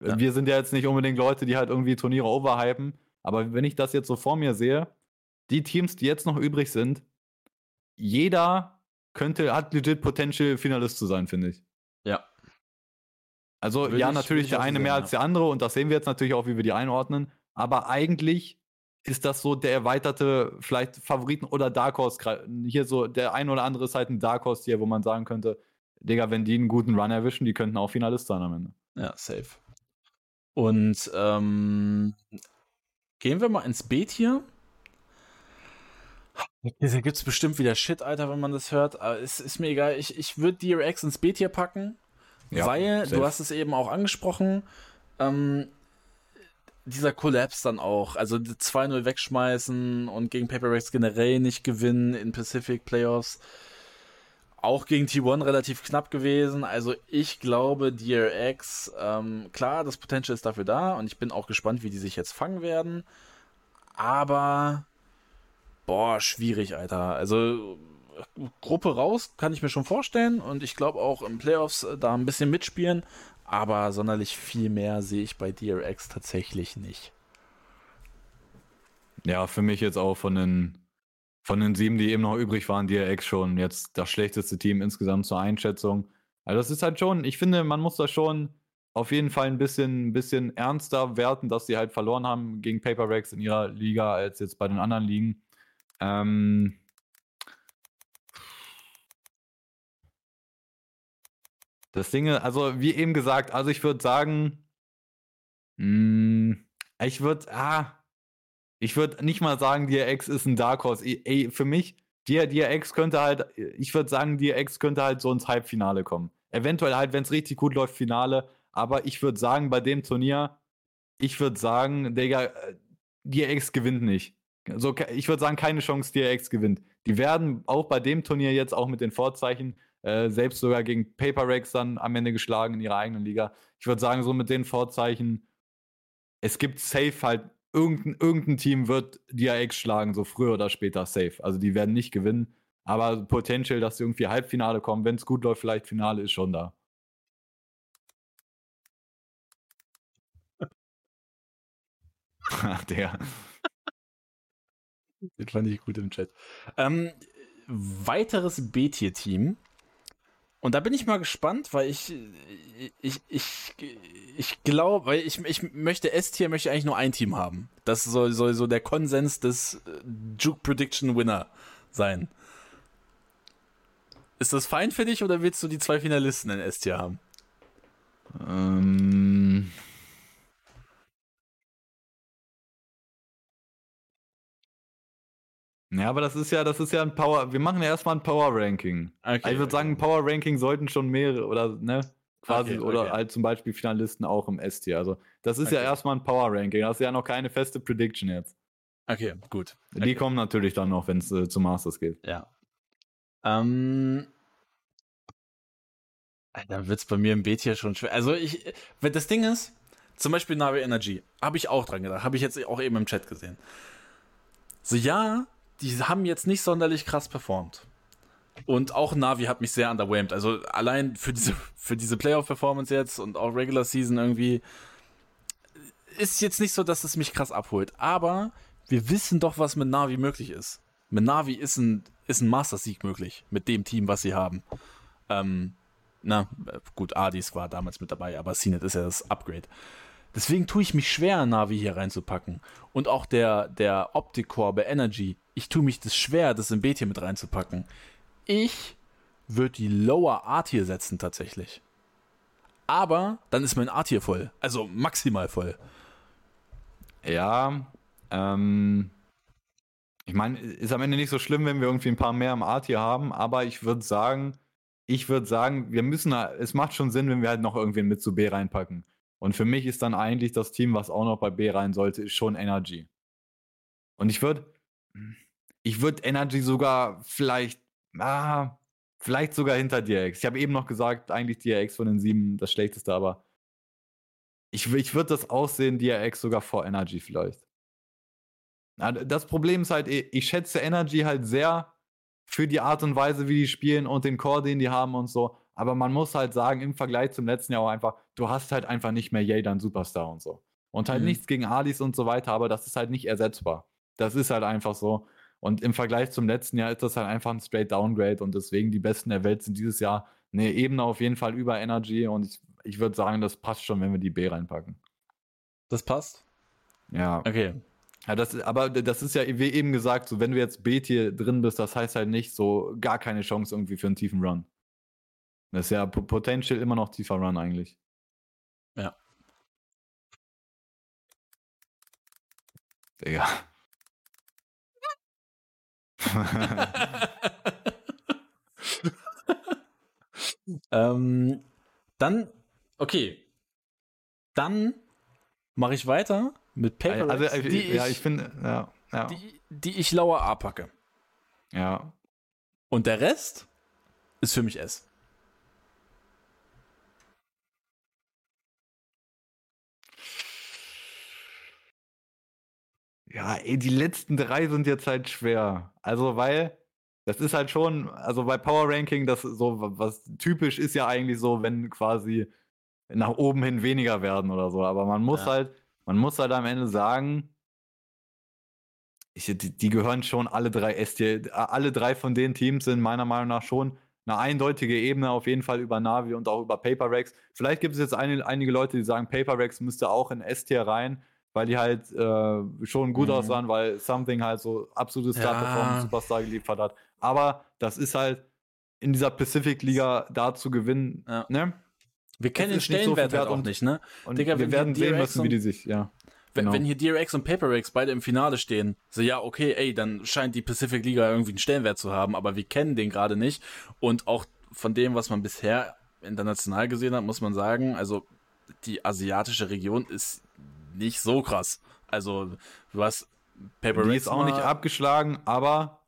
ja. wir sind ja jetzt nicht unbedingt Leute, die halt irgendwie Turniere overhypen, aber wenn ich das jetzt so vor mir sehe, die Teams, die jetzt noch übrig sind, jeder könnte, hat legit Potential, Finalist zu sein, finde ich. Also Würde ja, ich, natürlich der eine mehr als der andere und das sehen wir jetzt natürlich auch, wie wir die einordnen. Aber eigentlich ist das so der erweiterte, vielleicht Favoriten oder Dark Horse. Hier so der ein oder andere ist halt ein Dark Horse hier, wo man sagen könnte, Digga, wenn die einen guten Run erwischen, die könnten auch Finalist sein am Ende. Ja, safe. Und ähm, gehen wir mal ins Beet hier. Hier gibt es bestimmt wieder Shit, Alter, wenn man das hört. Aber es ist mir egal. Ich, ich würde DRX ins Beet hier packen. Ja, weil, safe. du hast es eben auch angesprochen, ähm, dieser Kollaps dann auch, also 2-0 wegschmeißen und gegen Paper Rex generell nicht gewinnen in Pacific Playoffs. Auch gegen T1 relativ knapp gewesen. Also ich glaube, DRX, ähm, klar, das Potential ist dafür da und ich bin auch gespannt, wie die sich jetzt fangen werden. Aber, boah, schwierig, Alter. Also Gruppe raus, kann ich mir schon vorstellen. Und ich glaube auch im Playoffs äh, da ein bisschen mitspielen. Aber sonderlich viel mehr sehe ich bei DRX tatsächlich nicht. Ja, für mich jetzt auch von den, von den sieben, die eben noch übrig waren, DRX schon jetzt das schlechteste Team insgesamt zur Einschätzung. Also das ist halt schon, ich finde, man muss das schon auf jeden Fall ein bisschen, ein bisschen ernster werten, dass sie halt verloren haben gegen Paper Rex in ihrer Liga als jetzt bei den anderen Ligen. Ähm, Das Ding, also wie eben gesagt, also ich würde sagen, mh, hm, ich würde, ah, ich würde nicht mal sagen, DRX ist ein Dark Horse. Ey, für mich, DRX könnte halt, ich würde sagen, DRX könnte halt so ins Halbfinale kommen. Eventuell halt, wenn es richtig gut läuft, Finale. Aber ich würde sagen, bei dem Turnier, ich würde sagen, Digga, äh, DRX gewinnt nicht. So, ich würde sagen, keine Chance, DRX gewinnt. Die werden auch bei dem Turnier jetzt auch mit den Vorzeichen äh, selbst sogar gegen Paper Rex dann am Ende geschlagen in ihrer eigenen Liga. Ich würde sagen, so mit den Vorzeichen, es gibt safe halt, irgendein, irgendein Team wird DRX schlagen, so früher oder später safe. Also die werden nicht gewinnen, aber Potential, dass sie irgendwie Halbfinale kommen, wenn es gut läuft, vielleicht Finale ist schon da. <laughs> Der. Den fand ich gut im Chat. Ähm, weiteres B-Tier-Team. Und da bin ich mal gespannt, weil ich, ich, ich, ich glaube, weil ich, ich möchte S-Tier, möchte eigentlich nur ein Team haben. Das soll, soll so der Konsens des äh, Juke Prediction Winner sein. Ist das fein für dich oder willst du die zwei Finalisten in S-Tier haben? Ähm. Ja, aber das ist ja, das ist ja ein Power. Wir machen ja erstmal ein Power Ranking. Okay, also ich würde okay. sagen, ein Power Ranking sollten schon mehrere oder ne, quasi okay, oder halt zum Beispiel Finalisten auch im S-Tier. Also das ist ja erstmal ein Power Ranking. Das ist ja noch keine feste Prediction jetzt. Okay, gut. Die kommen natürlich dann noch, wenn es äh, zu Masters geht. Ja. Ähm, dann wird es bei mir im B-Tier schon schwer. Also ich, wenn das Ding ist, zum Beispiel Navi Energy, habe ich auch dran gedacht, habe ich jetzt auch eben im Chat gesehen. So ja, die haben jetzt nicht sonderlich krass performt. Und auch Navi hat mich sehr underwhelmed. Also allein für diese, für diese Playoff-Performance jetzt und auch Regular Season irgendwie ist jetzt nicht so, dass es mich krass abholt. Aber wir wissen doch, was mit Navi möglich ist. Mit Navi ist ein, ist ein Master-Sieg möglich. Mit dem Team, was sie haben. Ähm, na, gut, Adis war damals mit dabei, aber CNET ist ja das Upgrade. Deswegen tue ich mich schwer, Navi hier reinzupacken. Und auch der, der Optic-Core bei Energy ich tue mich das schwer, das im B-Tier mit reinzupacken. Ich würde die Lower A-Tier setzen tatsächlich. Aber dann ist mein A-Tier voll. Also maximal voll. Ja, ähm, ich meine, ist am Ende nicht so schlimm, wenn wir irgendwie ein paar mehr im A-Tier haben, aber ich würde sagen, ich würde sagen, wir müssen, es macht schon Sinn, wenn wir halt noch irgendwen mit zu B reinpacken. Und für mich ist dann eigentlich das Team, was auch noch bei B rein sollte, schon Energy. Und ich würde, ich würde Energy sogar vielleicht, ah, vielleicht sogar hinter DRX. Ich habe eben noch gesagt, eigentlich DRX von den sieben das schlechteste, aber ich, ich würde das aussehen, DRX sogar vor Energy vielleicht. Das Problem ist halt, ich schätze Energy halt sehr für die Art und Weise, wie die spielen und den Core, den die haben und so. Aber man muss halt sagen, im Vergleich zum letzten Jahr auch einfach, du hast halt einfach nicht mehr Jaden Superstar und so. Und halt mhm. nichts gegen Alis und so weiter, aber das ist halt nicht ersetzbar. Das ist halt einfach so. Und im Vergleich zum letzten Jahr ist das halt einfach ein straight Downgrade und deswegen die Besten der Welt sind dieses Jahr eine Ebene auf jeden Fall über Energy und ich, ich würde sagen, das passt schon, wenn wir die B reinpacken. Das passt? Ja. Okay. Ja, das, aber das ist ja, wie eben gesagt, so wenn du jetzt B-Tier drin bist, das heißt halt nicht so gar keine Chance irgendwie für einen tiefen Run. Das ist ja Potential immer noch tiefer Run eigentlich. Ja. Digga. <laughs> ähm, dann, okay. Dann mache ich weiter mit Paper also, also, die ja, ich, ich finde, ja, ja. Die, die ich lauer A packe. Ja. Und der Rest ist für mich S. Ja, ey, die letzten drei sind jetzt halt schwer. Also, weil das ist halt schon, also bei Power Ranking, das so, was typisch ist ja eigentlich so, wenn quasi nach oben hin weniger werden oder so. Aber man muss ja. halt, man muss halt am Ende sagen, ich, die, die, gehören schon alle drei S-Tier. Alle drei von den Teams sind meiner Meinung nach schon eine eindeutige Ebene auf jeden Fall über Navi und auch über Paper Rex. Vielleicht gibt es jetzt eine, einige Leute, die sagen, Paper Rex müsste auch in S-Tier rein weil die halt äh, schon gut mhm. aussahen, weil Something halt so absolutes Star-Performance ja. Superstar geliefert hat. Aber das ist halt, in dieser Pacific Liga da zu gewinnen. Ja. Ne? Wir kennen den so Stellenwert viel halt auch und- nicht, ne? Und Digga, wir werden sehen müssen, wie die sich, ja. Wenn, Genau. wenn hier DRX und PaperX beide im Finale stehen, so ja, okay, ey, dann scheint die Pacific Liga irgendwie einen Stellenwert zu haben, aber wir kennen den gerade nicht. Und auch von dem, was man bisher international gesehen hat, muss man sagen, also die asiatische Region ist nicht so krass. Also, du hast PaperX. Die ist auch nicht abgeschlagen, aber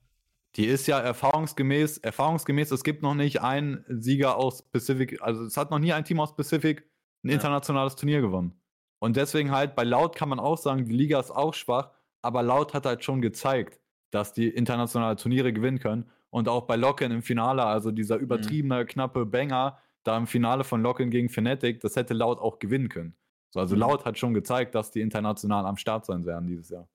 die ist ja erfahrungsgemäß, erfahrungsgemäß, es gibt noch nicht einen Sieger aus Pacific, also es hat noch nie ein Team aus Pacific ein Ja. internationales Turnier gewonnen. Und deswegen halt, bei Laut kann man auch sagen, die Liga ist auch schwach, aber Laut hat halt schon gezeigt, dass die internationale Turniere gewinnen können. Und auch bei Locken im Finale, also dieser Mhm. übertriebene, knappe Banger, da im Finale von Locken gegen Fnatic, das hätte Laut auch gewinnen können. So, also Mhm. Laut hat schon gezeigt, dass die international am Start sein werden dieses Jahr.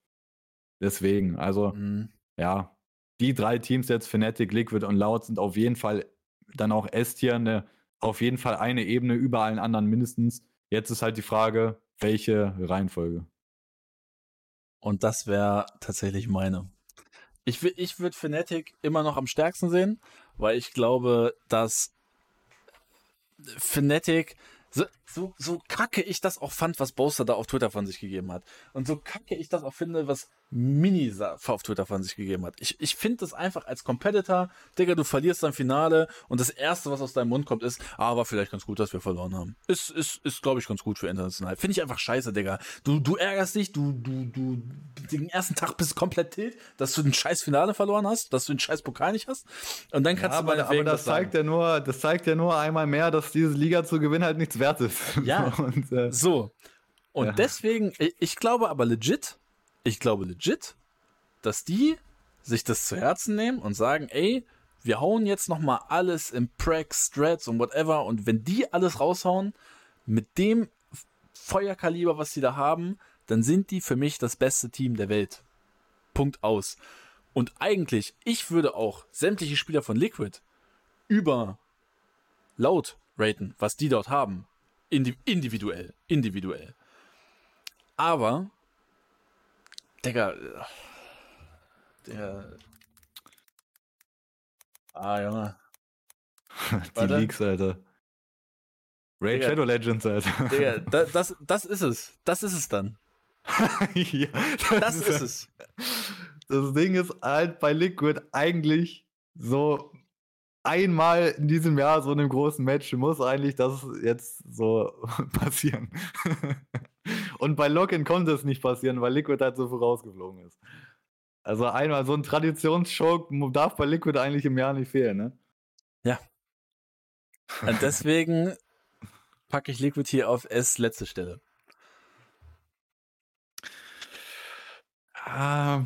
Deswegen, also Mhm. ja, die drei Teams jetzt, Fnatic, Liquid und Loud, sind auf jeden Fall dann auch S-Tier, eine, auf jeden Fall eine Ebene über allen anderen mindestens. Jetzt ist halt die Frage, welche Reihenfolge. Und das wäre tatsächlich meine. Ich, ich würde Fnatic immer noch am stärksten sehen, weil ich glaube, dass Fnatic, so, so, so kacke ich das auch fand, was Boaster da auf Twitter von sich gegeben hat. Und so kacke ich das auch finde, was Mini sa- auf Twitter von sich gegeben hat. Ich, ich finde das einfach als Competitor, Digga, du verlierst dein Finale und das Erste, was aus deinem Mund kommt, ist, ah, war vielleicht ganz gut, dass wir verloren haben. Ist, ist, ist glaube ich, ganz gut für international. Finde ich einfach scheiße, Digga. Du, du ärgerst dich, du, du, du, den ersten Tag bist komplett tilt, dass du ein scheiß Finale verloren hast, dass du den scheiß Pokal nicht hast. Und dann kannst du aber, aber meinetwegen das, sagen. zeigt ja nur, das zeigt ja nur einmal mehr, dass diese Liga zu gewinnen halt nichts wert ist. Ja. <laughs> Und, äh, So. Und Ja. deswegen, ich glaube aber legit, ich glaube legit, dass die sich das zu Herzen nehmen und sagen, ey, wir hauen jetzt noch mal alles im Prac, Strats und whatever und wenn die alles raushauen, mit dem Feuerkaliber, was sie da haben, dann sind die für mich das beste Team der Welt. Punkt aus. Und eigentlich, ich würde auch sämtliche Spieler von Liquid über laut raten, was die dort haben. Indi individuell. Individuell. Aber, Digga, äh, der. Ah, Junge. <laughs> die Warte. Leaks, Alter. Raid. Shadow Legends, Alter. Digga, <laughs> da, das, das ist es. Das ist es dann. <laughs> ja, Das ist es. Das Ding ist halt bei Liquid eigentlich so einmal in diesem Jahr so in einem großen Match muss eigentlich das jetzt so passieren. Und bei Lock-In konnte es nicht passieren, weil Liquid halt so vorausgeflogen ist. Also einmal so ein Traditionsshow darf bei Liquid eigentlich im Jahr nicht fehlen, ne? <laughs> Und deswegen packe ich Liquid hier auf S letzte Stelle. Ah,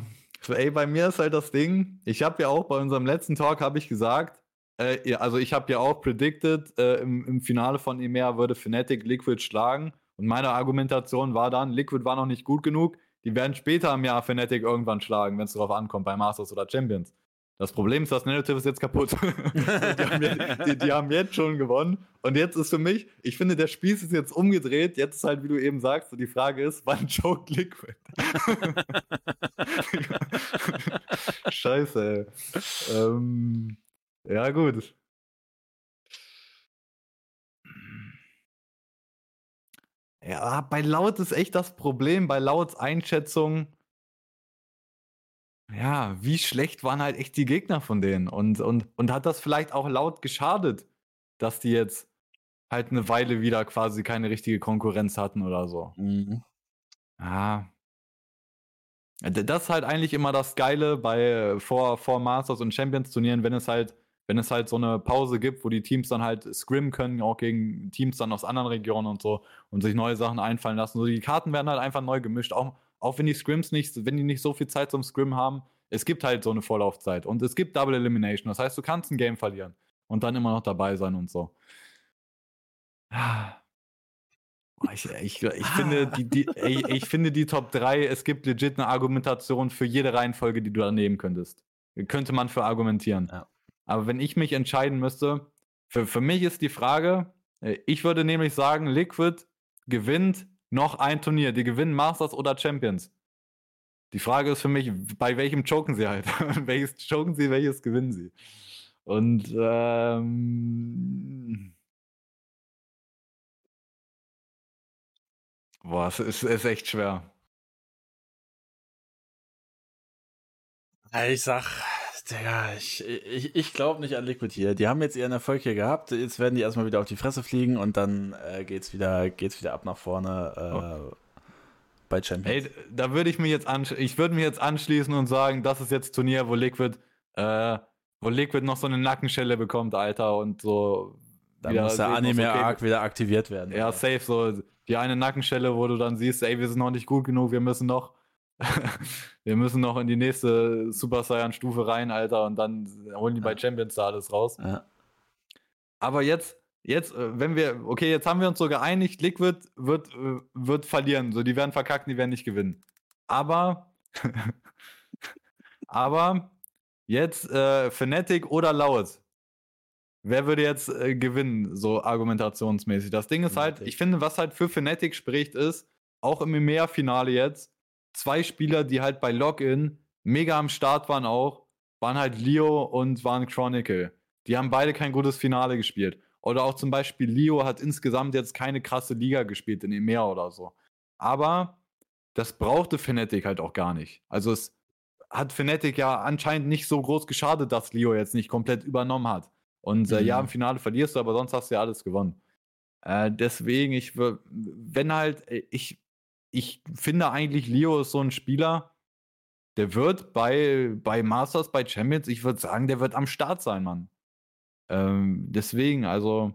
ey, bei mir ist halt das Ding, ich habe ja auch bei unserem letzten Talk habe ich gesagt, äh, ja, also ich habe ja auch predicted, äh, im, im Finale von EMEA würde Fnatic Liquid schlagen und meine Argumentation war dann, Liquid war noch nicht gut genug, die werden später im Jahr Fnatic irgendwann schlagen, wenn es darauf ankommt, bei Masters oder Champions. Das Problem ist, das Narrative ist jetzt kaputt. <laughs> die, haben jetzt, die, die haben jetzt schon gewonnen. Und jetzt ist für mich, ich finde, der Spieß ist jetzt umgedreht. Jetzt ist halt, wie du eben sagst, die Frage ist, wann <laughs> choked Liquid? <laughs> Scheiße, ey. Ähm, ja, gut. Ja, bei Laut ist echt das Problem, bei Lauts Einschätzung. Ja, wie schlecht waren halt echt die Gegner von denen? Und, und, und hat das vielleicht auch laut geschadet, dass die jetzt halt eine Weile wieder quasi keine richtige Konkurrenz hatten oder so? Mhm. D- Das ist halt eigentlich immer das Geile bei vor, vor Masters und Champions Turnieren, wenn es halt, wenn es halt so eine Pause gibt, wo die Teams dann halt scrimmen können, auch gegen Teams dann aus anderen Regionen und so und sich neue Sachen einfallen lassen. So die Karten werden halt einfach neu gemischt, auch, auch wenn die Scrims nicht, wenn die nicht so viel Zeit zum Scrim haben. Es gibt halt so eine Vorlaufzeit und es gibt Double Elimination. Das heißt, du kannst ein Game verlieren und dann immer noch dabei sein und so. Ah. Ich, ich, ich, finde, die, die, ey, ich finde die Top 3, es gibt legit eine Argumentation für jede Reihenfolge, die du da nehmen könntest. Könnte man für argumentieren. Ja. Aber wenn ich mich entscheiden müsste, für, für mich ist die Frage, äh, ich würde nämlich sagen, Liquid gewinnt noch ein Turnier. Die gewinnen Masters oder Champions. Die Frage ist für mich, bei welchem choken sie halt? <laughs> welches choken sie, welches gewinnen sie? Und ähm, boah, es ist, ist echt schwer. Ich sag, Digga, ich, ich, ich glaube nicht an Liquid hier. Die haben jetzt ihren Erfolg hier gehabt. Jetzt werden die erstmal wieder auf die Fresse fliegen und dann äh, geht's wieder, geht's wieder ab nach vorne äh, oh. bei Champions. Ey, da würde ich mich jetzt ich würde mich jetzt anschließen und sagen, das ist jetzt Turnier, wo Liquid, äh, wo Liquid noch so eine Nackenschelle bekommt, Alter, und so. Da muss der Anime-Arc okay. wieder aktiviert werden. Ja, safe, so die eine Nackenschelle, wo du dann siehst, ey, wir sind noch nicht gut genug, wir müssen noch <laughs> wir müssen noch in die nächste Super Saiyan-Stufe rein, Alter, und dann holen die ja. bei Champions da alles raus. Ja. Aber jetzt, jetzt, äh, wenn wir, okay, jetzt haben wir uns so geeinigt, Liquid wird, äh, wird verlieren. So, die werden verkacken, die werden nicht gewinnen. Aber, <laughs> aber jetzt äh, Fnatic oder Laut. Wer würde jetzt äh, gewinnen, so argumentationsmäßig? Das Ding ist halt, ich finde, was halt für Fnatic spricht, ist, auch im EMEA-Finale jetzt, zwei Spieler, die halt bei Login mega am Start waren auch, waren halt Leo und waren Chronicle. Die haben beide kein gutes Finale gespielt. Oder auch zum Beispiel Leo hat insgesamt jetzt keine krasse Liga gespielt in EMEA oder so. Aber das brauchte Fnatic halt auch gar nicht. Also es hat Fnatic ja anscheinend nicht so groß geschadet, dass Leo jetzt nicht komplett übernommen hat. Und äh, mhm. ja, im Finale verlierst du, aber sonst hast du ja alles gewonnen. Äh, deswegen, ich, wenn halt, äh, ich ich finde eigentlich, Leo ist so ein Spieler, der wird bei, bei Masters, bei Champions, ich würde sagen, der wird am Start sein, Mann. Ähm, deswegen, also,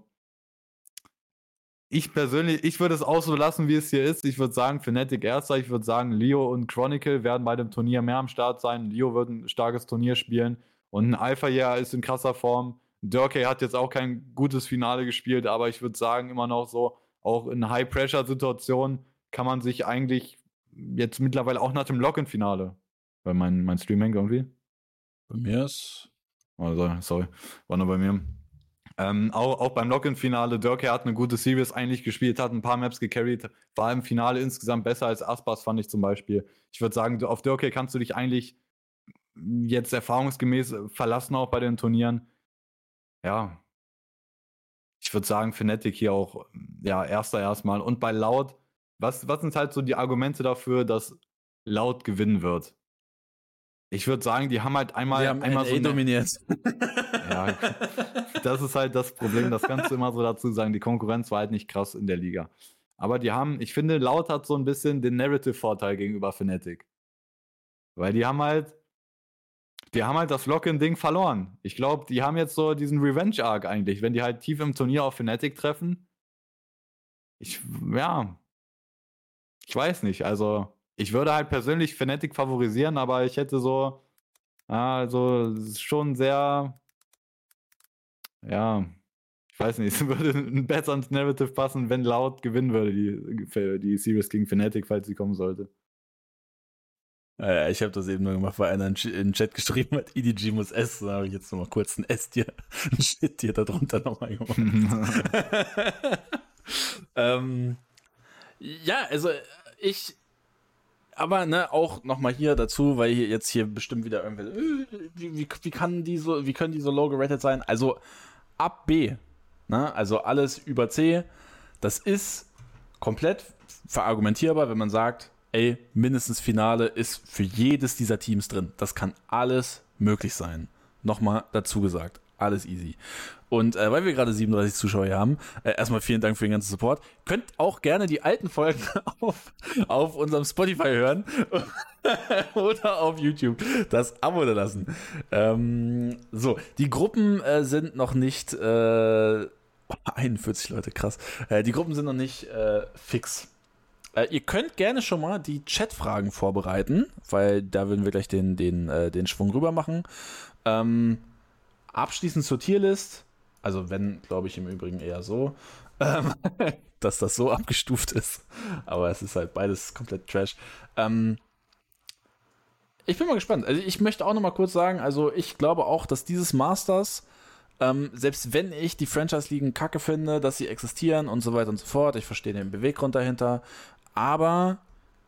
ich persönlich, ich würde es auch so lassen, wie es hier ist. Ich würde sagen, Fnatic erster, ich würde sagen, Leo und Chronicle werden bei dem Turnier mehr am Start sein. Leo wird ein starkes Turnier spielen und ein Alpha Jahr ist in krasser Form. Durkey hat jetzt auch kein gutes Finale gespielt, aber ich würde sagen, immer noch so, auch in High-Pressure-Situationen kann man sich eigentlich jetzt mittlerweile auch nach dem Login-Finale, weil mein, mein Stream hängt irgendwie. Bei mir ist. Also, sorry, war nur bei mir. Ähm, auch, auch beim Login-Finale, Dirk hat eine gute Series eigentlich gespielt, hat ein paar Maps gecarried, war im Finale insgesamt besser als Aspas, fand ich zum Beispiel. Ich würde sagen, auf Dirk kannst du dich eigentlich jetzt erfahrungsgemäß verlassen, auch bei den Turnieren. Ja. Ich würde sagen, Fnatic hier auch, ja, erster erstmal. Und bei Laut, was, was sind halt so die Argumente dafür, dass Laut gewinnen wird? Ich würde sagen, die haben halt einmal, haben einmal so. dominiert. Ja, das ist halt das Problem. Das kannst du immer so dazu sagen. Die Konkurrenz war halt nicht krass in der Liga. Aber die haben, ich finde, Laut hat so ein bisschen den Narrative-Vorteil gegenüber Fnatic. Weil die haben halt, die haben halt das Lock-in-Ding verloren. Ich glaube, die haben jetzt so diesen Revenge-Arc eigentlich. Wenn die halt tief im Turnier auf Fnatic treffen, ich, ja, ich weiß nicht. Also, ich würde halt persönlich Fnatic favorisieren, aber ich hätte so, also schon sehr, ja, ich weiß nicht, <laughs> es würde ein besser ins Narrative passen, wenn laut gewinnen würde, die, die Series gegen Fnatic, falls sie kommen sollte. Ja, ich habe das eben nur gemacht, weil einer in den Chat geschrieben hat, EDG muss S. Da habe ich jetzt nochmal kurz ein S-Tier, <laughs> ein Shit-Tier darunter nochmal gemacht. <laughs> ähm, ja, also ich aber ne, auch nochmal hier dazu, weil hier jetzt hier bestimmt wieder irgendwie, äh, wie, wie, wie, kann die so, wie können die so low geratet sein? Also ab B, ne, also alles über C, das ist komplett verargumentierbar, wenn man sagt, ey, mindestens Finale ist für jedes dieser Teams drin. Das kann alles möglich sein. Nochmal dazu gesagt alles easy. Und äh, weil wir gerade 37 Zuschauer hier haben, äh, erstmal vielen Dank für den ganzen Support. Könnt auch gerne die alten Folgen <laughs> auf, auf unserem Spotify hören <laughs> oder auf YouTube das Abo da lassen. Ähm, so, die Gruppen äh, sind noch nicht äh, <laughs> 41 Leute, krass. Äh, die Gruppen sind noch nicht äh, fix. Äh, ihr könnt gerne schon mal die Chatfragen vorbereiten, weil da würden wir gleich den, den, äh, den Schwung rüber machen. Ähm, Abschließend zur Tierlist, also wenn, glaube ich im Übrigen eher so, ähm, <laughs> dass das so abgestuft ist. Aber es ist halt beides komplett Trash. Ähm, ich bin mal gespannt. Also ich möchte auch noch mal kurz sagen, also ich glaube auch, dass dieses Masters, ähm, selbst wenn ich die Franchise-Ligen kacke finde, dass sie existieren und so weiter und so fort, ich verstehe den Beweggrund dahinter, aber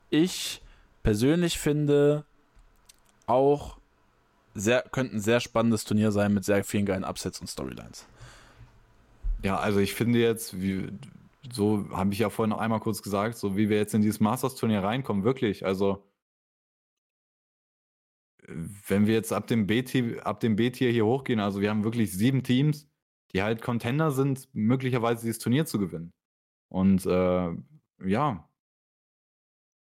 ich persönlich finde auch sehr, könnte ein sehr spannendes Turnier sein mit sehr vielen geilen Upsets und Storylines. Ja, also ich finde jetzt, wie, so habe ich ja vorhin noch einmal kurz gesagt, so wie wir jetzt in dieses Masters-Turnier reinkommen, wirklich, also wenn wir jetzt ab dem B-Tier hier hochgehen, also wir haben wirklich sieben Teams, die halt Contender sind, möglicherweise dieses Turnier zu gewinnen. Und äh, ja,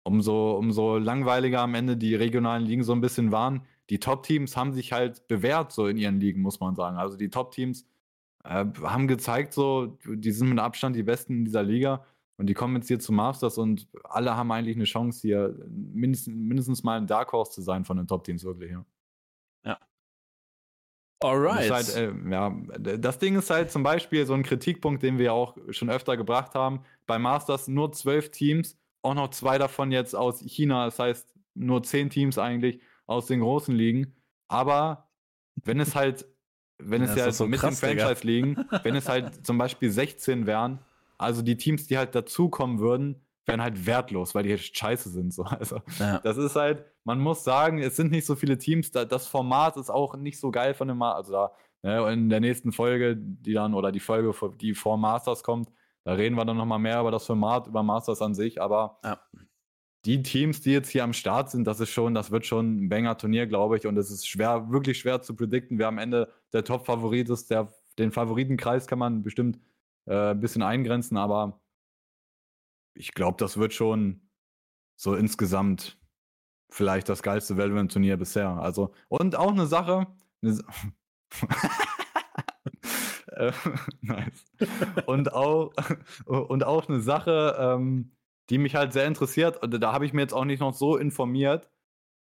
umso, umso langweiliger am Ende die regionalen Ligen so ein bisschen waren. Die Top-Teams haben sich halt bewährt, so in ihren Ligen, muss man sagen. Also die Top-Teams äh, haben gezeigt, so, die sind mit Abstand die Besten in dieser Liga. Und die kommen jetzt hier zu Masters und alle haben eigentlich eine Chance, hier mindestens, mindestens mal ein Dark Horse zu sein von den Top-Teams, wirklich, ja. Ja. Alright. Das, halt, äh, ja, das Ding ist halt zum Beispiel so ein Kritikpunkt, den wir auch schon öfter gebracht haben. Bei Masters nur zwölf Teams, auch noch zwei davon jetzt aus China, das heißt nur zehn Teams eigentlich aus den großen Ligen. Aber wenn es halt, wenn es ja, ja so mit krass, den Franchise-Ligen, <laughs> wenn es halt zum Beispiel 16 wären, also die Teams, die halt dazukommen würden, wären halt wertlos, weil die halt scheiße sind. So. Also ja. das ist halt, man muss sagen, es sind nicht so viele Teams, das Format ist auch nicht so geil von dem Mal. Also da ne, in der nächsten Folge, die dann, oder die Folge, die vor Masters kommt, da reden wir dann nochmal mehr über das Format, über Masters an sich, aber ja. Die Teams, die jetzt hier am Start sind, das ist schon, das wird schon ein Banger-Turnier, glaube ich, und es ist schwer, wirklich schwer zu predikten, wer am Ende der Top-Favorit ist. Der, den Favoritenkreis kann man bestimmt äh, ein bisschen eingrenzen, aber ich glaube, das wird schon so insgesamt vielleicht das geilste Valorant-Turnier bisher. Also, und auch eine Sache. Eine <laughs> äh, <laughs> nice. Und auch, <laughs> und auch eine Sache, ähm, die mich halt sehr interessiert, und da habe ich mir jetzt auch nicht noch so informiert.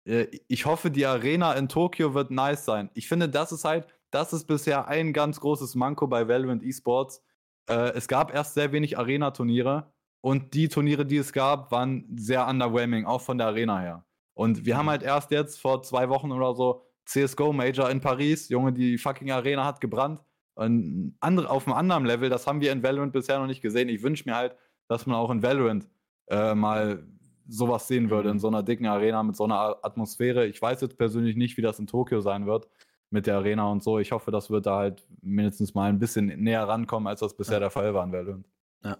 Äh, ich hoffe, die Arena in Tokio wird nice sein. Ich finde, das ist halt, das ist bisher ein ganz großes Manko bei Valorant Esports äh, es gab erst sehr wenig Arena-Turniere und die Turniere, die es gab, waren sehr underwhelming, auch von der Arena her. Und wir haben mhm. halt erst jetzt vor zwei Wochen oder so CSGO Major in Paris, Junge, die fucking Arena hat gebrannt. Und andere, auf einem anderen Level, das haben wir in Valorant bisher noch nicht gesehen. Ich wünsche mir halt, dass man auch in Valorant äh, mal sowas sehen würde, in mhm. so einer dicken Arena mit so einer Atmosphäre. Ich weiß jetzt persönlich nicht, wie das in Tokio sein wird, mit der Arena und so. Ich hoffe, das wird da halt mindestens mal ein bisschen näher rankommen, als das bisher ja. der Fall war in Berlin. Ja.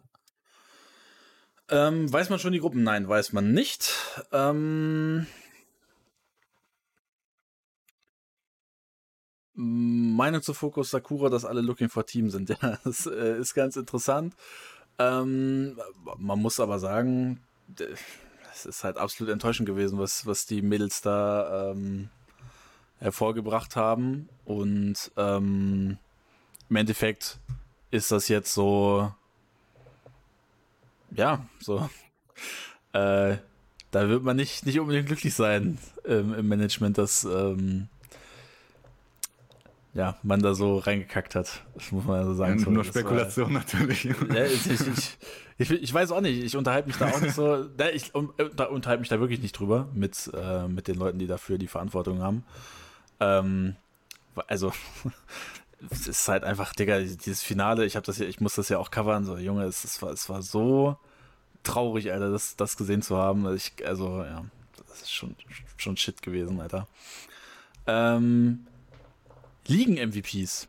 Ähm, weiß man schon die Gruppen? Nein, weiß man nicht. Ähm, Meinung zu Fokus Sakura, dass alle Looking for Team sind. <laughs> Ja, das äh, ist ganz interessant. Ähm, man muss aber sagen, es ist halt absolut enttäuschend gewesen, was, was die Mädels da ähm, hervorgebracht haben. Und ähm, im Endeffekt ist das jetzt so, ja, so, <laughs> äh, da wird man nicht, nicht unbedingt glücklich sein ähm, im Management, dass ähm, ja, man da so reingekackt hat. Das muss man ja so sagen. Ja, nur Spekulation war, natürlich. Ja, ich, ich, ich, ich, weiß auch nicht, ich unterhalte mich da auch nicht so, <laughs> ich unterhalte mich da wirklich nicht drüber mit, äh, mit den Leuten, die dafür die Verantwortung haben. Ähm, also, <laughs> es ist halt einfach, Digga, dieses Finale, ich habe das ja, ich muss das ja auch covern, so, Junge, es, es, war, es war so traurig, Alter, das, das gesehen zu haben. Ich, also, ja, das ist schon, schon Shit gewesen, Alter. Ähm, Ligen-MVPs.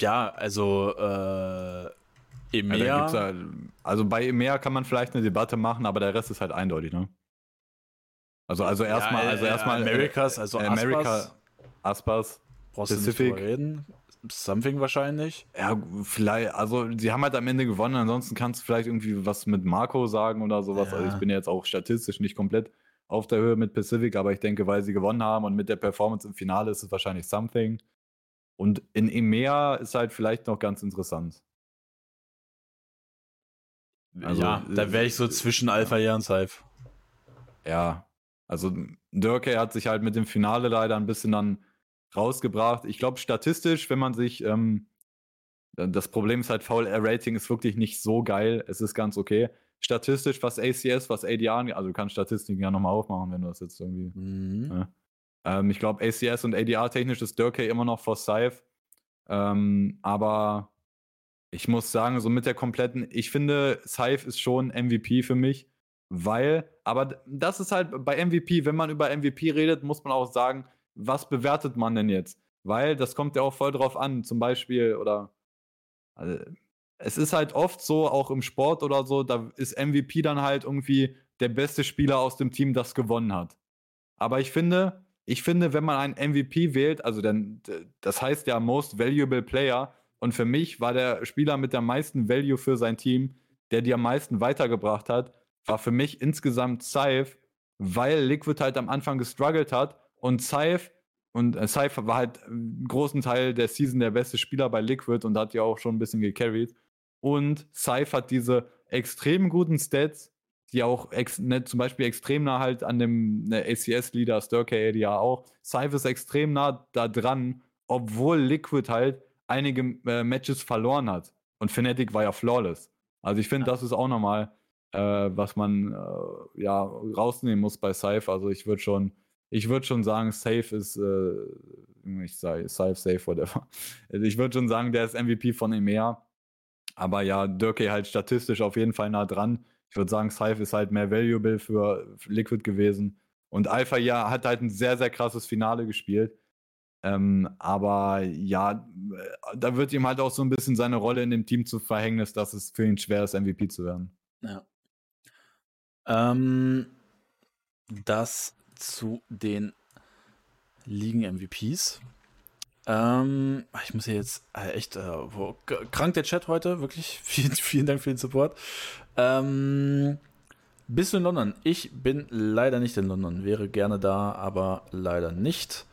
Ja, also, äh, EMEA. Ja, halt, also bei EMEA kann man vielleicht eine Debatte machen, aber der Rest ist halt eindeutig, ne? Also, also erstmal, ja, also äh, erstmal Americas, also äh, America, Aspas, Brauchst Pacific. Du nicht reden? Something wahrscheinlich. Ja, vielleicht, also sie haben halt am Ende gewonnen, ansonsten kannst du vielleicht irgendwie was mit Marco sagen oder sowas. Ja. Also ich bin jetzt auch statistisch nicht komplett auf der Höhe mit Pacific, aber ich denke, weil sie gewonnen haben und mit der Performance im Finale ist es wahrscheinlich Something. Und in EMEA ist halt vielleicht noch ganz interessant. Also, ja, da wäre ich so zwischen Alpha ja. und. Ja, also Dörke hat sich halt mit dem Finale leider ein bisschen dann rausgebracht. Ich glaube, statistisch, wenn man sich, ähm, das Problem ist halt, VLR-Rating ist wirklich nicht so geil. Es ist ganz okay. Statistisch, was ACS, was ADR, also du kannst Statistiken ja nochmal aufmachen, wenn du das jetzt irgendwie. Mhm. Ja. Ähm, ich glaube, ACS und ADR technisch ist Dörke immer noch vor Scythe. Ähm, aber ich muss sagen, so mit der kompletten, ich finde, Scythe ist schon MVP für mich weil, aber das ist halt bei MVP, wenn man über MVP redet, muss man auch sagen, was bewertet man denn jetzt? Weil das kommt ja auch voll drauf an, zum Beispiel, oder also, es ist halt oft so, auch im Sport oder so, da ist MVP dann halt irgendwie der beste Spieler aus dem Team, das gewonnen hat. Aber ich finde, ich finde, wenn man einen MVP wählt, also dann, das heißt ja Most Valuable Player, und für mich war der Spieler mit der meisten Value für sein Team, der die am meisten weitergebracht hat, war für mich insgesamt Saif, weil Liquid halt am Anfang gestruggelt hat und Saif und äh, Saif war halt einen großen Teil der Season der beste Spieler bei Liquid und hat ja auch schon ein bisschen gecarried. Und Saif hat diese extrem guten Stats, die auch ne, zum Beispiel extrem nah halt an dem ne, ACS-Leader Sturkey ja auch. Saif ist extrem nah da dran, obwohl Liquid halt einige äh, Matches verloren hat. Und Fnatic war ja flawless. Also ich finde, ja. das ist auch nochmal, äh, was man äh, ja rausnehmen muss bei Safe. Also ich würde schon, ich würde schon sagen, Safe ist, äh, ich sage Safe, Safe, whatever. <laughs> Ich würde schon sagen, der ist MVP von EMEA. Aber ja, Dirkey halt statistisch auf jeden Fall nah dran. Ich würde sagen, Safe ist halt mehr valuable für, für Liquid gewesen. Und Alpha ja hat halt ein sehr, sehr krasses Finale gespielt. Ähm, aber ja, äh, da wird ihm halt auch so ein bisschen seine Rolle in dem Team zu Verhängnis, dass es für ihn schwer ist, MVP zu werden. Ja. Ähm, das zu den Ligen-MVPs. Ähm, ich muss hier jetzt äh, echt, äh, wo, krank der Chat heute, wirklich. <laughs> Vielen, vielen Dank für den Support. Ähm, bist du in London? Ich bin leider nicht in London, wäre gerne da, aber leider nicht.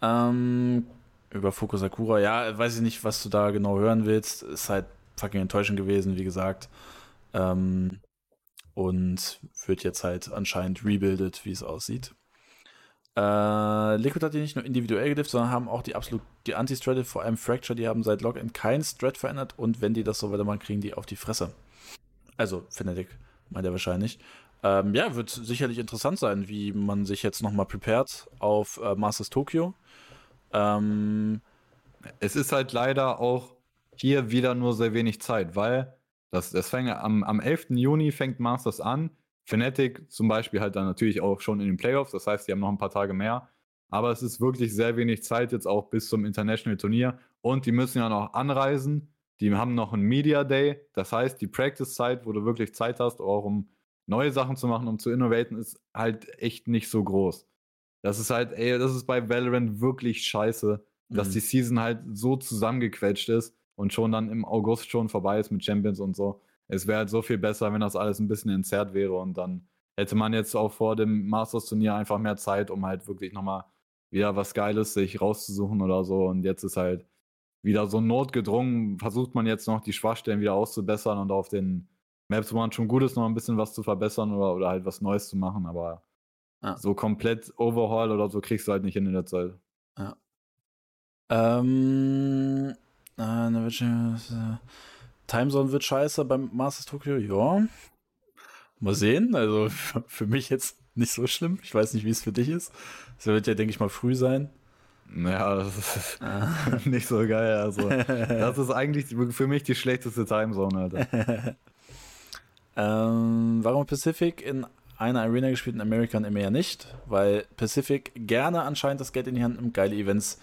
Ähm, über Fukusakura, ja, weiß ich nicht, was du da genau hören willst. Ist halt fucking enttäuschend gewesen, wie gesagt. Ähm, und wird jetzt halt anscheinend rebuildet, wie es aussieht. Äh, Liquid hat die nicht nur individuell gedifft, sondern haben auch die absolut die Anti-Strat, vor allem Fracture, die haben seit Login keinen Strat verändert und wenn die das so weitermachen, kriegen die auf die Fresse. Also, Fnatic meint er wahrscheinlich. Ähm, ja, wird sicherlich interessant sein, wie man sich jetzt nochmal prepared auf äh, Masters Tokyo. Ähm, es ist halt leider auch hier wieder nur sehr wenig Zeit, weil das, das fängt am, am 11. Juni fängt Masters an. Fnatic zum Beispiel halt dann natürlich auch schon in den Playoffs, das heißt, die haben noch ein paar Tage mehr. Aber es ist wirklich sehr wenig Zeit jetzt auch bis zum International Turnier. Und die müssen ja noch anreisen. Die haben noch einen Media Day. Das heißt, die Practice-Zeit, wo du wirklich Zeit hast, auch um neue Sachen zu machen, um zu innovaten, ist halt echt nicht so groß. Das ist halt, ey, das ist bei Valorant wirklich scheiße, dass mhm. die Season halt so zusammengequetscht ist und schon dann im August schon vorbei ist mit Champions und so. Es wäre halt so viel besser, wenn das alles ein bisschen entzerrt wäre und dann hätte man jetzt auch vor dem Masters-Turnier einfach mehr Zeit, um halt wirklich nochmal wieder was Geiles sich rauszusuchen oder so. Und jetzt ist halt wieder so notgedrungen, versucht man jetzt noch die Schwachstellen wieder auszubessern und auf den Maps, wo man schon gut ist, noch ein bisschen was zu verbessern oder, oder halt was Neues zu machen. Aber ja. So komplett Overhaul oder so kriegst du halt nicht hin in der Zeit. Ja. Ähm, äh, äh, Timezone wird scheiße beim Masters Tokyo, ja. Mal sehen. Also <laughs> für mich jetzt nicht so schlimm. Ich weiß nicht, wie es für dich ist. Es wird ja, denke ich mal, früh sein. Naja, <laughs> das ist ah. nicht so geil. Also, <laughs> das ist eigentlich für mich die schlechteste Timezone, Alter. ähm, warum Pacific in einer Arena gespielt, in American EMEA nicht, weil Pacific gerne anscheinend das Geld in die Hand nimmt, geile Events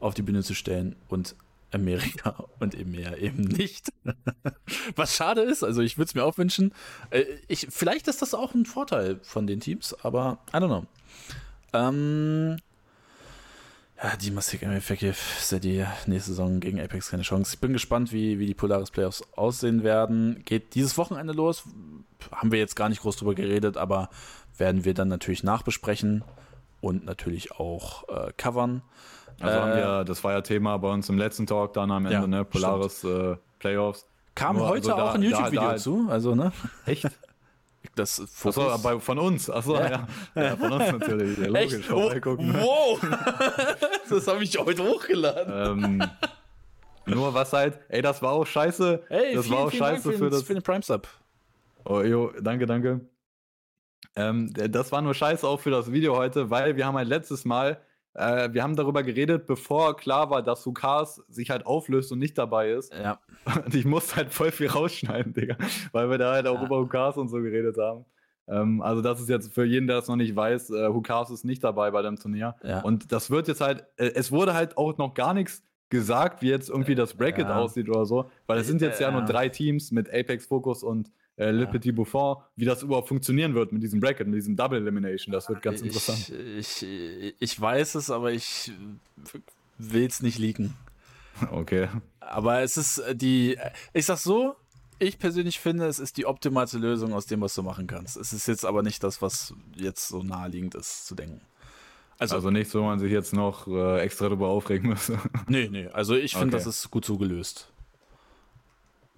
auf die Bühne zu stellen und Amerika <laughs> und EMEA eben nicht. <laughs> Was schade ist, also ich würde es mir auch wünschen. Äh, ich, vielleicht ist das auch ein Vorteil von den Teams, aber I don't know. Ähm, ja, die Mastik Effective ist ja die nächste Saison gegen Apex keine Chance. Ich bin gespannt, wie, wie die Polaris Playoffs aussehen werden. Geht dieses Wochenende los. Haben wir jetzt gar nicht groß drüber geredet, aber werden wir dann natürlich nachbesprechen und natürlich auch äh, covern. Also äh, haben wir, das war ja Thema bei uns im letzten Talk dann am Ende, ja, ne? Polaris äh, Playoffs. Kam Nur, heute also auch da, ein YouTube-Video zu, also ne? Echt? <laughs> Das Fokus. Achso, aber von uns. Achso, ja. ja. ja von uns natürlich. Ja, <laughs> logisch. Echt? Oh, wow! <laughs> das habe ich heute hochgeladen. Ähm, nur was halt, ey, das war auch scheiße. Ey, das vielen, war auch scheiße für, für, das. Für den Prime Sub. Oh, jo, danke, danke. Ähm, das war nur scheiße auch für das Video heute, weil wir haben halt letztes Mal äh, wir haben darüber geredet, bevor klar war, dass Lukas sich halt auflöst und nicht dabei ist. Ja. <laughs> Und ich musste halt voll viel rausschneiden, Digga. Weil wir da halt auch ja. über Lukas und so geredet haben. Ähm, also das ist jetzt für jeden, der es noch nicht weiß, äh, Hukas ist nicht dabei bei dem Turnier. Ja. Und das wird jetzt halt, äh, es wurde halt auch noch gar nichts gesagt, wie jetzt irgendwie das Bracket aussieht oder so, weil es sind jetzt ja, Ja. nur drei Teams mit Apex Focus und äh, Le Ja. Petit Buffon, wie das überhaupt funktionieren wird mit diesem Bracket, mit diesem Double Elimination. Das wird ganz interessant. Ich, ich, ich weiß es, aber ich will es nicht leaken. <laughs> Okay. Aber es ist äh, die, ich sag so, ich persönlich finde, es ist die optimalste Lösung aus dem, was du machen kannst. Es ist jetzt aber nicht das, was jetzt so naheliegend ist zu denken. Also, Also nichts, wo man sich jetzt noch äh, extra drüber aufregen müsste. <laughs> nee, nee, also ich finde, Okay. das ist gut so gelöst.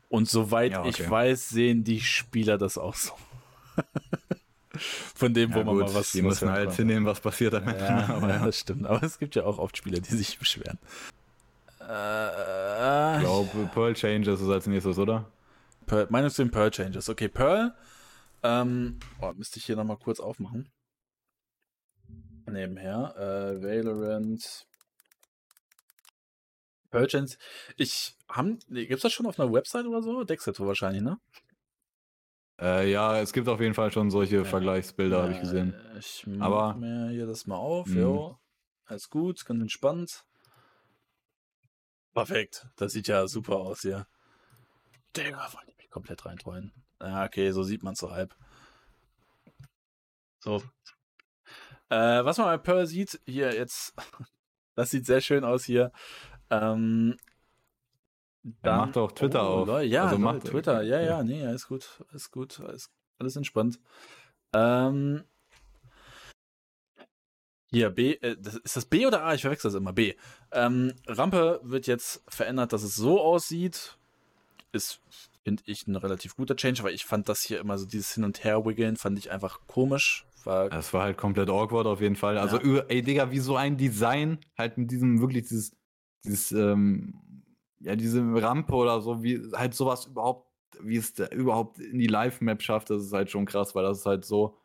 Und soweit Ja, ich okay. weiß, sehen die Spieler das auch so. Von dem, wo Ja, man gut, mal was die müssen halt konnte. hinnehmen, was passiert am Ende. Ja, Aber ja. das stimmt. Aber es gibt ja auch oft Spieler, die sich beschweren. Äh, Ich glaube, Pearl Changes ist als nächstes, oder? Pearl, Meinung zu den Pearl Changes. Okay, Pearl. Ähm, oh, müsste ich hier nochmal kurz aufmachen. Nebenher. Äh, Valorant. Pearl Changes. Ich, haben, gibt's das schon auf einer Website oder so? Dexeto wahrscheinlich, ne? Äh, ja, es gibt auf jeden Fall schon solche Vergleichsbilder, habe ich gesehen. Ich Aber- mir hier das mal auf. Mhm. Jo. Alles gut, ganz entspannt. Perfekt. Das sieht ja super aus hier. Digga, wollen die mich komplett reintreuen. Ja, okay, so sieht man so halb. So. Äh, was man bei Pearl sieht, hier jetzt, <laughs> das sieht sehr schön aus hier. Ähm, Er macht auch Twitter auf. lol, ja, Also lol, macht- Twitter, ja, ja, nee, alles gut, alles gut, alles, alles entspannt. Ähm, hier, B, äh, das, ist das B oder A? Ich verwechsel das immer. B. Ähm, Rampe wird jetzt verändert, dass es so aussieht. Ist, finde ich, ein relativ guter Change, weil ich fand das hier immer so dieses Hin- und Her-Wiggeln, fand ich einfach komisch. War, Das war halt komplett awkward auf jeden Fall. Also, Ja. über, ey, Digga, wie so ein Design, halt mit diesem, wirklich dieses, dieses, ähm, ja, diese Rampe oder so, wie halt sowas überhaupt, wie es überhaupt in die Live-Map schafft, das ist halt schon krass, weil das ist halt so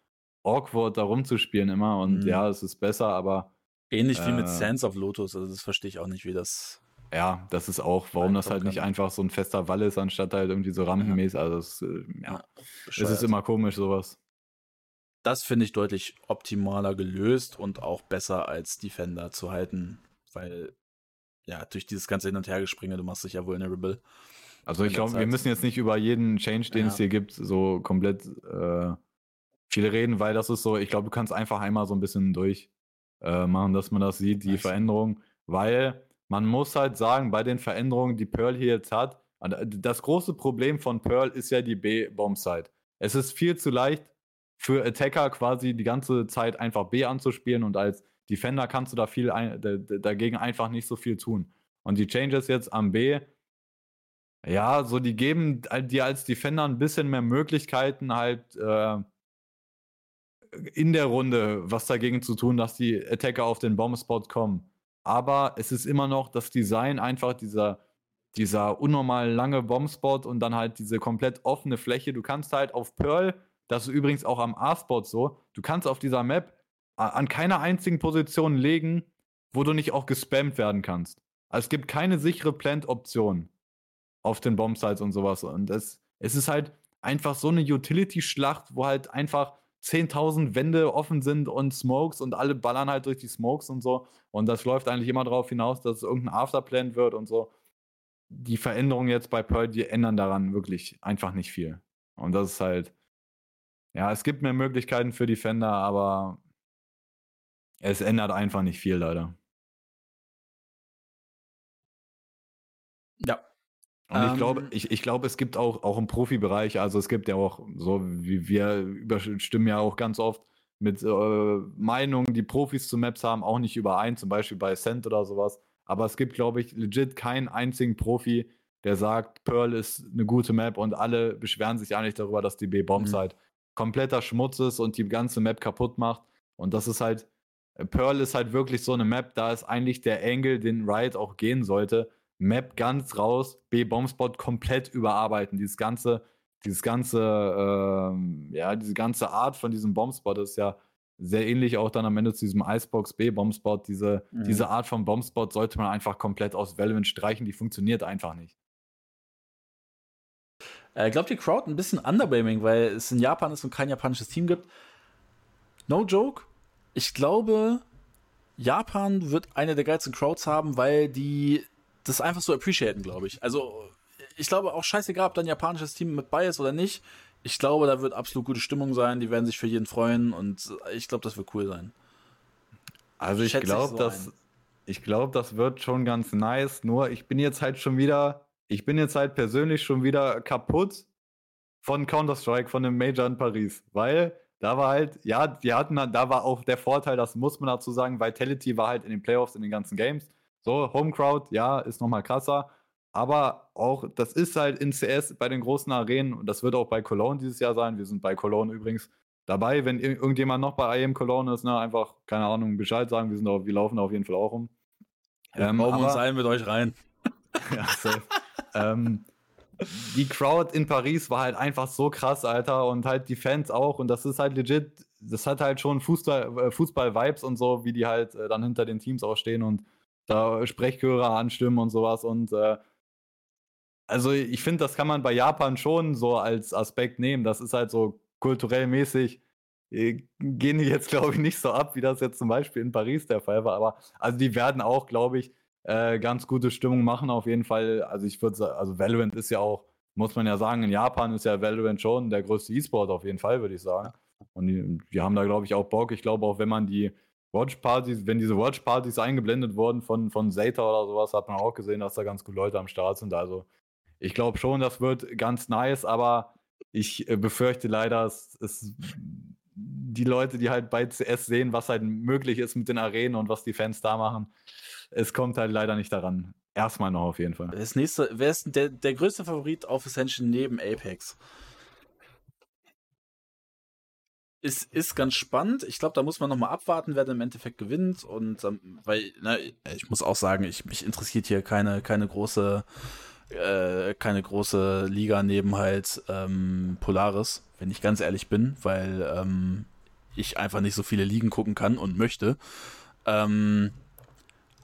awkward, da rumzuspielen immer. Und Mhm. ja, es ist besser, aber ähnlich wie mit äh, Sands of Lotus, also das verstehe ich auch nicht, wie das. ja, das ist auch, warum das halt nicht kann. einfach so ein fester Wall ist, anstatt halt irgendwie so rampenmäßig. Also, es, äh, ja, es ist immer komisch, sowas. Das finde ich deutlich optimaler gelöst und auch besser als Defender zu halten, weil ja, durch dieses ganze Hin- und Hergespringe, du machst dich ja vulnerable. Also ich glaube, wir müssen jetzt nicht über jeden Change, den Ja. es hier gibt, so komplett äh, viel reden, weil das ist so, ich glaube, du kannst einfach einmal so ein bisschen durch äh, machen, dass man das sieht, die Nice. Veränderung, weil man muss halt sagen, bei den Veränderungen, die Pearl hier jetzt hat, äh, das große Problem von Pearl ist ja die B-Bomb-Side. Es ist viel zu leicht für Attacker quasi die ganze Zeit einfach B anzuspielen und als Defender kannst du da viel ein, dagegen einfach nicht so viel tun. Und die Changes jetzt am B, ja, so die geben dir als Defender ein bisschen mehr Möglichkeiten, halt äh, in der Runde was dagegen zu tun, dass die Attacker auf den Bombspot kommen. Aber es ist immer noch das Design einfach dieser, dieser unnormal lange Bombspot und dann halt diese komplett offene Fläche. Du kannst halt auf Pearl, das ist übrigens auch am A-Spot so, du kannst auf dieser Map an keiner einzigen Position legen, wo du nicht auch gespammt werden kannst. Also es gibt keine sichere Plant-Option auf den Bombsites und sowas. Und es, es ist halt einfach so eine Utility-Schlacht, wo halt einfach 10.000 Wände offen sind und Smokes und alle ballern halt durch die Smokes und so. Und das läuft eigentlich immer darauf hinaus, dass es irgendein Afterplan wird und so. Die Veränderungen jetzt bei Pearl, die ändern daran wirklich einfach nicht viel. Und das ist halt, ja, es gibt mehr Möglichkeiten für Defender, aber es ändert einfach nicht viel, leider. Ja. Und ich Ähm, glaube, ich, ich glaube, es gibt auch, auch im Profibereich, also es gibt ja auch, so wie wir überstimmen ja auch ganz oft mit äh, Meinungen, die Profis zu Maps haben, auch nicht überein, zum Beispiel bei Cent oder sowas. Aber es gibt, glaube ich, legit keinen einzigen Profi, der sagt, Pearl ist eine gute Map und alle beschweren sich eigentlich darüber, dass die B-Bombs Mhm. halt kompletter Schmutz ist und die ganze Map kaputt macht. Und das ist halt, Pearl ist halt wirklich so eine Map, da ist eigentlich der Angle, den Riot auch gehen sollte. Map ganz raus, B-Bombspot komplett überarbeiten. Dieses ganze, dieses ganze, ähm, ja, diese ganze Art von diesem Bombspot ist ja sehr ähnlich auch dann am Ende zu diesem Icebox B-Bombspot. Diese, Mhm. diese Art von Bombspot sollte man einfach komplett aus Valorant streichen, die funktioniert einfach nicht. Äh, glaubt die Crowd ein bisschen underwhelming, weil es in Japan ist und kein japanisches Team gibt? No joke. Ich glaube, Japan wird eine der geilsten Crowds haben, weil die das einfach so appreciaten, glaube ich. Also, ich glaube auch scheißegal, ob da ein japanisches Team mit bei ist oder nicht. Ich glaube, da wird absolut gute Stimmung sein. Die werden sich für jeden freuen und ich glaube, das wird cool sein. Also ich glaube, so ich glaube, das wird schon ganz nice. Nur ich bin jetzt halt schon wieder, ich bin jetzt halt persönlich schon wieder kaputt von Counter Strike, von dem Major in Paris, weil da war halt, ja, die hatten, da war auch der Vorteil, das muss man dazu sagen, Vitality war halt in den Playoffs in den ganzen Games. So, Home Crowd, ja, ist nochmal krasser. Aber auch, das ist halt in CS bei den großen Arenen und das wird auch bei Cologne dieses Jahr sein. Wir sind bei Cologne übrigens dabei. Wenn irgendjemand noch bei IM Cologne ist, ne, einfach, keine Ahnung, Bescheid sagen. Wir, sind auch, wir laufen auf jeden Fall auch rum. Wir ähm, bauen uns ein mit euch rein. <laughs> ja, safe. ähm, die Crowd in Paris war halt einfach so krass, Alter. Und halt die Fans auch. Und das ist halt legit, das hat halt schon Fußball-Vibes Fußball und so, wie die halt äh, dann hinter den Teams auch stehen und da Sprechchöre anstimmen und sowas. Und äh, also ich finde, das kann man bei Japan schon so als Aspekt nehmen. Das ist halt so kulturell mäßig. Äh, gehen die jetzt, <laughs> glaube ich, nicht so ab, wie das jetzt zum Beispiel in Paris der Fall war. Aber also die werden auch, glaube ich, äh, ganz gute Stimmung machen auf jeden Fall. Also ich würde sagen, also Valorant ist ja auch, muss man ja sagen, in Japan ist ja Valorant schon der größte E-Sport auf jeden Fall, würde ich sagen. Und die, die haben da, glaube ich, auch Bock. Ich glaube auch, wenn man die Watch-Partys, wenn diese Watch-Partys eingeblendet wurden von, von Zeta oder sowas, hat man auch gesehen, dass da ganz gute Leute am Start sind. Also ich glaube schon, das wird ganz nice, aber ich äh, befürchte leider, es, es die Leute, die halt bei CS sehen, was halt möglich ist mit den Arenen und was die Fans da machen, es kommt halt leider nicht daran. Erstmal noch auf jeden Fall. Das nächste, wer ist der, der größte Favorit auf Ascension neben Apex? Ist, ist ganz spannend. Ich glaube, da muss man nochmal abwarten, wer im Endeffekt gewinnt. Und ähm, weil, na, ne, ich muss auch sagen, ich, mich interessiert hier keine, keine große, äh, keine große Liga neben halt ähm, Polaris, wenn ich ganz ehrlich bin, weil ähm, ich einfach nicht so viele Ligen gucken kann und möchte. Ähm,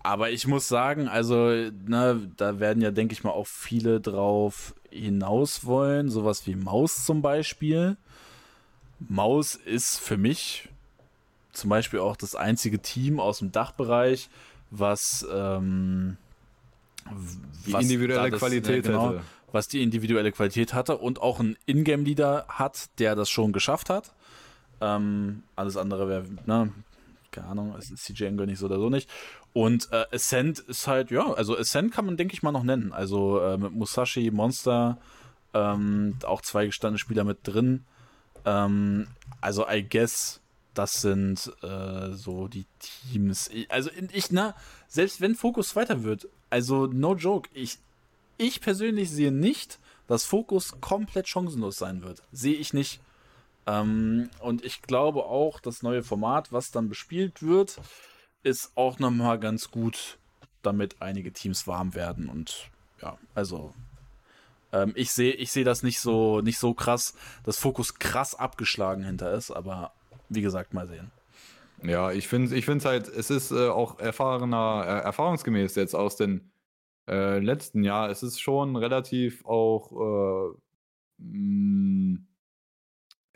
aber ich muss sagen, also, ne, da werden ja, denke ich mal, auch viele drauf hinaus wollen. Sowas wie Maus zum Beispiel. Maus ist für mich zum Beispiel auch das einzige Team aus dem Dachbereich, was, ähm, die was individuelle das, Qualität ja, genau, was die individuelle Qualität hatte und auch einen Ingame-Leader hat, der das schon geschafft hat. Ähm, alles andere wäre, ne, keine Ahnung, es ist CJ Engel nicht so oder so nicht. Und äh, Ascent ist halt, ja, also Ascent kann man, denke ich mal, noch nennen. Also äh, mit Musashi, Monster, ähm, auch zwei gestandene Spieler mit drin. Ähm, also I guess, das sind äh, so die Teams. Also ich, na, selbst wenn Fokus weiter wird, also no joke, ich, ich persönlich sehe nicht, dass Fokus komplett chancenlos sein wird. Sehe ich nicht. Ähm, und ich glaube auch, das neue Format, was dann bespielt wird, ist auch nochmal ganz gut, damit einige Teams warm werden. Und ja, also ähm, ich sehe ich seh das nicht so, nicht so krass, dass Fokus krass abgeschlagen hinter ist, aber wie gesagt, mal sehen. Ja, ich finde ich finde halt, es ist äh, auch erfahrener, äh, erfahrungsgemäß jetzt aus den äh, letzten Jahren, es ist schon relativ auch mh, äh,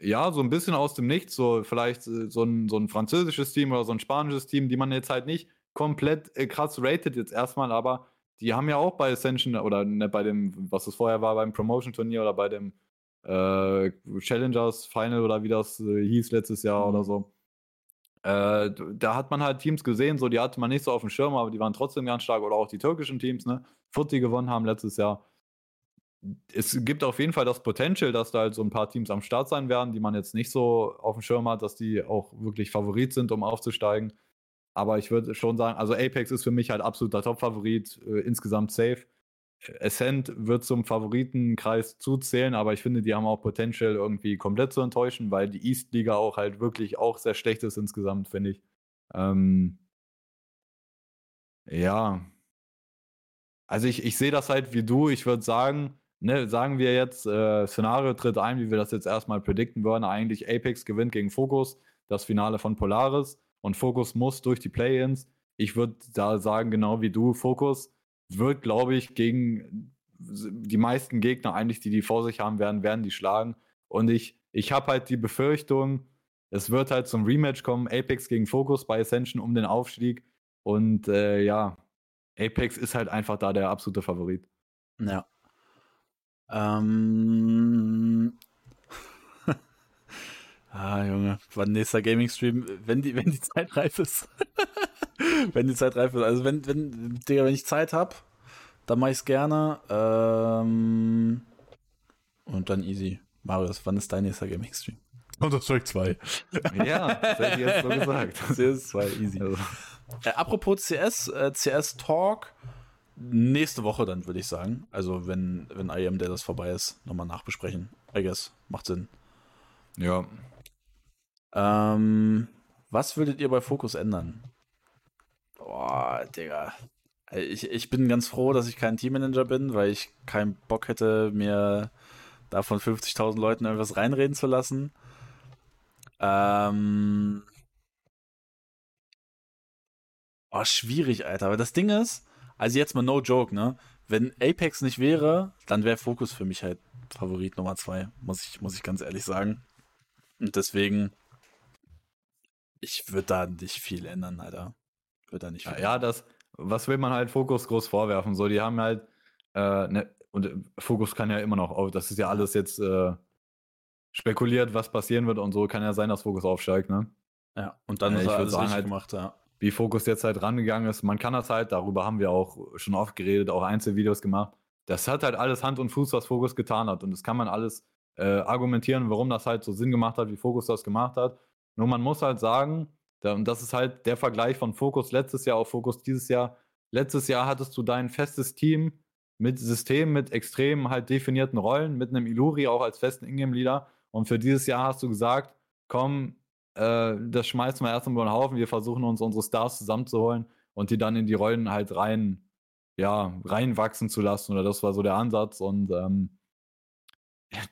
ja, so ein bisschen aus dem Nichts, so vielleicht äh, so ein, so ein französisches Team oder so ein spanisches Team, die man jetzt halt nicht komplett äh, krass rated jetzt erstmal, aber die haben ja auch bei Ascension oder ne, bei dem, was es vorher war, beim Promotion-Turnier oder bei dem äh, Challengers Final oder wie das äh, hieß letztes Jahr mhm. oder so. Äh, da hat man halt Teams gesehen, so die hatte man nicht so auf dem Schirm, aber die waren trotzdem ganz stark. Oder auch die türkischen Teams, ne? Footy gewonnen haben letztes Jahr es gibt auf jeden Fall das Potential, dass da halt so ein paar Teams am Start sein werden, die man jetzt nicht so auf dem Schirm hat, dass die auch wirklich Favorit sind, um aufzusteigen. Aber ich würde schon sagen, also Apex ist für mich halt absoluter Top-Favorit, äh, insgesamt safe. Ascent wird zum Favoritenkreis zuzählen, aber ich finde, die haben auch Potential, irgendwie komplett zu enttäuschen, weil die East-Liga auch halt wirklich auch sehr schlecht ist insgesamt, finde ich. Ähm, ja. Also ich, ich sehe das halt wie du. Ich würde sagen, ne, sagen wir jetzt, äh, Szenario tritt ein, wie wir das jetzt erstmal predikten würden, eigentlich Apex gewinnt gegen Focus, das Finale von Polaris und Focus muss durch die Play-Ins. Ich würde da sagen, genau wie du, Focus wird, glaube ich, gegen die meisten Gegner eigentlich, die die vor sich haben werden, werden die schlagen. Und ich, ich habe halt die Befürchtung, es wird halt zum Rematch kommen, Apex gegen Focus bei Ascension um den Aufstieg. Und äh, ja, Apex ist halt einfach da der absolute Favorit. Ja. Ähm. <laughs> ah, Junge, wann nächster Gaming-Stream? Wenn die, wenn die Zeit reif ist. <laughs> wenn die Zeit reif ist. Also wenn, wenn, Digga, wenn ich Zeit habe, dann mache ich es gerne. Ähm, und dann easy. Marius, wann ist dein nächster Gaming-Stream? Counter-Strike 2. Ja, das hätte ich jetzt so gesagt. <laughs> CS2, easy. Also. Äh, apropos CS, äh, CS Talk, nächste Woche dann, würde ich sagen. Also, wenn, wenn IM der das vorbei ist, nochmal nachbesprechen. I guess. Macht Sinn. Ja. Ähm, was würdet ihr bei Fokus ändern? Boah, Digga. Ich, ich bin ganz froh, dass ich kein Teammanager bin, weil ich keinen Bock hätte, mir da von 50.000 Leuten irgendwas reinreden zu lassen. Ähm. Oh, schwierig, Alter. Aber das Ding ist, also jetzt mal no joke, ne? Wenn Apex nicht wäre, dann wäre Fokus für mich halt Favorit Nummer zwei, muss ich, muss ich ganz ehrlich sagen. Und deswegen, ich würde da nicht viel ändern, Alter. Würde da nicht viel Ja, das, was will man halt Fokus groß vorwerfen? So, die haben halt, äh, ne, und Fokus kann ja immer noch, oh, das ist ja alles jetzt äh, spekuliert, was passieren wird und so. Kann ja sein, dass Fokus aufsteigt, ne? Ja, und dann äh, ist er alles sagen, halt, gemacht, ja. Wie Fokus jetzt halt rangegangen ist, man kann das halt, darüber haben wir auch schon oft geredet, auch Einzelvideos gemacht. Das hat halt alles Hand und Fuß, was Fokus getan hat. Und das kann man alles äh, argumentieren, warum das halt so Sinn gemacht hat, wie Fokus das gemacht hat. Nur man muss halt sagen, und das ist halt der Vergleich von Fokus letztes Jahr auf Fokus dieses Jahr. Letztes Jahr hattest du dein festes Team mit System, mit extrem halt definierten Rollen, mit einem Iluri auch als festen Ingame-Leader. Und für dieses Jahr hast du gesagt, komm, äh, das schmeißen wir erstmal über den Haufen, wir versuchen uns unsere Stars zusammenzuholen und die dann in die Rollen halt rein, ja, reinwachsen zu lassen. Oder das war so der Ansatz. Und ähm,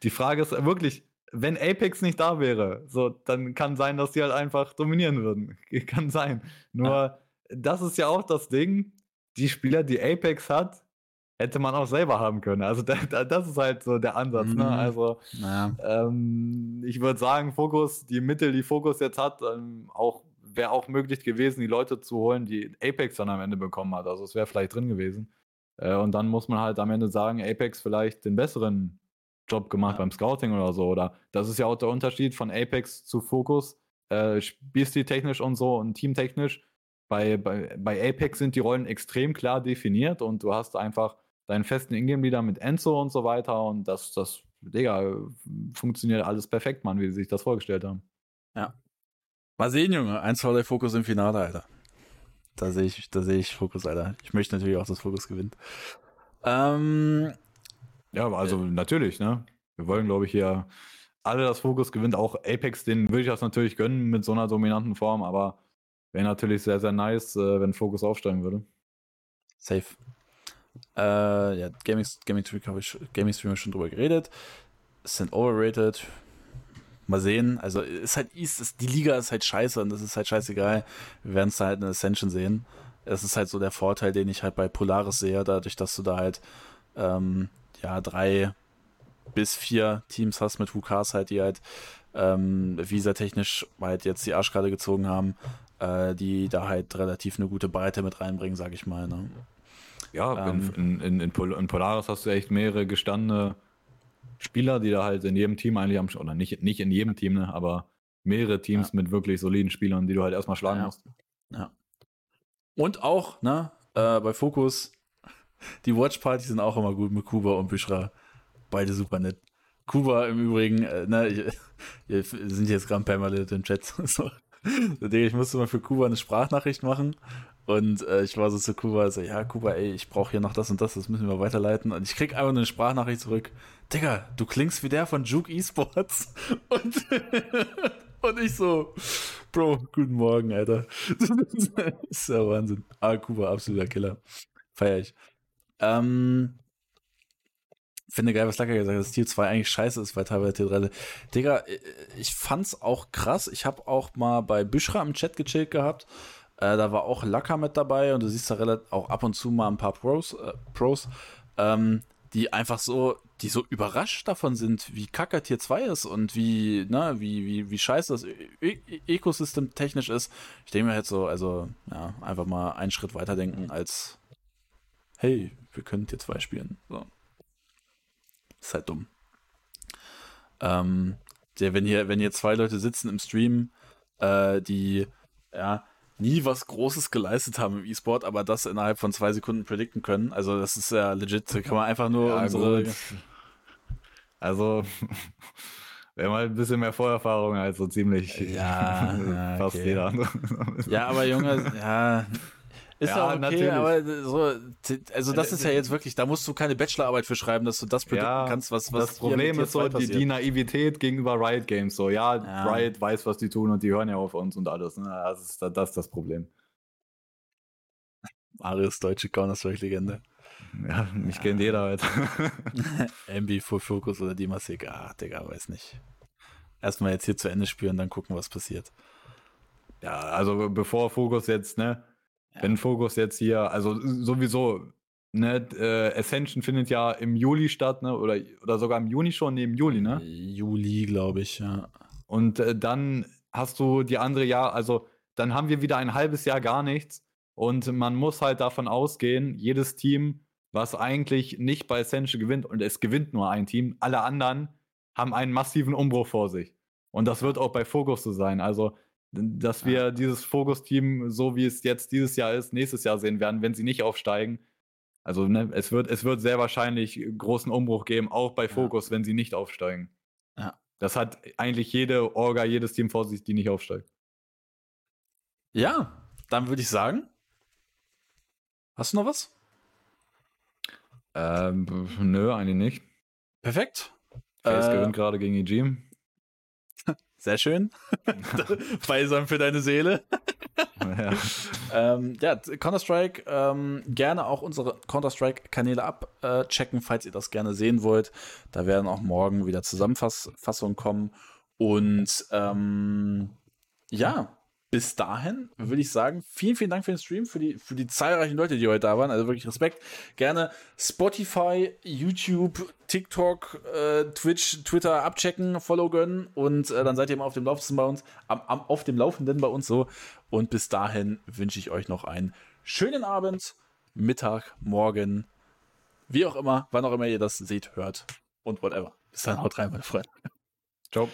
die Frage ist wirklich, wenn Apex nicht da wäre, so, dann kann sein, dass die halt einfach dominieren würden. <laughs> kann sein. Nur, ja. das ist ja auch das Ding. Die Spieler, die Apex hat, hätte man auch selber haben können. Also da, da, das ist halt so der Ansatz. Ne? Mhm. Ne? Also naja. ähm, ich würde sagen, Fokus, die Mittel, die Fokus jetzt hat, ähm, auch wäre auch möglich gewesen, die Leute zu holen, die Apex dann am Ende bekommen hat. Also es wäre vielleicht drin gewesen. Äh, und dann muss man halt am Ende sagen, Apex vielleicht den besseren Job gemacht ja. beim Scouting oder so. Oder das ist ja auch der Unterschied von Apex zu Fokus. Äh, technisch und so und teamtechnisch. Bei, bei, bei Apex sind die Rollen extrem klar definiert und du hast einfach deinen festen Ingame-Leader mit Enzo und so weiter und das, das, Digga, funktioniert alles perfekt, Mann, wie sie sich das vorgestellt haben. Ja. Mal sehen, Junge. Eins vor der Fokus im Finale, Alter. Da sehe ich, da sehe ich Fokus, Alter. Ich möchte natürlich auch, dass Fokus gewinnt. Ähm, ja, also äh, natürlich, ne? Wir wollen, glaube ich, hier alle das Fokus gewinnt. Auch Apex, den würde ich das natürlich gönnen mit so einer dominanten Form, aber wäre natürlich sehr, sehr nice, äh, wenn Fokus aufsteigen würde. Safe. Äh, ja, Gaming, Gaming Stream habe ich Gaming Stream schon drüber geredet. Sind overrated. Mal sehen. Also ist halt East, ist, die Liga ist halt scheiße und das ist halt scheißegal. Wir werden es da halt in Ascension sehen. Es ist halt so der Vorteil, den ich halt bei Polaris sehe, dadurch, dass du da halt ähm, ja drei bis vier Teams hast mit WKs halt, die halt ähm, visa-technisch halt jetzt die Arschkarte gezogen haben, äh, die da halt relativ eine gute Breite mit reinbringen, sag ich mal. Ne? Ja, ähm, in, in, in, Pol in, Polaris hast du echt mehrere gestandene Spieler, die da halt in jedem Team eigentlich am, oder nicht, nicht in jedem Team, ne, aber mehrere Teams ja. mit wirklich soliden Spielern, die du halt erstmal schlagen ja. musst. Ja. Und auch, ne, äh, bei Focus, die Watchpartys sind auch immer gut mit Kuba und Büschra. Beide super nett. Kuba im Übrigen, äh, ne, <laughs> wir sind jetzt gerade permanent im Chat. <laughs> so. Ich musste mal für Kuba eine Sprachnachricht machen und äh, ich war so zu Kuba, so, ja, Kuba, ey, ich brauche hier noch das und das, das müssen wir weiterleiten. Und ich krieg einfach eine Sprachnachricht zurück. Digga, du klingst wie der von Juke Esports. <laughs> Und, und ich so, Bro, guten Morgen, Alter. Das <laughs> ist ja Wahnsinn. Ah, Kuba, absoluter Killer. Feier ich. Ähm, finde geil, was Lacker gesagt hat, dass Tier 2 eigentlich scheiße ist, weil teilweise Tier 3. Digga, ich fand's auch krass. Ich habe auch mal bei Büschra im Chat gechillt gehabt. Äh, da war auch Lacker mit dabei und du siehst da relativ auch ab und zu mal ein paar Pros. Äh, Pros. Ähm, die einfach so, die so überrascht davon sind, wie kacke Tier 2 ist und wie, na, wie, wie, wie scheiße das Ökosystem technisch ist. Ich denke mir halt so, also, ja, einfach mal einen Schritt weiter denken als, hey, wir können Tier 2 spielen. So. Ist halt dumm. Ähm, der, wenn hier, wenn hier zwei Leute sitzen im Stream, äh, die, ja, nie was Großes geleistet haben im E-Sport, aber das innerhalb von zwei Sekunden predikten können. Also das ist ja legit, da kann man einfach nur ja, unsere. Gut. Also wir haben halt ein bisschen mehr Vorerfahrung als so ziemlich ja, ja <laughs> fast okay. jeder andere. Ja, aber Junge, ja, ist ja, auch okay, natürlich. aber so, also das ist ja jetzt wirklich, da musst du keine Bachelorarbeit für schreiben, dass du das predikten ja, kannst, was, was Das Problem ist so die, die, Naivität gegenüber Riot Games. So, ja, ja, Riot weiß, was die tun und die hören ja auf uns und alles. Ne? Das, ist, das ist das Problem. Marius, deutsche Counter-Strike-Legende. Ja, mich ja. kennt jeder halt. <laughs> MB Full Focus oder Dimasik, ah, Digga, weiß nicht. Erstmal jetzt hier zu Ende spielen, dann gucken, was passiert. Ja, also bevor Fokus jetzt, ne, ja. Wenn Fokus jetzt hier, also sowieso, ne, äh, Ascension findet ja im Juli statt, ne, oder, oder sogar im Juni schon, ne, im Juli, ne? Juli, glaube ich, ja. Und äh, dann hast du die andere Jahr, also dann haben wir wieder ein halbes Jahr gar nichts. Und man muss halt davon ausgehen, jedes Team, was eigentlich nicht bei Ascension gewinnt, und es gewinnt nur ein Team, alle anderen haben einen massiven Umbruch vor sich. Und das wird auch bei Focus so sein. Also dass wir ja. dieses Fokus-Team, so wie es jetzt dieses Jahr ist, nächstes Jahr sehen werden, wenn sie nicht aufsteigen. Also ne, es, wird, es wird sehr wahrscheinlich großen Umbruch geben, auch bei Fokus, ja. wenn sie nicht aufsteigen. Ja. Das hat eigentlich jede Orga, jedes Team vor sich, die nicht aufsteigt. Ja, dann würde ich sagen. Hast du noch was? Ähm, nö, eigentlich nicht. Perfekt. Face äh, gewinnt gerade gegen EG. Sehr schön. <laughs> Balsam für deine Seele. ja, ähm, ja Counter-Strike, ähm, gerne auch unsere Counter-Strike-Kanäle abchecken, falls ihr das gerne sehen wollt. Da werden auch morgen wieder Zusammenfassungen kommen. Und ähm, ja, bis dahin würde ich sagen, vielen, vielen Dank für den Stream, für die, für die zahlreichen Leute, die heute da waren. Also wirklich Respekt. Gerne Spotify, YouTube, TikTok, äh, Twitch, Twitter abchecken, Follow gönnen und äh, dann seid ihr immer auf dem Laufenden bei uns, am, am, auf dem Laufenden bei uns so. Und bis dahin wünsche ich euch noch einen schönen Abend, Mittag, Morgen, wie auch immer, wann auch immer ihr das seht, hört und whatever. Bis dann, haut rein, meine Freunde. Ciao.